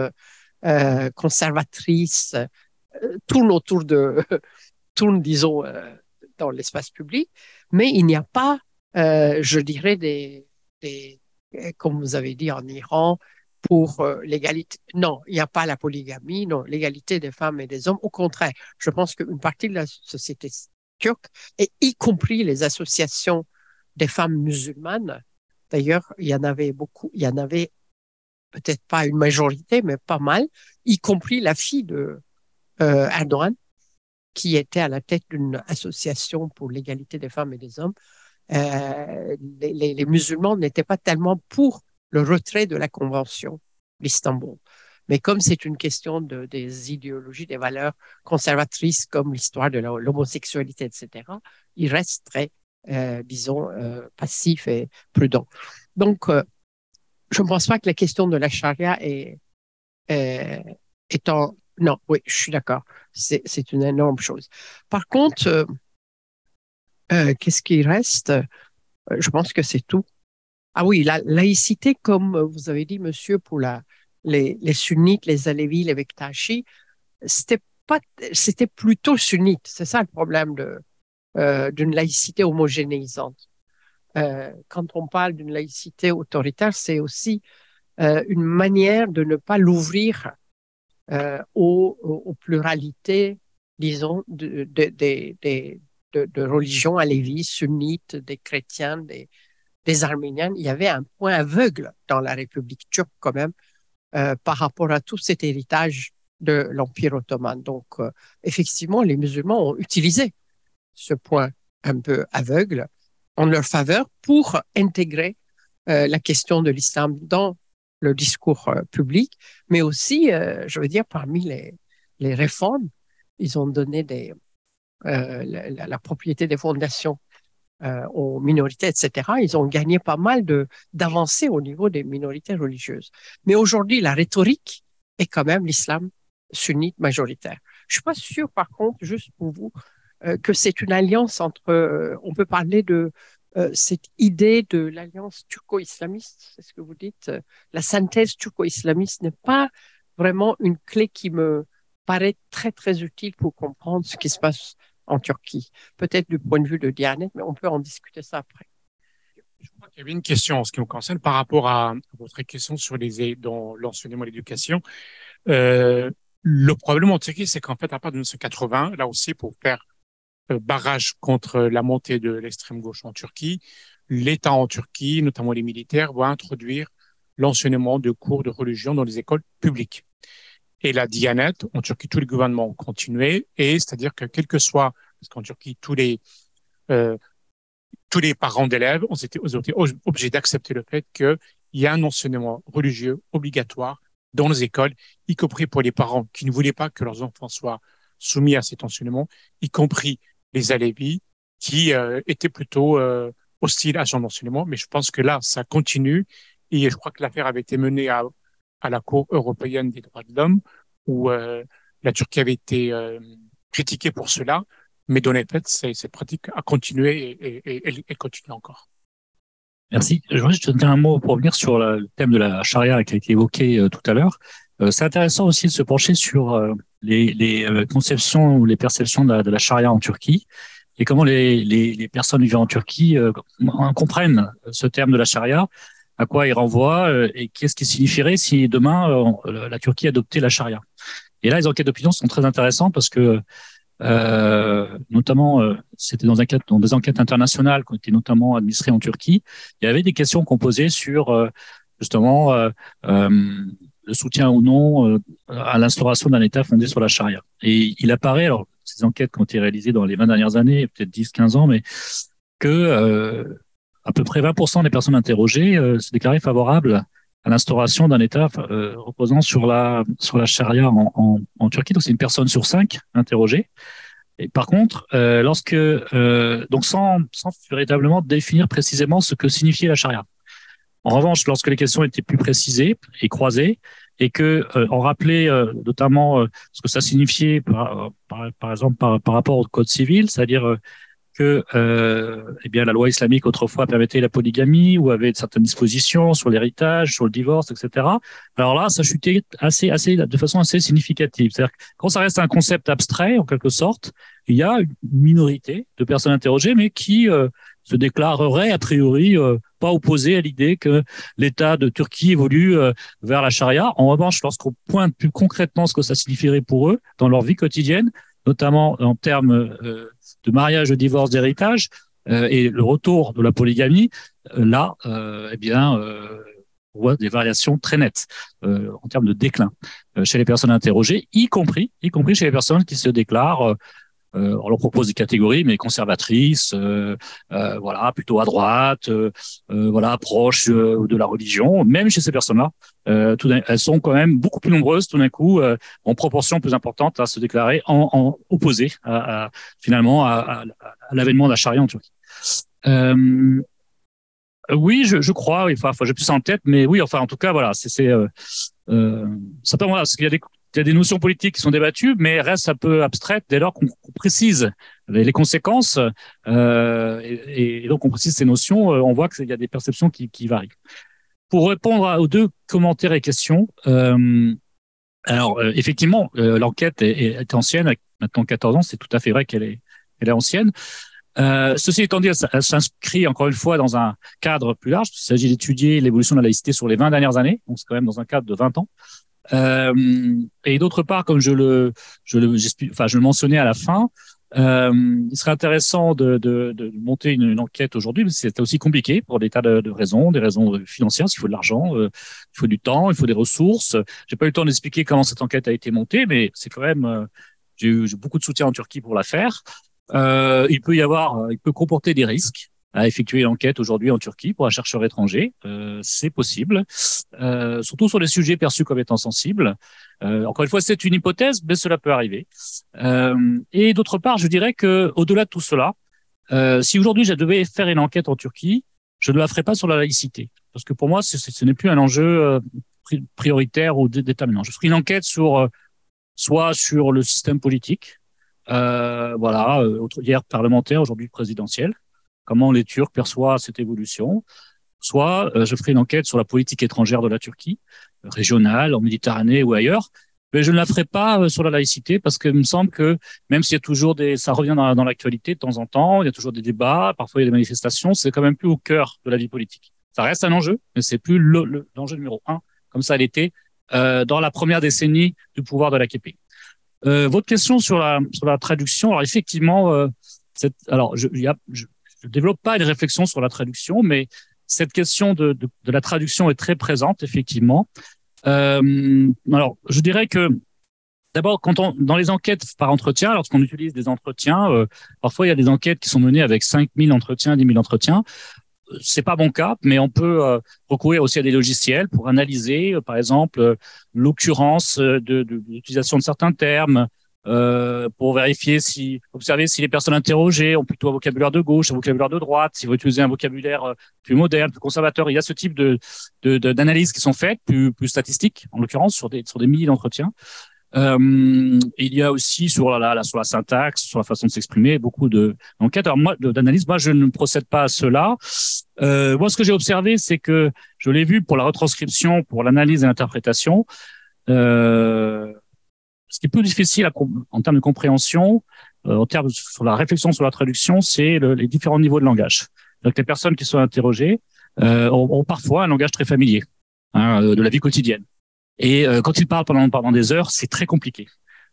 conservatrices, tourne autour de, [LAUGHS] tourne, disons, dans l'espace public, mais il n'y a pas, euh, je dirais, des, comme vous avez dit en Iran, pour euh, l'égalité. Non, il n'y a pas la polygamie, non, l'égalité des femmes et des hommes. Au contraire, je pense qu'une partie de la société turque, et y compris les associations des femmes musulmanes, d'ailleurs, il y en avait beaucoup, il y en avait peut-être pas une majorité, mais pas mal, y compris la fille de euh, Erdogan, qui était à la tête d'une association pour l'égalité des femmes et des hommes. Euh, les, musulmans n'étaient pas tellement pour le retrait de la Convention d'Istanbul. Mais comme c'est une question de, des idéologies, des valeurs conservatrices comme l'histoire de l'homosexualité, etc., ils restent très, euh, disons, euh, passifs et prudents. Donc, je ne pense pas que la question de la charia est, est, est. Non, oui, je suis d'accord. C'est une énorme chose. Par contre, euh, euh, qu'est-ce qui reste? Euh, Je pense que c'est tout. Ah oui, la laïcité, comme vous avez dit, monsieur, pour les, sunnites, les alévis, les Bektashi, c'était c'était plutôt sunnite. C'est ça le problème de, d'une laïcité homogénéisante. Quand on parle d'une laïcité autoritaire, c'est aussi une manière de ne pas l'ouvrir aux, aux, pluralités, disons, de, religions alévis, sunnites, des chrétiens, des, des arméniens. Il y avait un point aveugle dans la République turque quand même euh, par rapport à tout cet héritage de l'Empire ottoman. Donc, euh, effectivement, les musulmans ont utilisé ce point un peu aveugle en leur faveur pour intégrer euh, la question de l'islam dans le discours euh, public, mais aussi, euh, je veux dire, parmi les, les réformes, ils ont donné euh, la, propriété des fondations aux minorités, etc. Ils ont gagné pas mal d'avancées au niveau des minorités religieuses. Mais aujourd'hui, la rhétorique est quand même l'islam sunnite majoritaire. Je suis pas sûr, par contre, juste pour vous, que c'est une alliance entre, on peut parler de cette idée de l'alliance turco-islamiste, c'est ce que vous dites, la synthèse turco-islamiste n'est pas vraiment une clé qui me paraît très très utile pour comprendre ce qui se passe en Turquie. Peut-être du point de vue de Dianet, mais on peut en discuter ça après. Je crois qu'il y avait une question en ce qui me concerne par rapport à votre question sur les dans l'enseignement et l'éducation. Euh, le problème en Turquie, c'est qu'en fait, à partir de 1980, là aussi, pour faire barrage contre la montée de l'extrême gauche en Turquie, l'État en Turquie, notamment les militaires, va introduire l'enseignement de cours de religion dans les écoles publiques. Et la Dianet, en Turquie, tous les gouvernements ont continué, et c'est-à-dire que quel que soit, parce qu'en Turquie, tous les, euh, tous les parents d'élèves ont été, ont été obligés d'accepter le fait qu'il y a un enseignement religieux obligatoire dans les écoles, y compris pour les parents qui ne voulaient pas que leurs enfants soient soumis à cet enseignement, y compris les alévis qui euh, étaient plutôt euh, hostiles à son enseignement. Mais je pense que là, ça continue et je crois que l'affaire avait été menée à, à la Cour européenne des droits de l'homme où euh, la Turquie avait été euh, critiquée pour cela. Mais dans les faits, cette pratique a continué et, et, et, continue encore. Merci. Je voudrais juste dire un mot pour revenir sur le thème de la charia qui a été évoqué euh, tout à l'heure. Euh, c'est intéressant aussi de se pencher sur euh, les, les, conceptions ou les perceptions de la, charia en Turquie et comment les, personnes vivant en Turquie comprennent ce terme de la charia, à quoi il renvoie et qu'est-ce qui signifierait si demain la Turquie adoptait la charia. Et là, les enquêtes d'opinion sont très intéressantes parce que euh, notamment, euh, c'était dans, dans, des enquêtes internationales qui ont été notamment administrées en Turquie. Il y avait des questions qu'on posait sur euh, justement euh, le soutien ou non à l'instauration d'un État fondé sur la charia. Et il apparaît, alors ces enquêtes qui ont été réalisées dans les 20 dernières années, peut-être 10-15 ans, mais que à peu près 20% des personnes interrogées se déclaraient favorables à l'instauration d'un État euh, reposant sur la sur la charia en, en, en Turquie. Donc c'est une personne sur cinq interrogée. Et par contre, euh, lorsque euh, donc sans sans véritablement définir précisément ce que signifiait la charia. En revanche, lorsque les questions étaient plus précisées et croisées, et que euh, on rappelait euh, notamment ce que ça signifiait par, par, par exemple par, par, rapport au code civil, c'est-à-dire que euh, eh bien la loi islamique autrefois permettait la polygamie ou avait certaines dispositions sur l'héritage, sur le divorce, etc. Alors là, ça chutait assez, assez, de façon assez significative. C'est-à-dire quand ça reste un concept abstrait en quelque sorte, il y a une minorité de personnes interrogées, mais qui euh, se déclareraient a priori euh, pas opposées à l'idée que l'État de Turquie évolue euh, vers la charia. En revanche, lorsqu'on pointe plus concrètement ce que ça signifierait pour eux dans leur vie quotidienne, notamment en termes euh, de mariage, de divorce, d'héritage, et le retour de la polygamie, là, eh bien, on voit des variations très nettes en termes de déclin chez les personnes interrogées, y compris, y compris chez les personnes qui se déclarent euh, on leur propose des catégories, mais conservatrices, euh, euh, voilà, plutôt à droite, voilà, proches de la religion. Même chez ces personnes-là, elles sont quand même beaucoup plus nombreuses tout d'un coup, en proportion plus importante, à se déclarer en, en opposé à, finalement à, l'avènement de la charia en Turquie. oui, je, je crois. Enfin, enfin j'ai plus ça en tête, mais oui, enfin, en tout cas, voilà, c'est, c'est euh, euh, simplement parce qu'il y a des il y a des notions politiques qui sont débattues, mais restent un peu abstraites dès lors qu'on précise les, conséquences euh, et, donc on précise ces notions. Euh, on voit qu'il y a des perceptions qui, varient. Pour répondre aux deux commentaires et questions, euh, alors effectivement, l'enquête est, ancienne, maintenant 14 ans, c'est tout à fait vrai qu'elle est, ancienne. Ceci étant dit, elle s'inscrit encore une fois dans un cadre plus large. Il s'agit d'étudier l'évolution de la laïcité sur les 20 dernières années, donc c'est quand même dans un cadre de 20 ans. Euh, et d'autre part, comme je le, je le, enfin, je le mentionnais à la fin, euh, il serait intéressant de, de, de monter une, enquête aujourd'hui, mais c'est aussi compliqué pour des tas de, raisons, des raisons financières, il faut de l'argent, euh, il faut du temps, il faut des ressources. J'ai pas eu le temps d'expliquer comment cette enquête a été montée, mais c'est quand même, j'ai eu beaucoup de soutien en Turquie pour la faire. Il peut y avoir, il peut comporter des risques à effectuer l'enquête aujourd'hui en Turquie pour un chercheur étranger. Euh, c'est possible, euh, surtout sur des sujets perçus comme étant sensibles. Euh, encore une fois, c'est une hypothèse, mais cela peut arriver. Euh, et d'autre part, je dirais que au-delà de tout cela, euh, si aujourd'hui je devais faire une enquête en Turquie, je ne la ferai pas sur la laïcité, parce que pour moi, ce n'est plus un enjeu euh, prioritaire ou déterminant. Je ferai une enquête sur soit sur le système politique, voilà, hier parlementaire, aujourd'hui présidentiel, comment les Turcs perçoivent cette évolution. Soit euh, je ferai une enquête sur la politique étrangère de la Turquie, régionale, en Méditerranée ou ailleurs, mais je ne la ferai pas euh, sur la laïcité parce qu'il me semble que même s'il y a toujours des, ça revient dans, l'actualité de temps en temps, il y a toujours des débats, parfois il y a des manifestations, c'est quand même plus au cœur de la vie politique. Ça reste un enjeu, mais c'est plus l'enjeu numéro un, comme ça l'était euh, dans la première décennie du pouvoir de l'AKP. Euh, votre question sur la sur la traduction, alors effectivement, alors y a, je, je développe pas une réflexion sur la traduction, mais cette question de, de, de la traduction est très présente, effectivement. Euh, alors, je dirais que D'abord, quand on, dans les enquêtes par entretien, lorsqu'on utilise des entretiens, euh, parfois il y a des enquêtes qui sont menées avec 5000 entretiens, 10 000 entretiens. C'est pas mon cas, mais on peut euh, recourir aussi à des logiciels pour analyser, euh, par exemple, l'occurrence de, de, l'utilisation de certains termes, euh, pour vérifier si, observer si les personnes interrogées ont plutôt un vocabulaire de gauche, un vocabulaire de droite, s'ils vont utiliser un vocabulaire euh, plus moderne, plus conservateur. Il y a ce type de d'analyses de, qui sont faites, plus, plus statistiques, en l'occurrence, sur des, sur des milliers d'entretiens. Euh, il y a aussi sur la, la, sur la syntaxe, sur la façon de s'exprimer, beaucoup de d'enquêtes. Alors moi, d'analyse, moi, je ne procède pas à cela. Euh, moi, ce que j'ai observé, c'est que je l'ai vu pour la retranscription, pour l'analyse et l'interprétation. Euh, ce qui est plus difficile en termes de compréhension, euh, en termes sur la réflexion sur la traduction, c'est les différents niveaux de langage. Donc les personnes qui sont interrogées euh, ont, parfois un langage très familier hein, euh, de la vie quotidienne. Et quand ils parlent pendant, pendant des heures, c'est très compliqué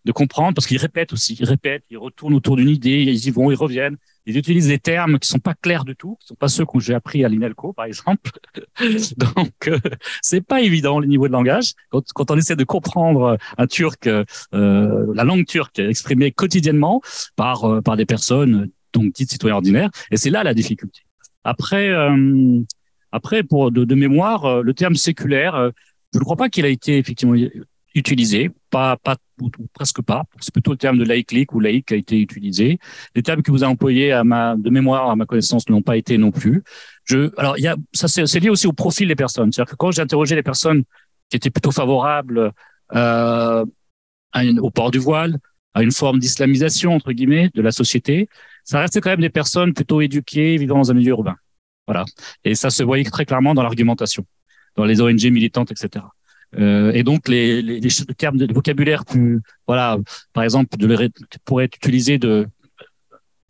de comprendre parce qu'ils répètent aussi, ils répètent, ils retournent autour d'une idée, ils y vont, ils reviennent, ils utilisent des termes qui sont pas clairs du tout, qui sont pas ceux que j'ai appris à l'INELCO par exemple. [LAUGHS] Donc euh, c'est pas évident le niveau de langage quand, quand on essaie de comprendre un turc, euh, la langue turque exprimée quotidiennement par euh, par des personnes donc dites citoyens ordinaires, et c'est là la difficulté. Après euh, après pour de, de mémoire, le terme séculaire, je ne crois pas qu'il a été effectivement utilisé, pas, pas ou, presque pas. C'est plutôt le terme de laïque ou laïque qui a été utilisé. Les termes que vous avez employés à ma de mémoire, à ma connaissance, n'ont pas été non plus. Je, alors, il y a, ça c'est lié aussi au profil des personnes. C'est-à-dire que quand j'ai interrogé les personnes qui étaient plutôt favorables euh, au port du voile, à une forme d'islamisation entre guillemets de la société, ça restait quand même des personnes plutôt éduquées, vivant dans un milieu urbain. Voilà. Et ça se voyait très clairement dans l'argumentation, dans les ONG militantes, etc. Euh, et donc les, termes de vocabulaire plus, voilà, par exemple, de, être utilisés de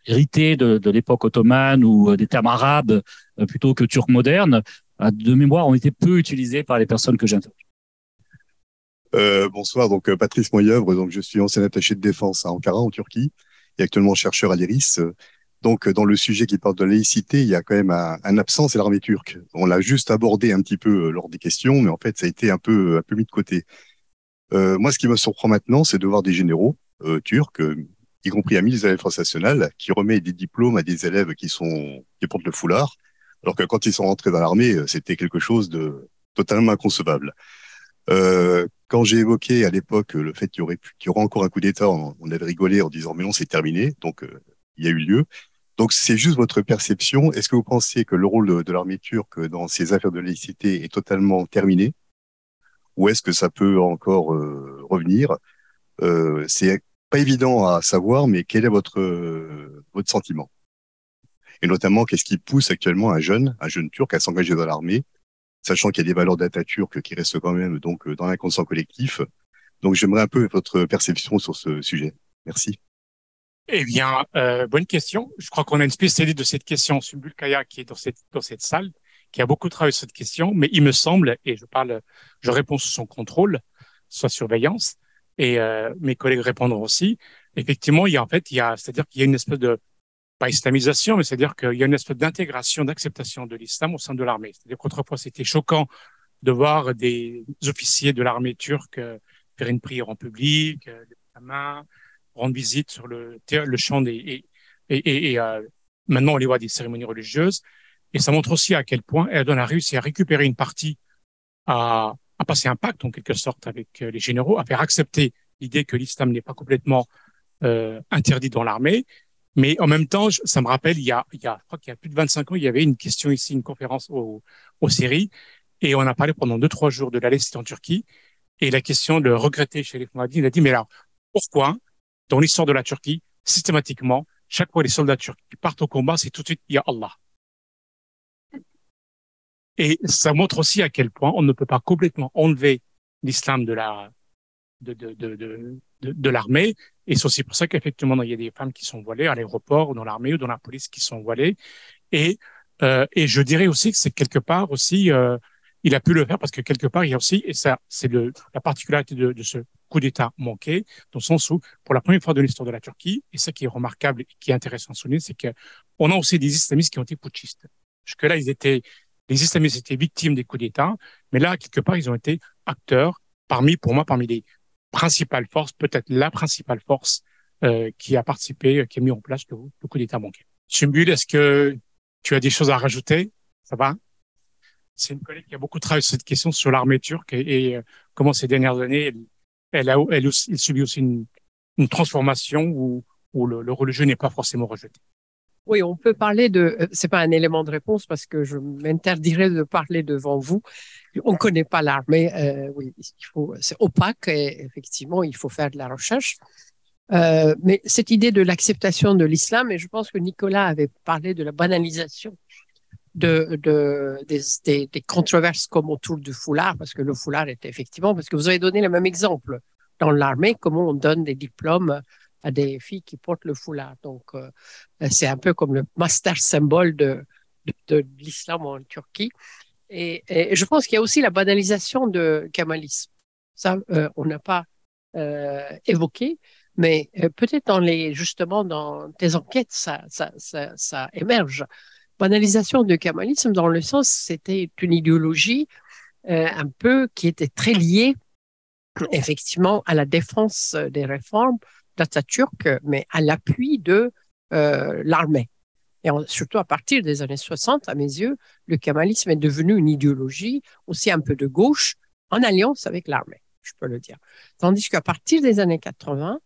hérités de, l'époque ottomane ou euh, des termes arabes euh, plutôt que turcs modernes, de mémoire, ont été peu utilisés par les personnes que j'interroge. Bonsoir, donc Patrice Moyeuvre, donc je suis ancien attaché de défense à Ankara en Turquie et actuellement chercheur à l'IRIS. Donc, dans le sujet qui parle de laïcité, il y a quand même un, un absent, c'est l'armée turque. On l'a juste abordé un petit peu euh, lors des questions, mais en fait, ça a été un peu, un peu mis de côté. Euh, moi, ce qui me surprend maintenant, c'est de voir des généraux euh, turcs, euh, y compris à ministre de la Défense nationale, qui remet des diplômes à des élèves qui sont qui portent le foulard, alors que quand ils sont rentrés dans l'armée, c'était quelque chose de totalement inconcevable. quand j'ai évoqué à l'époque le fait qu'il y aurait y encore un coup d'État, on, on, avait rigolé en disant mais non, c'est terminé. Donc il y a eu lieu. Donc c'est juste votre perception. Est-ce que vous pensez que le rôle de, l'armée turque dans ces affaires de laïcité est totalement terminé? Ou est-ce que ça peut encore euh, revenir? Euh, C'est pas évident à savoir, mais quel est votre euh, votre sentiment? Et notamment, qu'est-ce qui pousse actuellement un jeune, un jeune turc, à s'engager dans l'armée, sachant qu'il y a des valeurs d'Atatürk qui restent quand même donc dans l'inconscient collectif? Donc j'aimerais un peu votre perception sur ce sujet. Merci. Eh bien, euh, bonne question. Je crois qu'on a une spécialiste de cette question, Sumbul Kaya, qui est dans cette, dans cette salle, qui a beaucoup travaillé sur cette question, mais il me semble, et je parle, je réponds sous son contrôle, soit surveillance, et euh, mes collègues répondront aussi. Effectivement, il y a en fait, il y a, c'est-à-dire qu'il y a une espèce de pas islamisation, mais c'est-à-dire qu'il y a une espèce d'intégration, d'acceptation de l'islam au sein de l'armée. C'est-à-dire qu'autrefois, c'était choquant de voir des officiers de l'armée turque euh, faire une prière en public, euh, la main, rendre visite sur le, champ des, et, maintenant on les voit des cérémonies religieuses. Et ça montre aussi à quel point Erdogan a réussi à récupérer une partie, à, passer un pacte en quelque sorte avec euh, les généraux, à faire accepter l'idée que l'islam n'est pas complètement euh, interdit dans l'armée. Mais en même temps, ça me rappelle, il y a, il y a, je crois qu'il y a plus de 25 ans, il y avait une question ici, une conférence au, au Syrie, et on a parlé pendant deux, trois jours de la en Turquie. Et la question de regretter chez les il a dit, mais alors, pourquoi dans l'histoire de la Turquie, systématiquement, chaque fois les soldats turcs partent au combat, c'est tout de suite, il. Et ça montre aussi à quel point on ne peut pas complètement enlever l'islam de la de, de, de, de, de l'armée. Et c'est aussi pour ça qu'effectivement, il y a des femmes qui sont voilées à l'aéroport dans l'armée ou dans la police qui sont voilées. Et, euh, et je dirais aussi que c'est quelque part aussi, euh, il a pu le faire parce que quelque part, il y a aussi, et ça, c'est la particularité de, de ce coup d'État manqué, dans le sens où, pour la première fois de l'histoire de la Turquie, et ce qui est remarquable et qui est intéressant à souligner, c'est qu'on a aussi des islamistes qui ont été putschistes. Jusque-là, ils étaient, les islamistes étaient victimes des coups d'État, mais là, quelque part, ils ont été acteurs parmi, pour moi, parmi les principale force, peut-être la principale force euh, qui a participé, qui a mis en place le, coup d'État bancaire. Sumbul, est-ce que tu as des choses à rajouter? Ça va? C'est une collègue qui a beaucoup travaillé sur cette question sur l'armée turque et, euh, comment ces dernières années, elle, subit aussi une, transformation où, le, le religieux n'est pas forcément rejeté. Oui, on peut parler de. euh, C'est pas un élément de réponse parce que je m'interdirais de parler devant vous. On connaît pas l'armée. Euh, oui, il faut. C'est opaque et effectivement, il faut faire de la recherche. Euh, mais cette idée de l'acceptation de l'islam, et je pense que Nicolas avait parlé de la banalisation de, de des, controverses comme autour du foulard, parce que le foulard était effectivement, parce que vous avez donné le même exemple dans l'armée, comment on donne des diplômes à des filles qui portent le foulard. Donc, euh, c'est un peu comme le master symbole de, de, l'islam en Turquie. Et, je pense qu'il y a aussi la banalisation de Kamalisme. Ça, euh, on n'a pas euh, évoqué, mais peut-être dans les justement dans tes enquêtes, ça, ça, ça émerge. Banalisation de Kamalisme dans le sens, c'était une idéologie euh, un peu qui était très liée effectivement à la défense des réformes d'Atatürk, mais à l'appui de euh, l'armée. Et surtout à partir des années 60, à mes yeux, le kamalisme est devenu une idéologie aussi un peu de gauche en alliance avec l'armée, je peux le dire. Tandis qu'à partir des années 80,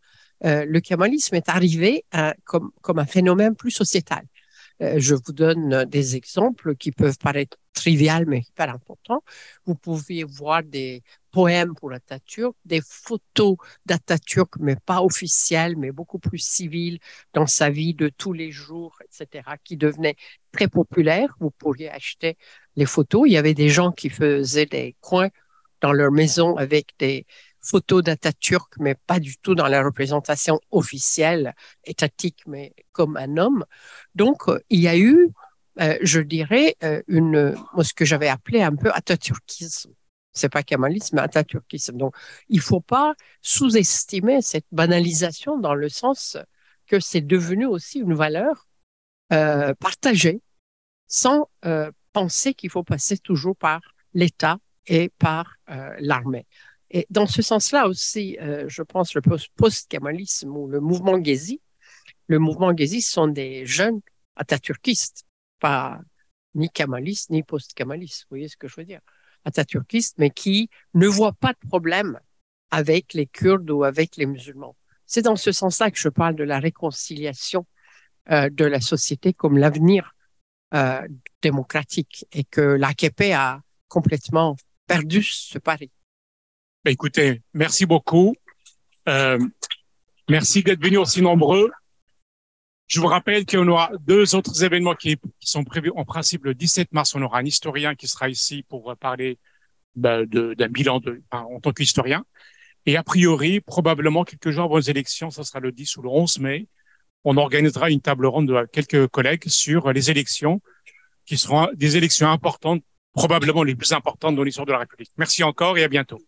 euh, le kamalisme est arrivé à, comme, comme un phénomène plus sociétal. Euh, je vous donne des exemples qui peuvent paraître trivial mais hyper important. Vous pouvez voir des poèmes pour Atatürk, des photos d'Atatürk, mais pas officielles, mais beaucoup plus civiles dans sa vie de tous les jours, etc., qui devenaient très populaires. Vous pourriez acheter les photos. Il y avait des gens qui faisaient des coins dans leur maison avec des photos d'Atatürk, mais pas du tout dans la représentation officielle, étatique, mais comme un homme. Donc, il y a eu euh, je dirais, euh, une, ce que j'avais appelé un peu atatürkisme. C'est pas kamalisme, mais atatürkisme. Donc, il faut pas sous-estimer cette banalisation dans le sens que c'est devenu aussi une valeur euh, partagée sans euh, penser qu'il faut passer toujours par l'État et par euh, l'armée. Et dans ce sens-là aussi, je pense le post-kamalisme ou le mouvement Gezi, le mouvement Gezi sont des jeunes atatürkistes pas ni kamaliste ni post-kamaliste, vous voyez ce que je veux dire, atatürkiste, mais qui ne voit pas de problème avec les Kurdes ou avec les musulmans. C'est dans ce sens-là que je parle de la réconciliation euh, de la société comme l'avenir euh, démocratique et que l'AKP a complètement perdu ce pari. Ben, écoutez, merci beaucoup. Euh, merci d'être venus aussi nombreux. Je vous rappelle qu'on aura deux autres événements qui, sont prévus. En principe, le 17 mars, on aura un historien qui sera ici pour parler ben, d'un bilan de, en tant qu'historien. Et a priori, probablement quelques jours avant les élections, ça sera le 10 ou le 11 mai, on organisera une table ronde de quelques collègues sur les élections qui seront des élections importantes, probablement les plus importantes dans l'histoire de la République. Merci encore et à bientôt.